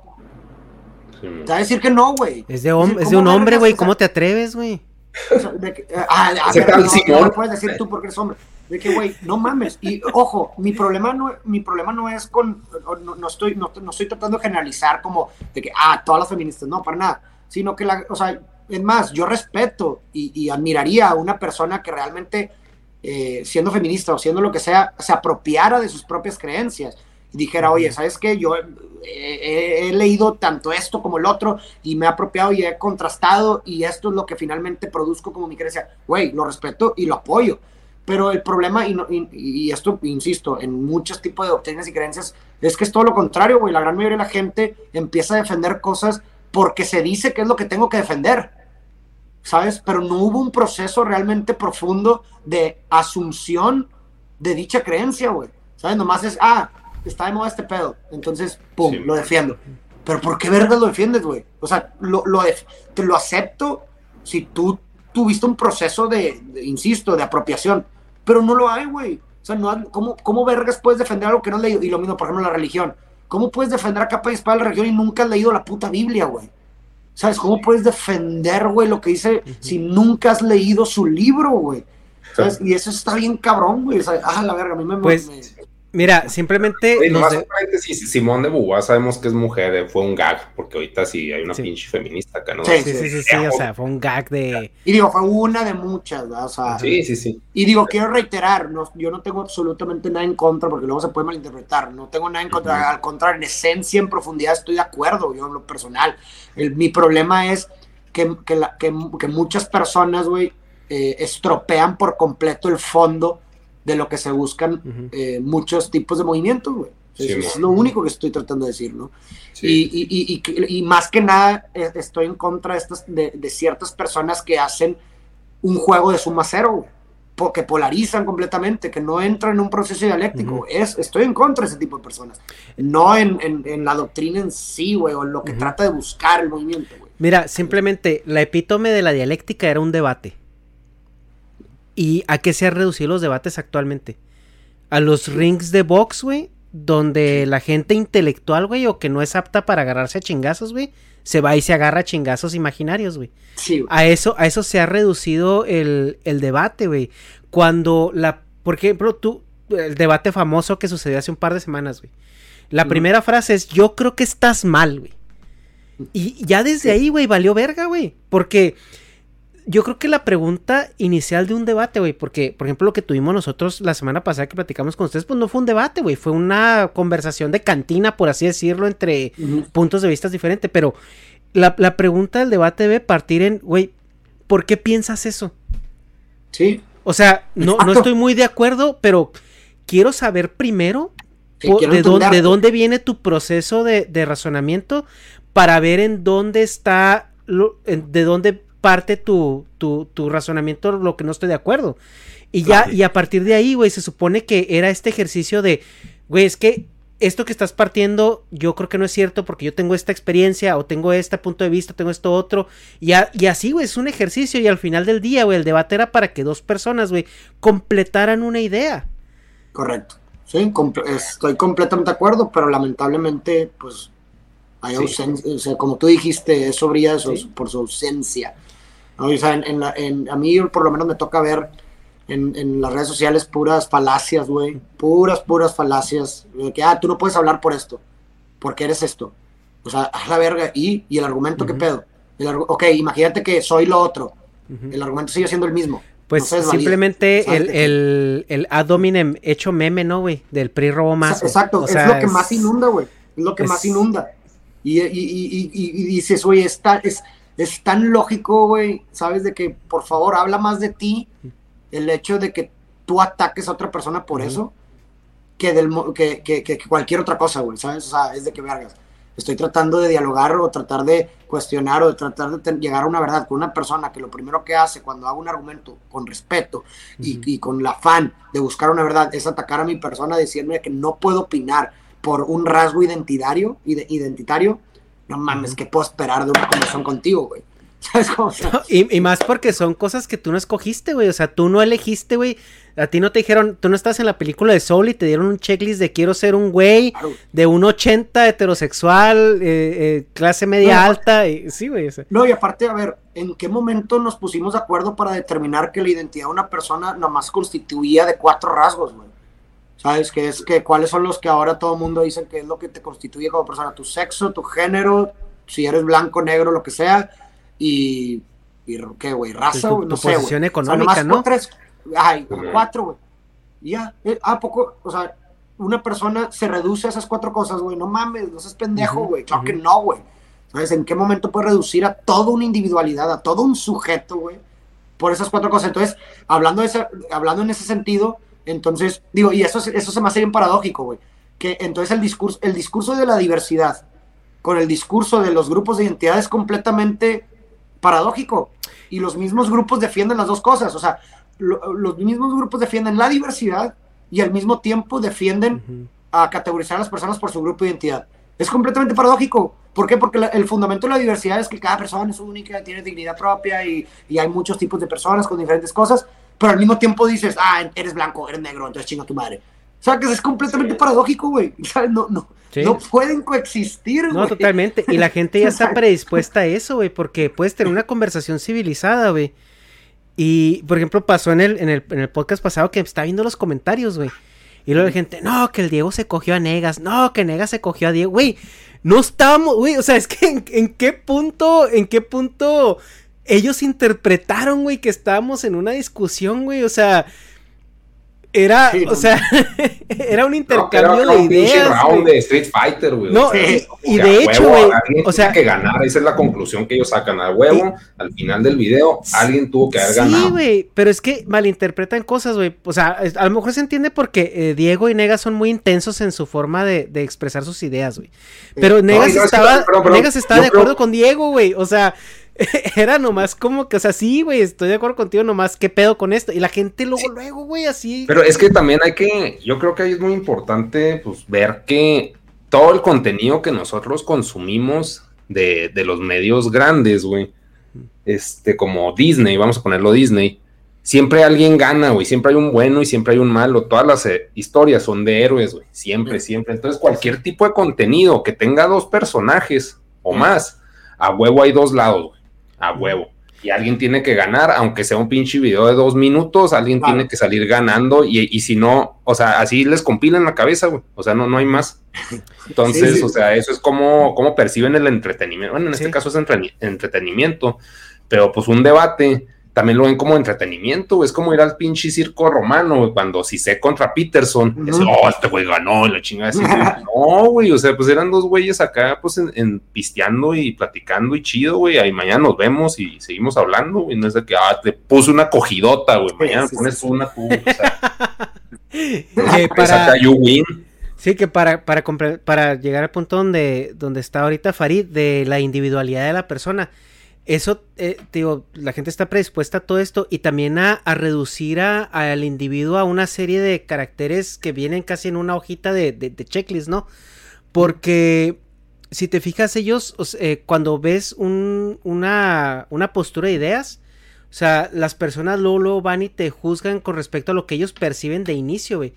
Sí. Te va a decir que no, güey. Es de, hom- es de ¿cómo un hombre, güey. ¿Cómo te atreves, güey? O sea, de que, eh, ah, a Ese ver, no, no lo puedes decir tú porque eres hombre. De que, güey, no mames. Y ojo, mi problema no, mi problema no es con. No, no estoy, no, no estoy tratando de generalizar como de que, ah, todas las feministas. No, para nada. Sino que, la, o sea, es más, yo respeto y, y admiraría a una persona que realmente, eh, siendo feminista o siendo lo que sea, se apropiara de sus propias creencias dijera, oye, ¿sabes qué? Yo eh, he, he leído tanto esto como el otro y me he apropiado y he contrastado y esto es lo que finalmente produzco como mi creencia. Güey, lo respeto y lo apoyo. Pero el problema, y, no- y- y esto, insisto, en muchos tipos de doctrinas y creencias, es que es todo lo contrario, güey. La gran mayoría de la gente empieza a defender cosas porque se dice que es lo que tengo que defender. ¿Sabes? Pero no hubo un proceso realmente profundo de asunción de dicha creencia, güey. ¿Sabes? Nomás es, ah, está de moda este pedo. Entonces, pum, Sí. lo defiendo. Pero ¿por qué vergas lo defiendes, güey? O sea, lo, lo te lo acepto si tú tuviste un proceso de, de, insisto, de apropiación. Pero no lo hay, güey. O sea, no ¿cómo, ¿cómo vergas puedes defender algo que no has leído? Y lo mismo, por ejemplo, la religión. ¿Cómo puedes defender a capa y espada la religión y nunca has leído la puta Biblia, güey? ¿Sabes? ¿Cómo puedes defender, güey, lo que dice si nunca has leído su libro, güey? ¿Sabes? Y eso está bien cabrón, güey. O sea, ah, la verga, a mí me... Pues, me- Mira, simplemente. De- paréntesis, Simón de Beauvoir sabemos que es mujer, eh, fue un gag, porque ahorita sí hay una Sí. pinche feminista acá, ¿no? Sí, Sí, sí, sí, sí, o sea, fue un gag de. Y digo, fue una de muchas, ¿verdad? O sea, Sí, sí, sí. y digo, quiero reiterar, no, yo no tengo absolutamente nada en contra, porque luego se puede malinterpretar, no tengo nada en contra, Ujú. al contrario, en esencia, en profundidad, estoy de acuerdo, yo en lo personal. El- mi problema es que, que, la- que- que muchas personas, güey, eh, estropean por completo el fondo de lo que se buscan eh, muchos tipos de movimientos, güey. Sí, Eso mo. es lo único que estoy tratando de decir, ¿no? sí. Y, y- y- y más que nada eh, estoy en contra de, estas, de, de ciertas personas que hacen un juego de suma cero, que polarizan completamente, que no entran en un proceso dialéctico. Es, estoy en contra de ese tipo de personas. No en, en- en la doctrina en sí, güey, o en lo que trata de buscar el movimiento, güey. Mira, simplemente la epítome de la dialéctica era un debate. ¿Y a qué se han reducido los debates actualmente? A los rings de box, güey, donde la gente intelectual, güey, o que no es apta para agarrarse a chingazos, güey, se va y se agarra a chingazos imaginarios, güey. Sí, güey. A eso, a eso se ha reducido el, el debate, güey. Cuando la, por ejemplo, tú, el debate famoso que sucedió hace un par de semanas, güey. La primera frase es, yo creo que estás mal, güey. Y ya desde Sí. ahí, güey, valió verga, güey. Porque yo creo que la pregunta inicial de un debate, güey, porque, por ejemplo, lo que tuvimos nosotros la semana pasada que platicamos con ustedes, pues no fue un debate, güey, fue una conversación de cantina, por así decirlo, entre puntos de vista diferentes, pero la, la pregunta del debate debe partir en, güey, ¿por qué piensas eso? Sí, O sea, no, no estoy muy de acuerdo, pero quiero saber primero Sí, po- quiero de, dónde, entenderte. de dónde viene tu proceso de, de razonamiento para ver en dónde está, lo- en- de dónde parte tu, tu, tu razonamiento, lo que no estoy de acuerdo. Y ya, y a partir de ahí, güey, se supone que era este ejercicio de, güey, es que esto que estás partiendo, yo creo que no es cierto porque yo tengo esta experiencia o tengo este punto de vista, tengo esto otro. Y, a- y así, güey, es un ejercicio y al final del día, güey, el debate era para que dos personas, güey, completaran una idea. correcto. Sí, estoy completamente de acuerdo, pero lamentablemente, pues, hay Sí. ausencia, o sea, como tú dijiste, eso brilla de su- Sí. por su ausencia. ¿No? O sea, en, en la- en- a mí por lo menos me toca ver en, en las redes sociales puras falacias, güey, puras, puras falacias, de que, ah, tú no puedes hablar por esto, porque eres esto. O sea, a la verga, ¿y, y el argumento qué Ujú. pedo? El ok, imagínate que soy lo otro, Ujú. el argumento sigue siendo el mismo. Pues No simplemente ¿Sabes el, qué? el, el ad hominem hecho meme, ¿no, güey? Del PRI robó más. Exacto, O es sea, lo que más inunda, güey. Es lo que es- más inunda. Y, y, y, y- dices, oye, es tan, es, es tan lógico, güey, ¿sabes? De que, por favor, habla más de ti, el hecho de que tú ataques a otra persona por eso, que, del, que, que, que cualquier otra cosa, güey, ¿sabes? O sea, es de que vergas. Estoy tratando de dialogar o tratar de cuestionar o de tratar de llegar a una verdad con una persona que lo primero que hace cuando hago un argumento con respeto y, con el afán de buscar una verdad es atacar a mi persona, decirme que no puedo opinar por un rasgo identitario, ide- identitario, no mames, ¿qué puedo esperar de una conversación contigo, güey? *laughs* ¿Sabes cómo? O sea, Y, y más porque son cosas que tú no escogiste, güey. O sea, tú no elegiste, güey. A ti no te dijeron, tú no estás en la película de Soul y te dieron un checklist de quiero ser un güey de un 80 heterosexual, eh, eh, clase media No. alta. y- sí, güey. o sea, No, y aparte, a ver, ¿en qué momento nos pusimos de acuerdo para determinar que la identidad de una persona nomás constituía de cuatro rasgos, güey? ¿Sabes? Que es que cuáles son los que ahora todo el mundo dice que es lo que te constituye como persona, tu sexo, tu género, si eres blanco, negro, lo que sea, y, y ¿qué, güey? Raza, Tu- güey, no tu sé, posición O sea, económica, ¿no? tres, ay, cuatro, güey. Ya, eh, ¿a poco? O sea, una persona se reduce a esas cuatro cosas, güey, no mames, no seas pendejo, güey, claro que ujú. no, güey. ¿Sabes? ¿En qué momento puedes reducir a toda una individualidad, a todo un sujeto, güey? Por esas cuatro cosas. Entonces, hablando, de ese, hablando en ese sentido, entonces, digo, y eso, es- eso se me hace bien paradójico, güey. Que entonces el discurso, el discurso de la diversidad con el discurso de los grupos de identidad es completamente paradójico. Y los mismos grupos defienden las dos cosas. O sea, lo- los mismos grupos defienden la diversidad y al mismo tiempo defienden a categorizar a las personas por su grupo de identidad. Es completamente paradójico. ¿Por qué? Porque la- el fundamento de la diversidad es que cada persona es única, tiene dignidad propia y, y hay muchos tipos de personas con diferentes cosas, pero al mismo tiempo dices, ah, eres blanco, eres negro, entonces chinga tu madre. O sea, que es completamente paradójico, güey. *laughs* ¿Sabes? No, no, Sí. no pueden coexistir, No, güey. totalmente. Y la gente ya está predispuesta a eso, güey, porque puedes tener una conversación civilizada, güey. Y, por ejemplo, pasó en el, en el, en el podcast pasado que estaba viendo los comentarios, güey. Y luego la gente, no, que el Diego se cogió a Negas, no, que Negas se cogió a Diego, güey. No estábamos, güey, o sea, es que en, en qué punto, en qué punto ellos interpretaron, güey, que estábamos en una discusión, güey, o sea, era, Sí, o no. sea, *laughs* era un No, intercambio era de ideas. round güey. de Street Fighter, güey. No, O sea, y- de hecho, huevo, güey, o sea- que ganar, esa es la conclusión que ellos sacan. A huevo, al final del video, alguien tuvo que haber Sí, ganado. güey, pero es que malinterpretan cosas, güey. O sea, a lo mejor se entiende porque eh, Diego y Negas son muy intensos en su forma de, de expresar sus ideas, güey. Pero Negas y no, es que- estaba, Negas estaba yo de creo- acuerdo con Diego, güey. O sea, *laughs* era nomás como que, o sea, sí, güey, estoy de acuerdo contigo, nomás qué pedo con esto. Y la gente luego, luego, güey, así. Pero es que también hay que, yo creo que ahí es muy importante pues, ver que todo el contenido que nosotros consumimos de, de los medios grandes, güey, este, como Disney, vamos a ponerlo Disney, siempre alguien gana, güey, siempre hay un bueno y siempre hay un malo, todas las eh, historias son de héroes, güey, siempre, siempre. Entonces, cualquier tipo de contenido que tenga dos personajes o más, a huevo hay dos lados, güey, a huevo. Y alguien tiene que ganar, aunque sea un pinche video de dos minutos, alguien Claro. tiene que salir ganando y, y si no, o sea, así les compilan la cabeza, güey. O sea, no, no hay más. Entonces, Sí, sí. o sea, eso es como, como perciben el entretenimiento. Bueno, en este caso es entretenimiento, pero pues un debate también lo ven como entretenimiento. Es como ir al pinche circo romano, cuando si sé contra Peterson, Ujú. es, oh, este güey ganó y la chingada así. *laughs* no, güey, o sea, pues eran dos güeyes acá, pues en, en pisteando y platicando y chido, güey. Ahí mañana nos vemos y seguimos hablando, güey. No es de que, ah, te puse una cogidota, güey. Mañana sí, pones sí. una tú, o sea, *laughs* que para, acá you win. Sí, que para, para, para llegar al punto donde, donde está ahorita Farid, de la individualidad de la persona, eso, eh, digo, la gente está predispuesta a todo esto y también a, a reducir a- al individuo a una serie de caracteres que vienen casi en una hojita de, de- de checklist, ¿no? Porque si te fijas, ellos, o sea, eh, cuando ves un- una, una postura de ideas, o sea, las personas luego, luego van y te juzgan con respecto a lo que ellos perciben de inicio, güey.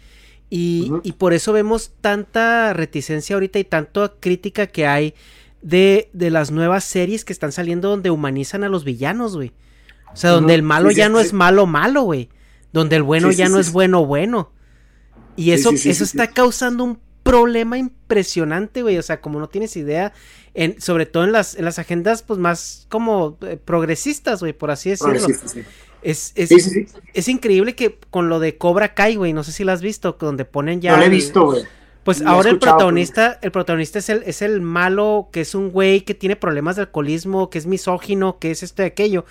Y, y por eso vemos tanta reticencia ahorita y tanta crítica que hay de, de las nuevas series que están saliendo donde humanizan a los villanos, güey. O sea, donde el malo Sí, sí, ya no sí. es malo malo, güey. Donde el bueno ya no es bueno bueno. Y eso, eso está causando un problema impresionante, güey. O sea, como no tienes idea, en, sobre todo en las, en las agendas, pues más como eh, progresistas, güey, por así decirlo. Es, es, Sí, sí, sí. es increíble que con lo de Cobra Kai, güey, no sé si lo has visto, donde ponen ya. No lo he visto, güey. Pues ahora el escuchado, protagonista, el protagonista es el, es el malo, que es un güey que tiene problemas de alcoholismo, que es misógino, que es esto y aquello.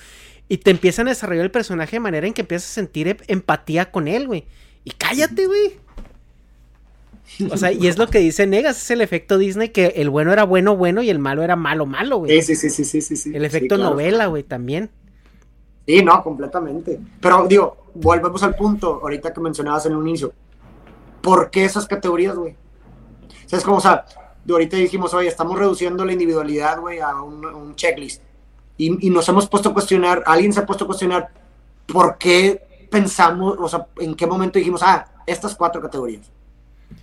Y te empiezan a desarrollar el personaje de manera en que empiezas a sentir em- empatía con él, güey. Y cállate, güey. O sea, y es lo que dice Negas, es el efecto Disney que el bueno era bueno, bueno y el malo era malo, malo, güey. Sí, sí, sí, sí, sí, sí, el Sí, efecto claro. novela, güey, también. Sí, no, completamente. Pero digo, volvemos al punto, ahorita que mencionabas en un inicio. ¿Por qué esas categorías, güey? O sea, es como, o sea, de ahorita dijimos, oye, estamos reduciendo la individualidad, güey, a un, a un checklist. Y, y nos hemos puesto a cuestionar, alguien se ha puesto a cuestionar, ¿por qué pensamos, o sea, en qué momento dijimos, ah, estas cuatro categorías?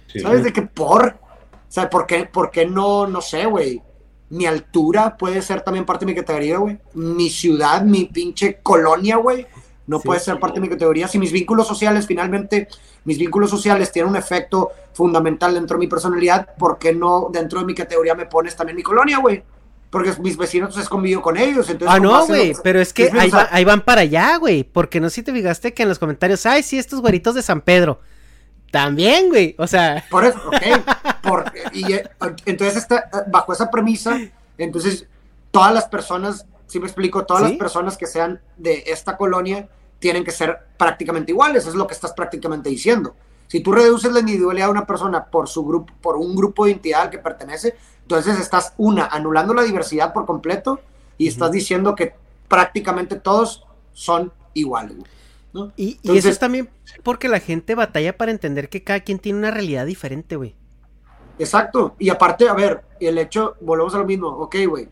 Sí. ¿Sabes de qué por? O sea, ¿por qué, por qué no, no sé, güey? Mi altura puede ser también parte de mi categoría, güey. Mi ciudad, mi pinche colonia, güey. No Sí. puede ser parte de mi categoría. Si mis vínculos sociales, finalmente, mis vínculos sociales tienen un efecto fundamental dentro de mi personalidad, ¿por qué no dentro de mi categoría me pones también mi colonia, güey? Porque mis vecinos es convivo con ellos. Entonces, Ah, no, güey, pero es que va- ahí van para allá, güey. Porque no sé si te fijaste que en los comentarios, ay, sí, estos güeritos de San Pedro. También, güey. O sea, Por eso, ok. Por- y, eh, entonces, está, bajo esa premisa, entonces todas las personas, si me explico, todas ¿Sí? las personas que sean de esta colonia tienen que ser prácticamente iguales, es lo que estás prácticamente diciendo. Si tú reduces la individualidad de una persona por su grupo, por un grupo de entidad al que pertenece, entonces estás una anulando la diversidad por completo y estás diciendo que prácticamente todos son iguales. ¿no? y, y eso es también porque la gente batalla para entender que cada quien tiene una realidad diferente, güey. Exacto. Y aparte, a ver, el hecho, volvemos a lo mismo. Ok, güey.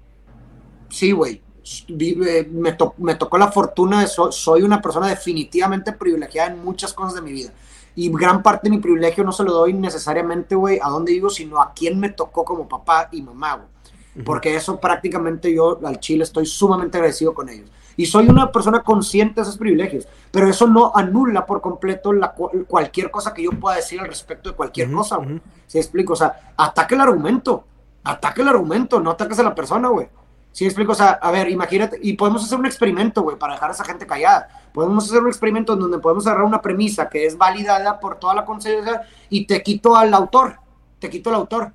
Sí, güey. Eh, Me, to- me tocó la fortuna de so- soy una persona definitivamente privilegiada en muchas cosas de mi vida. Y gran parte de mi privilegio no se lo doy necesariamente, güey, a dónde vivo, sino a quién me tocó como papá y mamá, güey. porque eso prácticamente yo al Chile estoy sumamente agradecido con ellos. Y soy una persona consciente de esos privilegios, pero eso no anula por completo la, cualquier cosa que yo pueda decir al respecto de cualquier cosa, güey. ¿Sí explico? O sea, ataque el argumento, ataque el argumento, no ataques a la persona, güey. ¿Sí explico? O sea, a ver, imagínate, y podemos hacer un experimento, güey, para dejar a esa gente callada. Podemos hacer un experimento en donde podemos agarrar una premisa que es validada por toda la conciencia y te quito al autor, te quito al autor.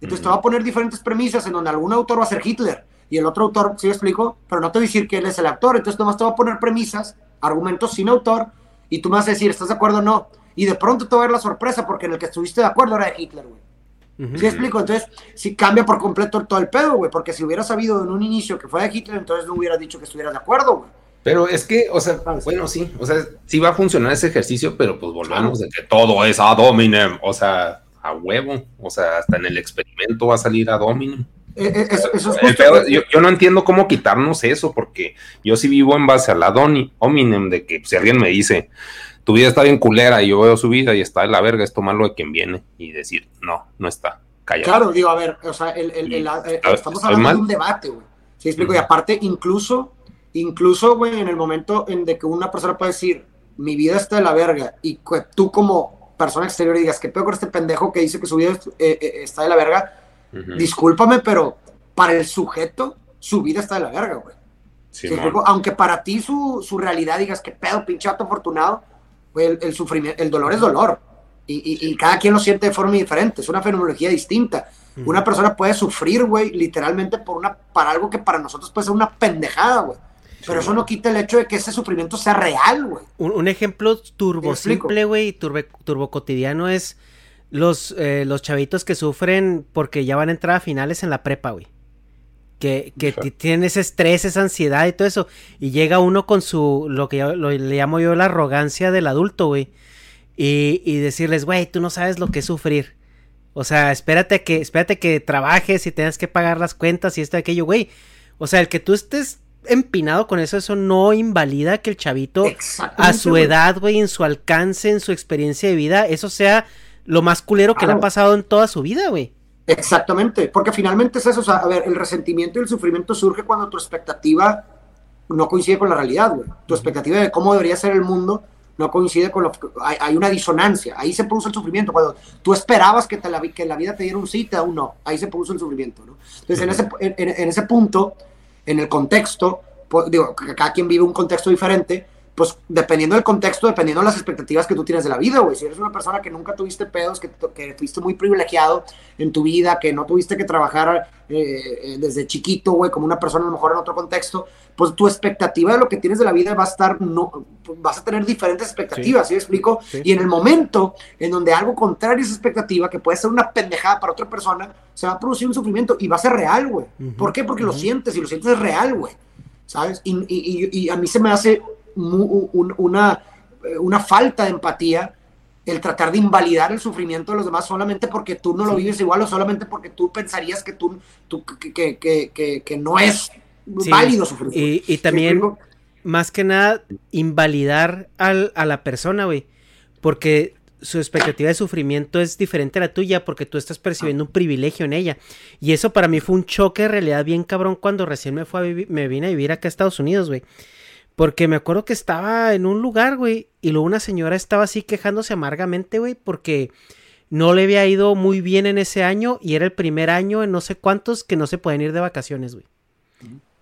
Entonces te va a poner diferentes premisas en donde algún autor va a ser Hitler y el otro autor, ¿sí explico? Pero no te voy a decir que él es el actor, entonces nomás te va a poner premisas, argumentos sin autor, y tú me vas a decir, ¿estás de acuerdo o no? Y de pronto te va a ver la sorpresa, porque en el que estuviste de acuerdo era de Hitler, güey. ¿Sí explico? Entonces, sí cambia por completo todo el pedo, güey, porque si hubieras sabido en un inicio que fue de Hitler, entonces no hubieras dicho que estuvieras de acuerdo, güey. Pero es que, o sea, bueno, sí, o sea, sí va a funcionar ese ejercicio, pero pues volvemos de que todo es ad hominem, o sea, a huevo, o sea, hasta en el experimento va a salir ad hominem. Eh, eh, eso, es yo, no entiendo cómo quitarnos eso, porque yo sí vivo en base a la hominem de que si alguien me dice, tu vida está bien culera y yo veo su vida y está de la verga, es tomarlo de quien viene y decir, no, no está, callado. Claro, digo, a ver, o sea, el, el, eh, estamos hablando de un debate, güey. ¿Sí explico? Y aparte, incluso, incluso, güey, en el momento en de que una persona puede decir, mi vida está de la verga, y tú como persona exterior digas, ¿qué peor con este pendejo que dice que su vida está de la verga? Discúlpame, pero para el sujeto, su vida está de la verga, güey. Aunque para ti su, realidad digas que pedo, pinche afortunado, el, sufrimiento, el dolor es dolor. Y, cada quien lo siente de forma diferente, es una fenomenología distinta. Una persona puede sufrir, güey, literalmente por una, para algo que para nosotros puede ser una pendejada, güey. Pero eso no quita el hecho de que ese sufrimiento sea real, güey. Un, ejemplo turbo simple, güey, turbo, turbo cotidiano es los, eh, los chavitos que sufren porque ya van a entrar a finales en la prepa, güey. Que, que tienen ese estrés, esa ansiedad y todo eso. Y llega uno con su, lo que yo, le llamo yo la arrogancia del adulto, güey. Y, y decirles, güey, tú no sabes lo que es sufrir. O sea, espérate que, espérate que trabajes y tengas que pagar las cuentas y esto y aquello, güey. O sea, el que tú estés empinado con eso, eso no invalida que el chavito a su edad, güey, en su alcance, en su experiencia de vida, eso sea lo más culero que le ha pasado en toda su vida, güey. Exactamente, porque finalmente es eso, o sea, a ver, el resentimiento y el sufrimiento surge cuando tu expectativa no coincide con la realidad, güey. Tu expectativa de cómo debería ser el mundo no coincide con lo que hay, hay una disonancia, ahí se produce el sufrimiento, cuando tú esperabas que, te la, que la vida te diera un sí, te da un no, ahí se produce el sufrimiento, ¿no? Entonces, en, ese, en, ese punto, en el contexto, pues, digo, cada quien vive un contexto diferente, pues dependiendo del contexto, dependiendo de las expectativas que tú tienes de la vida, güey. Si eres una persona que nunca tuviste pedos, que, que fuiste muy privilegiado en tu vida, que no tuviste que trabajar eh, eh, desde chiquito, güey, como una persona a lo mejor en otro contexto, pues tu expectativa de lo que tienes de la vida va a estar, no, vas a tener diferentes expectativas, ¿sí, me explico? Y en el momento en donde algo contrario a esa expectativa, que puede ser una pendejada para otra persona, se va a producir un sufrimiento y va a ser real, güey. ¿Por qué? Porque lo sientes y lo sientes real, güey. ¿Sabes? Y, y, y a mí se me hace una, una falta de empatía el tratar de invalidar el sufrimiento de los demás solamente porque tú no lo vives igual o solamente porque tú pensarías que tú, que, que, que, no es válido sufrir. Y, y también, más que nada, invalidar al, a la persona, güey. Porque su expectativa de sufrimiento es diferente a la tuya porque tú estás percibiendo un privilegio en ella. Y eso para mí fue un choque de realidad bien cabrón cuando recién me, fue a me vine a vivir acá a Estados Unidos, güey. Porque me acuerdo que estaba en un lugar, güey, y luego una señora estaba así quejándose amargamente, güey, porque no le había ido muy bien en ese año y era el primer año en no sé cuántos que no se pueden ir de vacaciones, güey.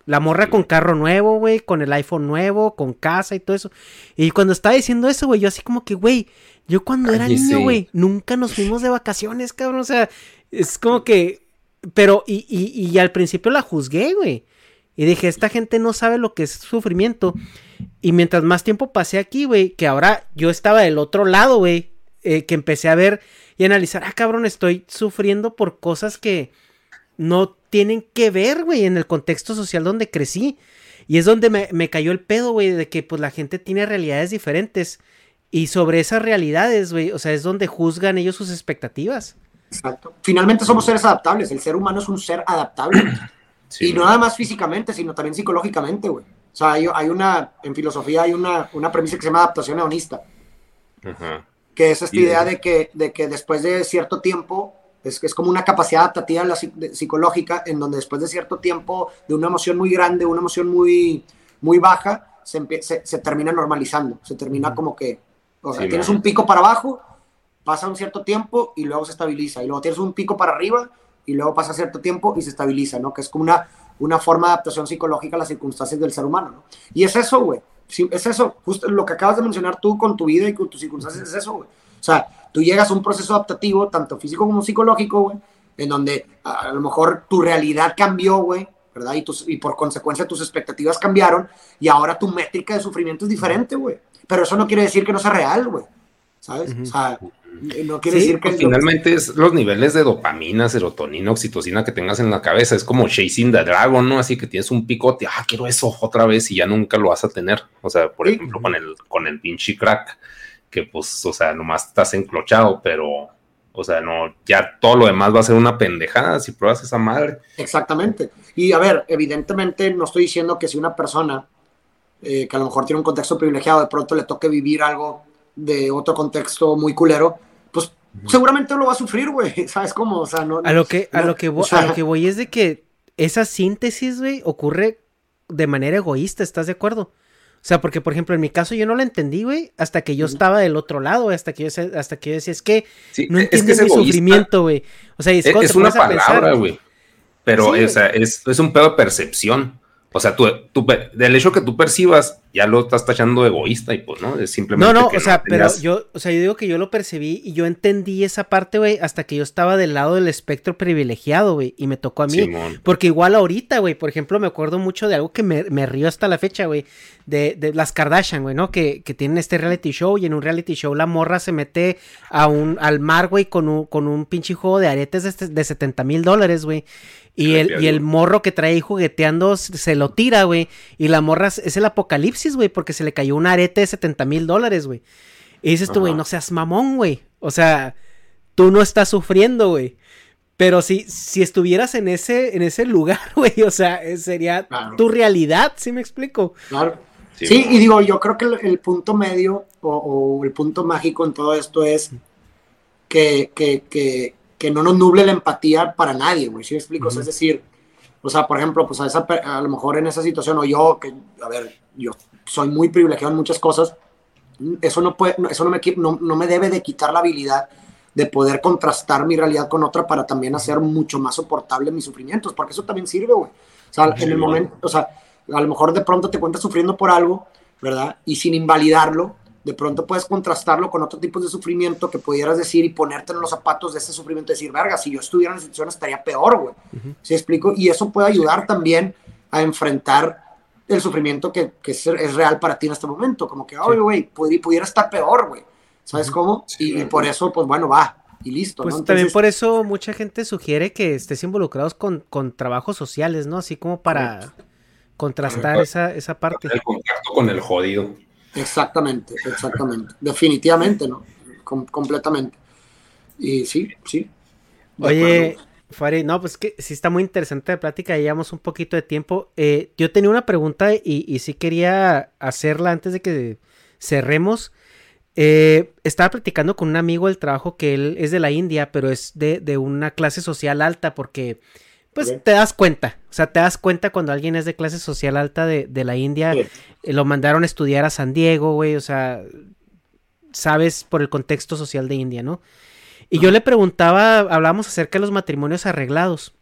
La morra con carro nuevo, güey, con el iPhone nuevo, con casa y todo eso. Y cuando estaba diciendo eso, güey, yo así como que, güey, yo cuando era niño, güey, nunca nos fuimos de vacaciones, cabrón. O sea, es como que... Pero, y, y, y al principio la juzgué, güey. Y dije, esta gente no sabe lo que es sufrimiento. Y mientras más tiempo pasé aquí, güey, que ahora yo estaba del otro lado, güey, eh, que empecé a ver y analizar, ah, cabrón, estoy sufriendo por cosas que no tienen que ver, güey, en el contexto social donde crecí. Y es donde me, me cayó el pedo, güey, de que pues la gente tiene realidades diferentes. Y sobre esas realidades, güey, o sea, es donde juzgan ellos sus expectativas. Exacto. Finalmente somos seres adaptables. El ser humano es un ser adaptable y no nada más físicamente, sino también psicológicamente, güey. O sea, hay, hay, una, en filosofía hay una, una premisa que se llama adaptación hedonista. Que es esta idea de que, de que después de cierto tiempo Es, es como una capacidad adaptativa la, psicológica en donde después de cierto tiempo de una emoción muy grande, una emoción muy, muy baja, se, se, termina normalizando, se termina como que, o sea, tienes un pico para abajo, pasa un cierto tiempo y luego se estabiliza, y luego tienes un pico para arriba y luego pasa cierto tiempo y se estabiliza, ¿no? Que es como una, una forma de adaptación psicológica a las circunstancias del ser humano, ¿no? Y es eso, güey, es eso, justo lo que acabas de mencionar tú con tu vida y con tus circunstancias, es eso, güey. O sea, tú llegas a un proceso adaptativo, tanto físico como psicológico, güey, en donde a, lo mejor tu realidad cambió, güey, ¿verdad? Y, tus, y por consecuencia tus expectativas cambiaron y ahora tu métrica de sufrimiento es diferente, güey. Pero eso no quiere decir que no sea real, güey. ¿Sabes? O sea, no quiere decir que... Pues finalmente es los niveles de dopamina, serotonina, oxitocina que tengas en la cabeza. Es como chasing the dragon, ¿no? Así que tienes un picote, ah, quiero eso otra vez y ya nunca lo vas a tener. O sea, por ejemplo, con el, con el pinche crack que pues, o sea, nomás estás enclochado, pero, o sea, no, ya todo lo demás va a ser una pendejada si pruebas esa madre. Exactamente. Y a ver, evidentemente no estoy diciendo que si una persona eh, que a lo mejor tiene un contexto privilegiado, de pronto le toque vivir algo de otro contexto muy culero, pues seguramente lo va a sufrir, güey. *laughs* ¿Sabes cómo? O sea, no. A lo que, a lo que, voy, a lo que voy es de que esa síntesis, güey, ocurre de manera egoísta, ¿estás de acuerdo? O sea, porque, por ejemplo, en mi caso yo no la entendí, güey, hasta que yo estaba del otro lado, hasta que yo, hasta que yo decía, es que no entiendes mi sufrimiento, güey. O sea, es, es una palabra, güey. Pero es, es, un pedo de percepción. O sea, tú, tú, del hecho que tú percibas, ya lo estás tachando egoísta y pues, ¿no? Es simplemente. No, no, o sea, pero yo, o sea, yo digo que yo lo percibí y yo entendí esa parte, güey, hasta que yo estaba del lado del espectro privilegiado, güey, y me tocó a mí. Porque igual ahorita, güey, por ejemplo, me acuerdo mucho de algo que me, me río hasta la fecha, güey, de, de, las Kardashian, güey, ¿no? Que, que, tienen este reality show y en un reality show la morra se mete a un, al mar, güey, con un, con un pinche juego de aretes de, de 70 mil dólares, güey. Y el, y el morro que trae ahí jugueteando se lo tira, güey. Y la morra es el apocalipsis, güey, porque se le cayó un arete de 70 mil dólares, güey. Y dices tú, güey, no seas mamón, güey. O sea, tú no estás sufriendo, güey. Pero si, si estuvieras en ese, en ese lugar, *laughs* güey, o sea, eh, sería tu realidad, ¿sí me explico? Claro. Sí, y digo, yo creo que el, punto medio o, el punto mágico en todo esto es que, que, que, que no nos nuble la empatía para nadie, güey, ¿sí me explico? es decir, o sea, por ejemplo, pues a, esa, a lo mejor en esa situación, o yo, que, a ver, yo soy muy privilegiado en muchas cosas, eso no puede, eso no me, no, no me debe de quitar la habilidad de poder contrastar mi realidad con otra para también hacer mucho más soportable mis sufrimientos, porque eso también sirve, güey. O sea, en el momento, o sea, a lo mejor de pronto te cuentas sufriendo por algo, ¿verdad? Y sin invalidarlo, de pronto puedes contrastarlo con otro tipo de sufrimiento que pudieras decir y ponerte en los zapatos de ese sufrimiento y decir, verga, si yo estuviera en esa situación estaría peor, güey. ¿Sí explico? Y eso puede ayudar también a enfrentar el sufrimiento que, que es, real para ti en este momento. Como que, oye, güey, pudiera, estar peor, güey. ¿Sabes cómo? y, por eso, pues bueno, va. Y listo. Pues también por eso mucha gente sugiere que estés involucrados con, con trabajos sociales, ¿no? Así como para contrastar esa, esa parte. El contacto con el jodido. Exactamente, exactamente. Definitivamente, ¿no? completamente. Y sí, sí. Oye, Fari, no, pues que sí está muy interesante la plática, llevamos un poquito de tiempo. Eh, yo tenía una pregunta y, y, sí quería hacerla antes de que cerremos. Eh, estaba platicando con un amigo del trabajo que él es de la India, pero es de, de una clase social alta porque pues te das cuenta, o sea, te das cuenta cuando alguien es de clase social alta de, la India, eh, lo mandaron a estudiar a San Diego, güey, o sea, sabes por el contexto social de India, ¿no? Y yo le preguntaba, hablábamos acerca de los matrimonios arreglados.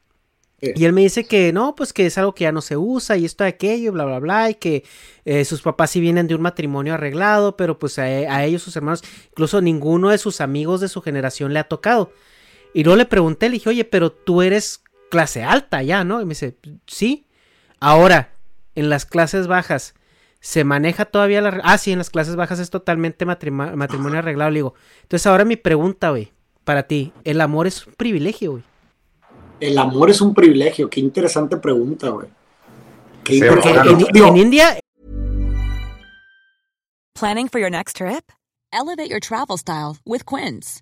Y él me dice que no, pues que es algo que ya no se usa y esto, aquello, bla, bla, bla, y que eh, sus papás sí vienen de un matrimonio arreglado, pero pues a, a, ellos, sus hermanos, incluso ninguno de sus amigos de su generación le ha tocado. Y luego le pregunté, le dije, oye, pero tú eres clase alta ya, ¿no? Y me dice, sí. Ahora, en las clases bajas, ¿se maneja todavía la... Ah, sí, en las clases bajas es totalmente matrimonio arreglado, le digo. Entonces ahora mi pregunta, güey, para ti, ¿el amor es un privilegio, güey? El amor es un privilegio, qué interesante pregunta, güey. Qué en, en India... Planning for your next trip? Elevate your travel style with Quince.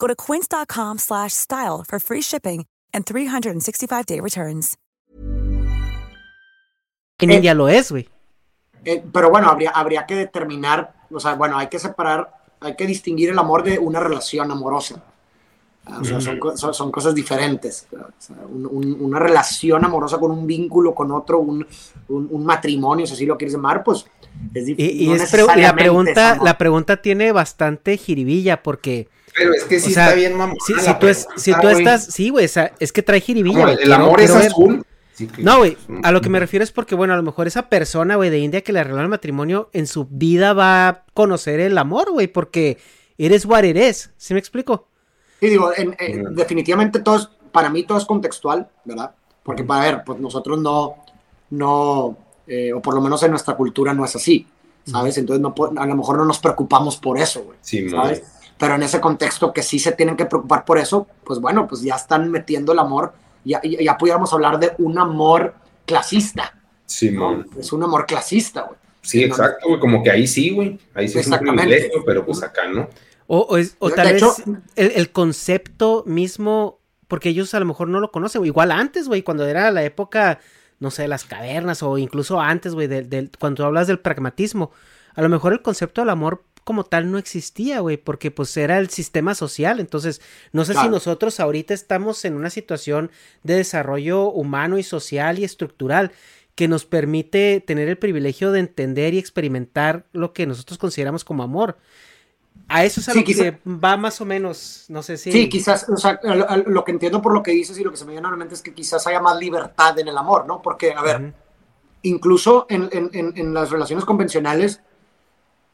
Go to quince.com/style for free shipping and 365-day returns. En India lo es, güey. Eh, pero bueno, habría, habría que determinar, o sea, bueno, hay que separar, hay que distinguir el amor de una relación amorosa. O sea, son, son- son cosas diferentes. O sea, un- un- una relación amorosa con un vínculo con otro, un, un- un matrimonio, si así lo quieres llamar, pues es Y, difícil. y es pre- y la pregunta, la pregunta tiene bastante jiribilla porque, Pero es que sí o sea, está bien mamón. si, si tú, es, si tú estás, sí, güey, o sea, es que trae jiribilla. Como el quiero- amor es quiero ver- azul. Sí que- No, güey, a lo que me refiero es porque, bueno, a lo mejor esa persona, güey, de India que le arregló el matrimonio, en su vida va a conocer el amor, güey, porque eres what it is, ¿sí me explico? Sí, digo, en- en- definitivamente todo es, para mí todo es contextual, ¿verdad? Porque para ver, pues nosotros no, no, eh, o por lo menos en nuestra cultura no es así, ¿sabes? Entonces no, a lo mejor no nos preocupamos por eso, güey, Sí, ¿sabes? Pero en ese contexto que sí se tienen que preocupar por eso, pues bueno, pues ya están metiendo el amor, ya, ya, ya pudiéramos hablar de un amor clasista, Simón. es un amor clasista, güey. Sí, exacto, güey. Como que ahí sí, güey. Ahí sí es un Exactamente. privilegio, pero pues acá no. O, o es- o De tal vez hecho- el, el concepto mismo, porque ellos a lo mejor no lo conocen, güey, igual antes, güey, cuando era la época, no sé, de las cavernas, o incluso antes, güey, del, del- cuando hablas del pragmatismo, a lo mejor el concepto del amor como tal no existía, güey, porque pues era el sistema social, entonces no sé si nosotros ahorita estamos en una situación de desarrollo humano y social y estructural que nos permite tener el privilegio de entender y experimentar lo que nosotros consideramos como amor. A eso es a Sí, lo que va más o menos, no sé si... Sí, quizás, o sea, lo, lo que entiendo por lo que dices y lo que se me viene a la mente es que quizás haya más libertad en el amor, ¿no? Porque, a ver, incluso en, en- en- en las relaciones convencionales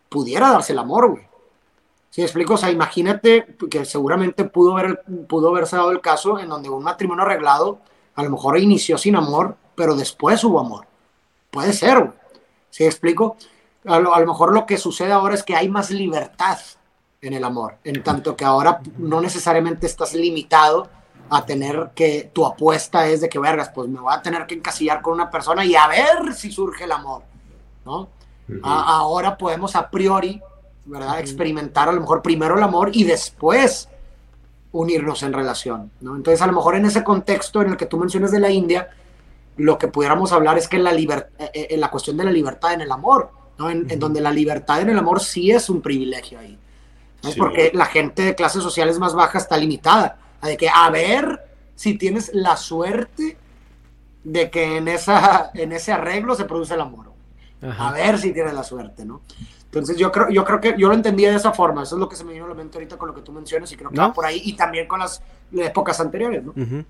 pudiera darse el amor, güey. ¿Sí me explico? O sea, imagínate que seguramente pudo, haber, pudo haberse dado el caso en donde un matrimonio arreglado a lo mejor inició sin amor, pero después hubo amor. Puede ser, güey. ¿Sí explico? A lo, a lo mejor lo que sucede ahora es que hay más libertad en el amor, en tanto que ahora no necesariamente estás limitado a tener que tu apuesta es de que vergas, pues me voy a tener que encasillar con una persona y a ver si surge el amor, ¿no? A- ahora podemos a priori, ¿verdad? Experimentar a lo mejor primero el amor y después unirnos en relación, ¿no? Entonces, a lo mejor en ese contexto en el que tú mencionas de la India, lo que pudiéramos hablar es que la, liber- eh, eh, la cuestión de la libertad en el amor, ¿no? En, en donde la libertad en el amor sí es un privilegio ahí, ¿no? Sí. Porque la gente de clases sociales más bajas está limitada, a de que a ver si tienes la suerte de que en, esa, en ese arreglo se produce el amor. Ajá. A ver si tienes la suerte, ¿no? Entonces yo creo, yo creo que yo lo entendía de esa forma, eso es lo que se me vino a la mente ahorita con lo que tú mencionas y creo que ¿No? va por ahí y también con las épocas anteriores, ¿no? Ujú.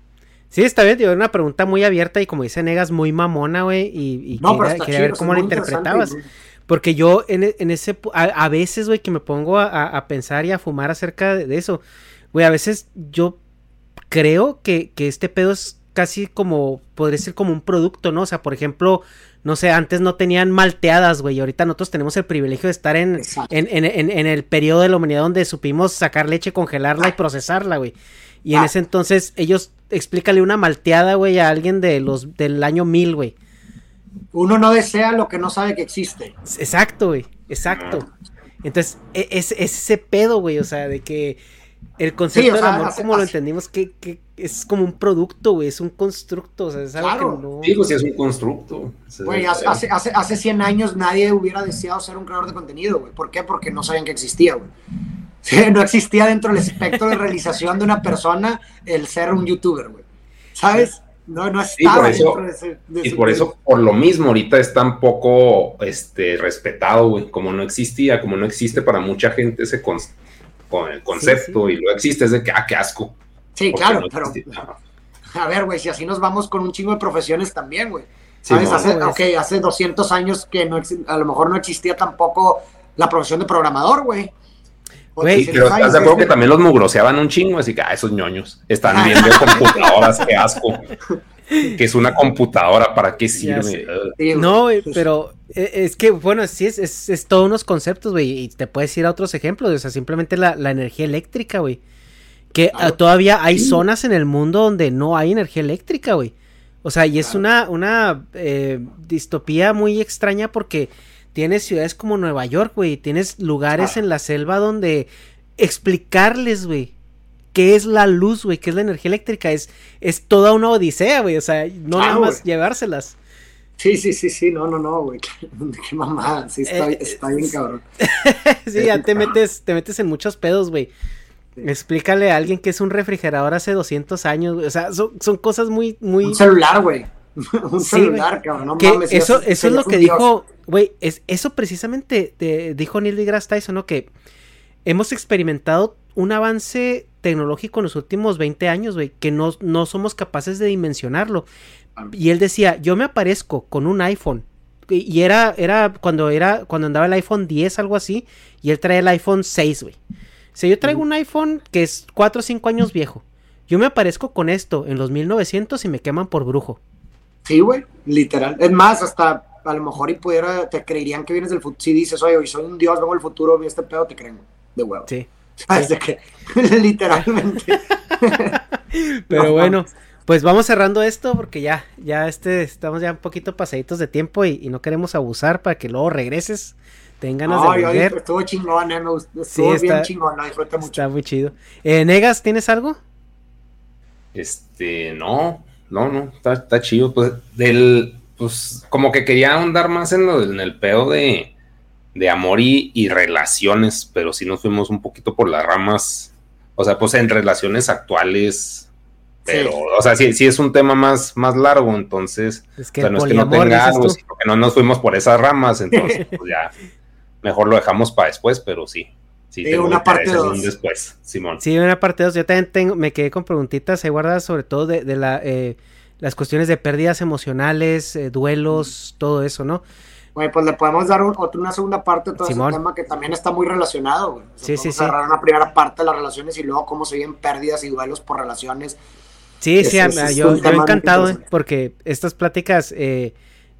Sí, está bien, digo, una pregunta muy abierta y como dice Negas, muy mamona, güey, y, y No, quería, quería chido, ver cómo la interpretabas. y- Porque yo en, en ese, a, a veces, güey, que me pongo a, a- a pensar y a fumar acerca de, de eso, güey, a veces yo creo que, que este pedo es casi como, podría ser como un producto, ¿no? O sea, por ejemplo, no sé, antes no tenían malteadas, güey, y ahorita nosotros tenemos el privilegio de estar en, en, en, el periodo de la humanidad donde supimos sacar leche, congelarla y procesarla, güey. Y en Ah. ese entonces, ellos, explícale una malteada, güey, a alguien de los, del año 1000, güey. Uno no desea lo que no sabe que existe. Exacto, güey. Exacto. Entonces, e- es, es ese pedo, güey. O sea, de que el concepto Sí, o del sea, amor, hace- como lo entendimos, que, que es como un producto, güey, es un constructo, o sea, es algo Claro. que no... Sí, pues sí es un constructo. Güey, hace, hace, hace, hace 100 años nadie hubiera deseado ser un creador de contenido, güey. ¿Por qué? Porque no sabían que existía, güey. *laughs* Sí, no existía dentro del espectro de realización de una persona el ser un youtuber, güey. ¿Sabes? No, no Sí, estaba por eso- dentro de ese... de Y ese- por eso, por lo mismo, ahorita es tan poco este, respetado, güey. Como no existía, como no existe para mucha gente ese con- con el concepto y lo existe, es de que, ah, qué asco. Sí, Porque claro, no pero... A ver, güey, si así nos vamos con un chingo de profesiones también, güey. ¿Sabes? hace, Pues- ok, hace 200 años que no a lo mejor no existía tampoco la profesión de programador, güey. O Güey, Sí, 300 pero estás de acuerdo que también los mugroseaban un chingo, así que, ah, esos ñoños están *laughs* viendo computadoras, qué asco. Que es una computadora, ¿para qué sirve? Sí. No, sí. pero eh, es que, bueno, sí, es, es, es todos unos conceptos, güey, y te puedes ir a otros ejemplos, o sea, simplemente la, la energía eléctrica, güey. Que Claro. ah, todavía hay zonas en el mundo donde no hay energía eléctrica, güey. O sea, y es una, una eh, distopía muy extraña porque tienes ciudades como Nueva York, güey, tienes lugares Ah. en la selva donde explicarles, güey, qué es la luz, güey, qué es la energía eléctrica, es, es toda una odisea, güey, o sea, no nada más güey. llevárselas. Sí, sí, sí, sí, no, no, no, güey. Qué, *laughs* qué mamada, sí, está, Eh, está bien cabrón. *laughs* Sí, ya *laughs* te metes, te metes en muchos pedos, güey. Explícale a alguien que es un refrigerador hace 200 años, güey. O sea, son, son cosas muy, muy... Un celular, güey. *laughs* Un Sí, celular, cabrón, no que mames. eso, eso es lo que dios. dijo, güey, es, eso precisamente te- dijo Neil deGrasse Tyson, ¿no? Que hemos experimentado un avance tecnológico en los últimos 20 años, güey, que no, no somos capaces de dimensionarlo. Y él decía, yo me aparezco con un iPhone. Y y era, era cuando era, cuando andaba el iPhone 10, algo así, y él trae el iPhone 6, güey. Sea, yo traigo un iPhone que es 4 o 5 años viejo. Yo me aparezco con esto en los 1900 y me queman por brujo. Sí, güey, literal. Es más, hasta a lo mejor y pudiera, te creerían que vienes del futuro. Si dices, oye, hoy soy un dios, vengo del futuro, vi este pedo, te creen, de huevo. Sí. ¿Sabes de qué? *laughs* Literalmente. *laughs* Pero No, bueno, pues vamos cerrando esto porque ya, ya este, estamos ya un poquito pasaditos de tiempo y, y no queremos abusar para que luego regreses, tengan ganas No, de yo volver. estuvo chingón, eh, me gustó, estuvo está- bien chingón, lo disfruté mucho. Está muy chido. Eh, Negas, ¿tienes algo? Este, no, no, no, está, está chido. Pues, del, pues, como que quería ahondar más en, lo, en el pedo de, de amor y, y relaciones, pero sí nos fuimos un poquito por las ramas, o sea, pues en relaciones actuales, pero, Sí. o sea, sí, sí es un tema más, más largo, entonces, Es que o sea, no es que no poliamor, tenga dices algo, tú. sino que no nos fuimos por esas ramas, entonces, pues ya, *laughs* mejor lo dejamos para después, pero sí. Sí, una parte dos. después, Simón. Sí, una parte dos. Yo también tengo, me quedé con preguntitas ahí guardadas sobre todo de, de la, eh, las cuestiones de pérdidas emocionales, eh, duelos, todo eso, ¿no? Güey, pues le podemos dar un- otra- una segunda parte a todo Simón. ese tema que también está muy relacionado, güey. O sea, Sí, sí, sí. agarrar una primera parte de las relaciones y luego cómo se viven pérdidas y duelos por relaciones. Sí, sí, es yo, yo encantado, eh, porque estas pláticas, eh,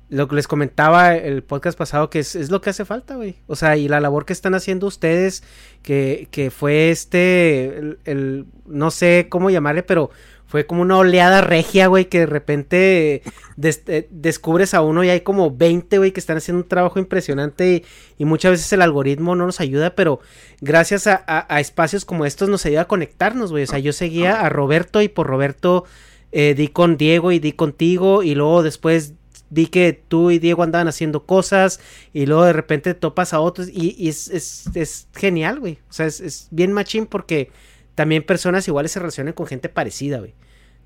lo que les comentaba el podcast pasado, que es, es lo que hace falta, güey. O sea, y la labor que están haciendo ustedes, que, que fue este, el, no sé cómo llamarle, pero fue como una oleada regia, güey, que de repente des- eh, descubres a uno y hay como 20, güey, que están haciendo un trabajo impresionante y, y muchas veces el algoritmo no nos ayuda, pero gracias a espacios como estos nos ayuda a conectarnos, güey. O sea, yo seguía a Roberto y por Roberto eh, di con Diego y di contigo y luego después vi que tú y Diego andaban haciendo cosas y luego de repente topas a otros y, y es, es- es genial, güey. O sea, es, es bien machín porque también personas iguales se relacionan con gente parecida, güey.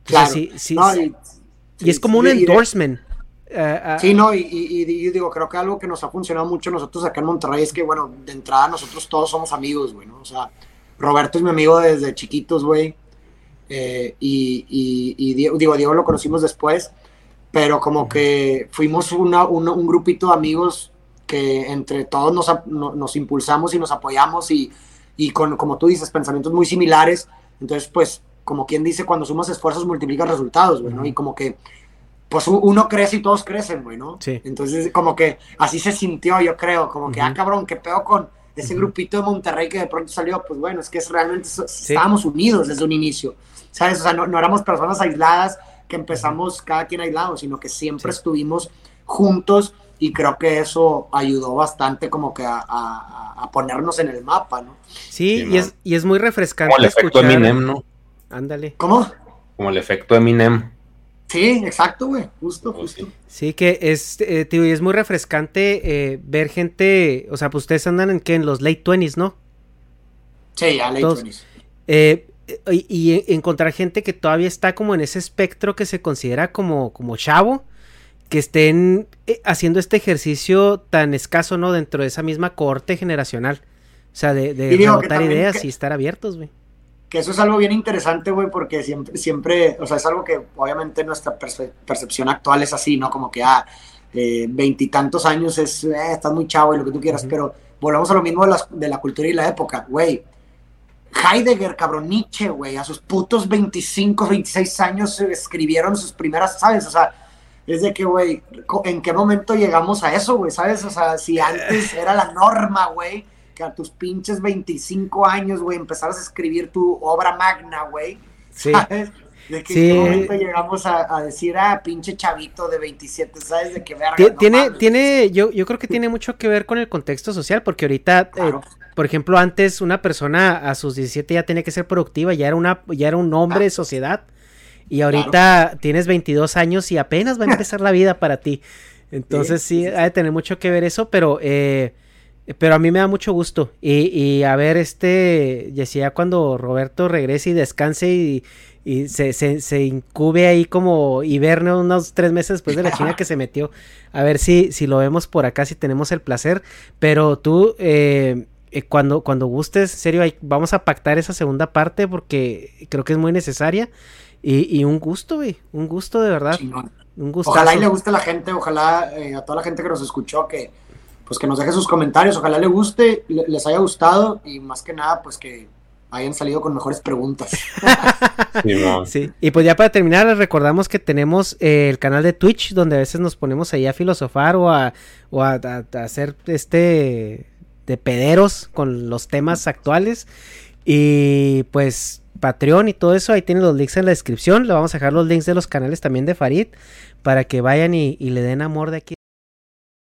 Claro. sí- sí- No, y, y, es como un endorsement. eh, a- Sí, no, y, y- y yo digo, creo que algo que nos ha funcionado mucho nosotros acá en Monterrey es que, bueno, de entrada nosotros todos somos amigos, güey, ¿no? O sea, Roberto es mi amigo desde chiquitos, güey. eh, y, y- y Diego, digo, Diego lo conocimos después, pero como que fuimos una- una- un grupito de amigos que entre todos nos, nos impulsamos y nos apoyamos y, y con, como tú dices, pensamientos muy similares. Entonces, pues, como quien dice, cuando sumas esfuerzos multiplicas resultados, güey, ¿no? Y como que pues uno crece y todos crecen, güey, ¿no? Sí. Entonces, como que así se sintió, yo creo, como que, Ujú. ah, cabrón, qué pedo con ese grupito de Monterrey que de pronto salió, pues bueno, es que es realmente so- estábamos unidos desde un inicio, ¿sabes? O sea, no, no éramos personas aisladas que empezamos cada quien aislado, sino que siempre Sí. estuvimos juntos y creo que eso ayudó bastante como que a, a- a ponernos en el mapa, ¿no? Sí, Sí, y, es, y es muy refrescante Como el efecto. Eminem, ¿no? Ándale. ¿Cómo? Como el efecto Eminem. Sí, exacto, güey, justo, Pues justo. sí. Sí, que es, eh, tío, y es muy refrescante eh, ver gente, o sea, pues ustedes andan en que en los late 20s, ¿no? Sí, ya late Todos. 20s. Eh, y, y encontrar gente que todavía está como en ese espectro que se considera como, como chavo, que estén eh, haciendo este ejercicio tan escaso, ¿no? Dentro de esa misma cohorte generacional. O sea, de, de rebotar ideas que- y estar abiertos, güey. Que eso es algo bien interesante, güey, porque siempre, siempre, o sea, es algo que obviamente nuestra perce- percepción actual es así, ¿no? Como que, ah, eh, veintitantos años es, eh, estás muy chavo y lo que tú quieras, pero volvamos a lo mismo de, las- de la cultura y la época, güey. Heidegger, cabrón, Nietzsche, güey, a sus putos 25, 26 años eh, escribieron sus primeras, ¿sabes? O sea, es de que, güey, ¿en qué momento llegamos a eso, güey? ¿Sabes? O sea, si antes *laughs* era la norma, güey, que a tus pinches 25 años, güey, empezaras a escribir tu obra magna, güey. Sí. ¿Sabes? De que Sí. en qué momento llegamos a, a decir, ah, pinche chavito de 27, ¿sabes? De que verga. No tiene, tiene, yo, yo creo que tiene mucho que ver con el contexto social, porque ahorita, eh, Claro. Por ejemplo, antes una persona a sus 17 ya tenía que ser productiva, ya era una, ya era un hombre Ah. de sociedad. Y ahorita tienes 22 años y apenas va a empezar la vida para ti. Entonces sí, Sí, sí, ha de tener mucho que ver eso, pero eh, pero a mí me da mucho gusto. Y, y a ver, este, decía cuando Roberto regrese y descanse y, y se, se, se incube ahí como hiberne unos tres meses después de la China que se metió. A ver si, si lo vemos por acá, si tenemos el placer. Pero tú, eh, eh, cuando, cuando gustes, en serio, ahí vamos a pactar esa segunda parte porque creo que es muy necesaria. Y, y un gusto, güey, un gusto de verdad. Chingón. Un. Ojalá y le guste a la gente, ojalá eh, a toda la gente que nos escuchó que pues que nos deje sus comentarios, ojalá le guste, le- les haya gustado y más que nada pues que hayan salido con mejores preguntas. *laughs* Simón. Sí, y pues ya para terminar, les recordamos que tenemos eh, el canal de Twitch, donde a veces nos ponemos ahí a filosofar o a, o a, a- a hacer este de pederos con los temas actuales. Y pues Patreon y todo eso, ahí tienen los links en la descripción. Le vamos a dejar los links de los canales también de Farid para que vayan y, y le den amor de aquí.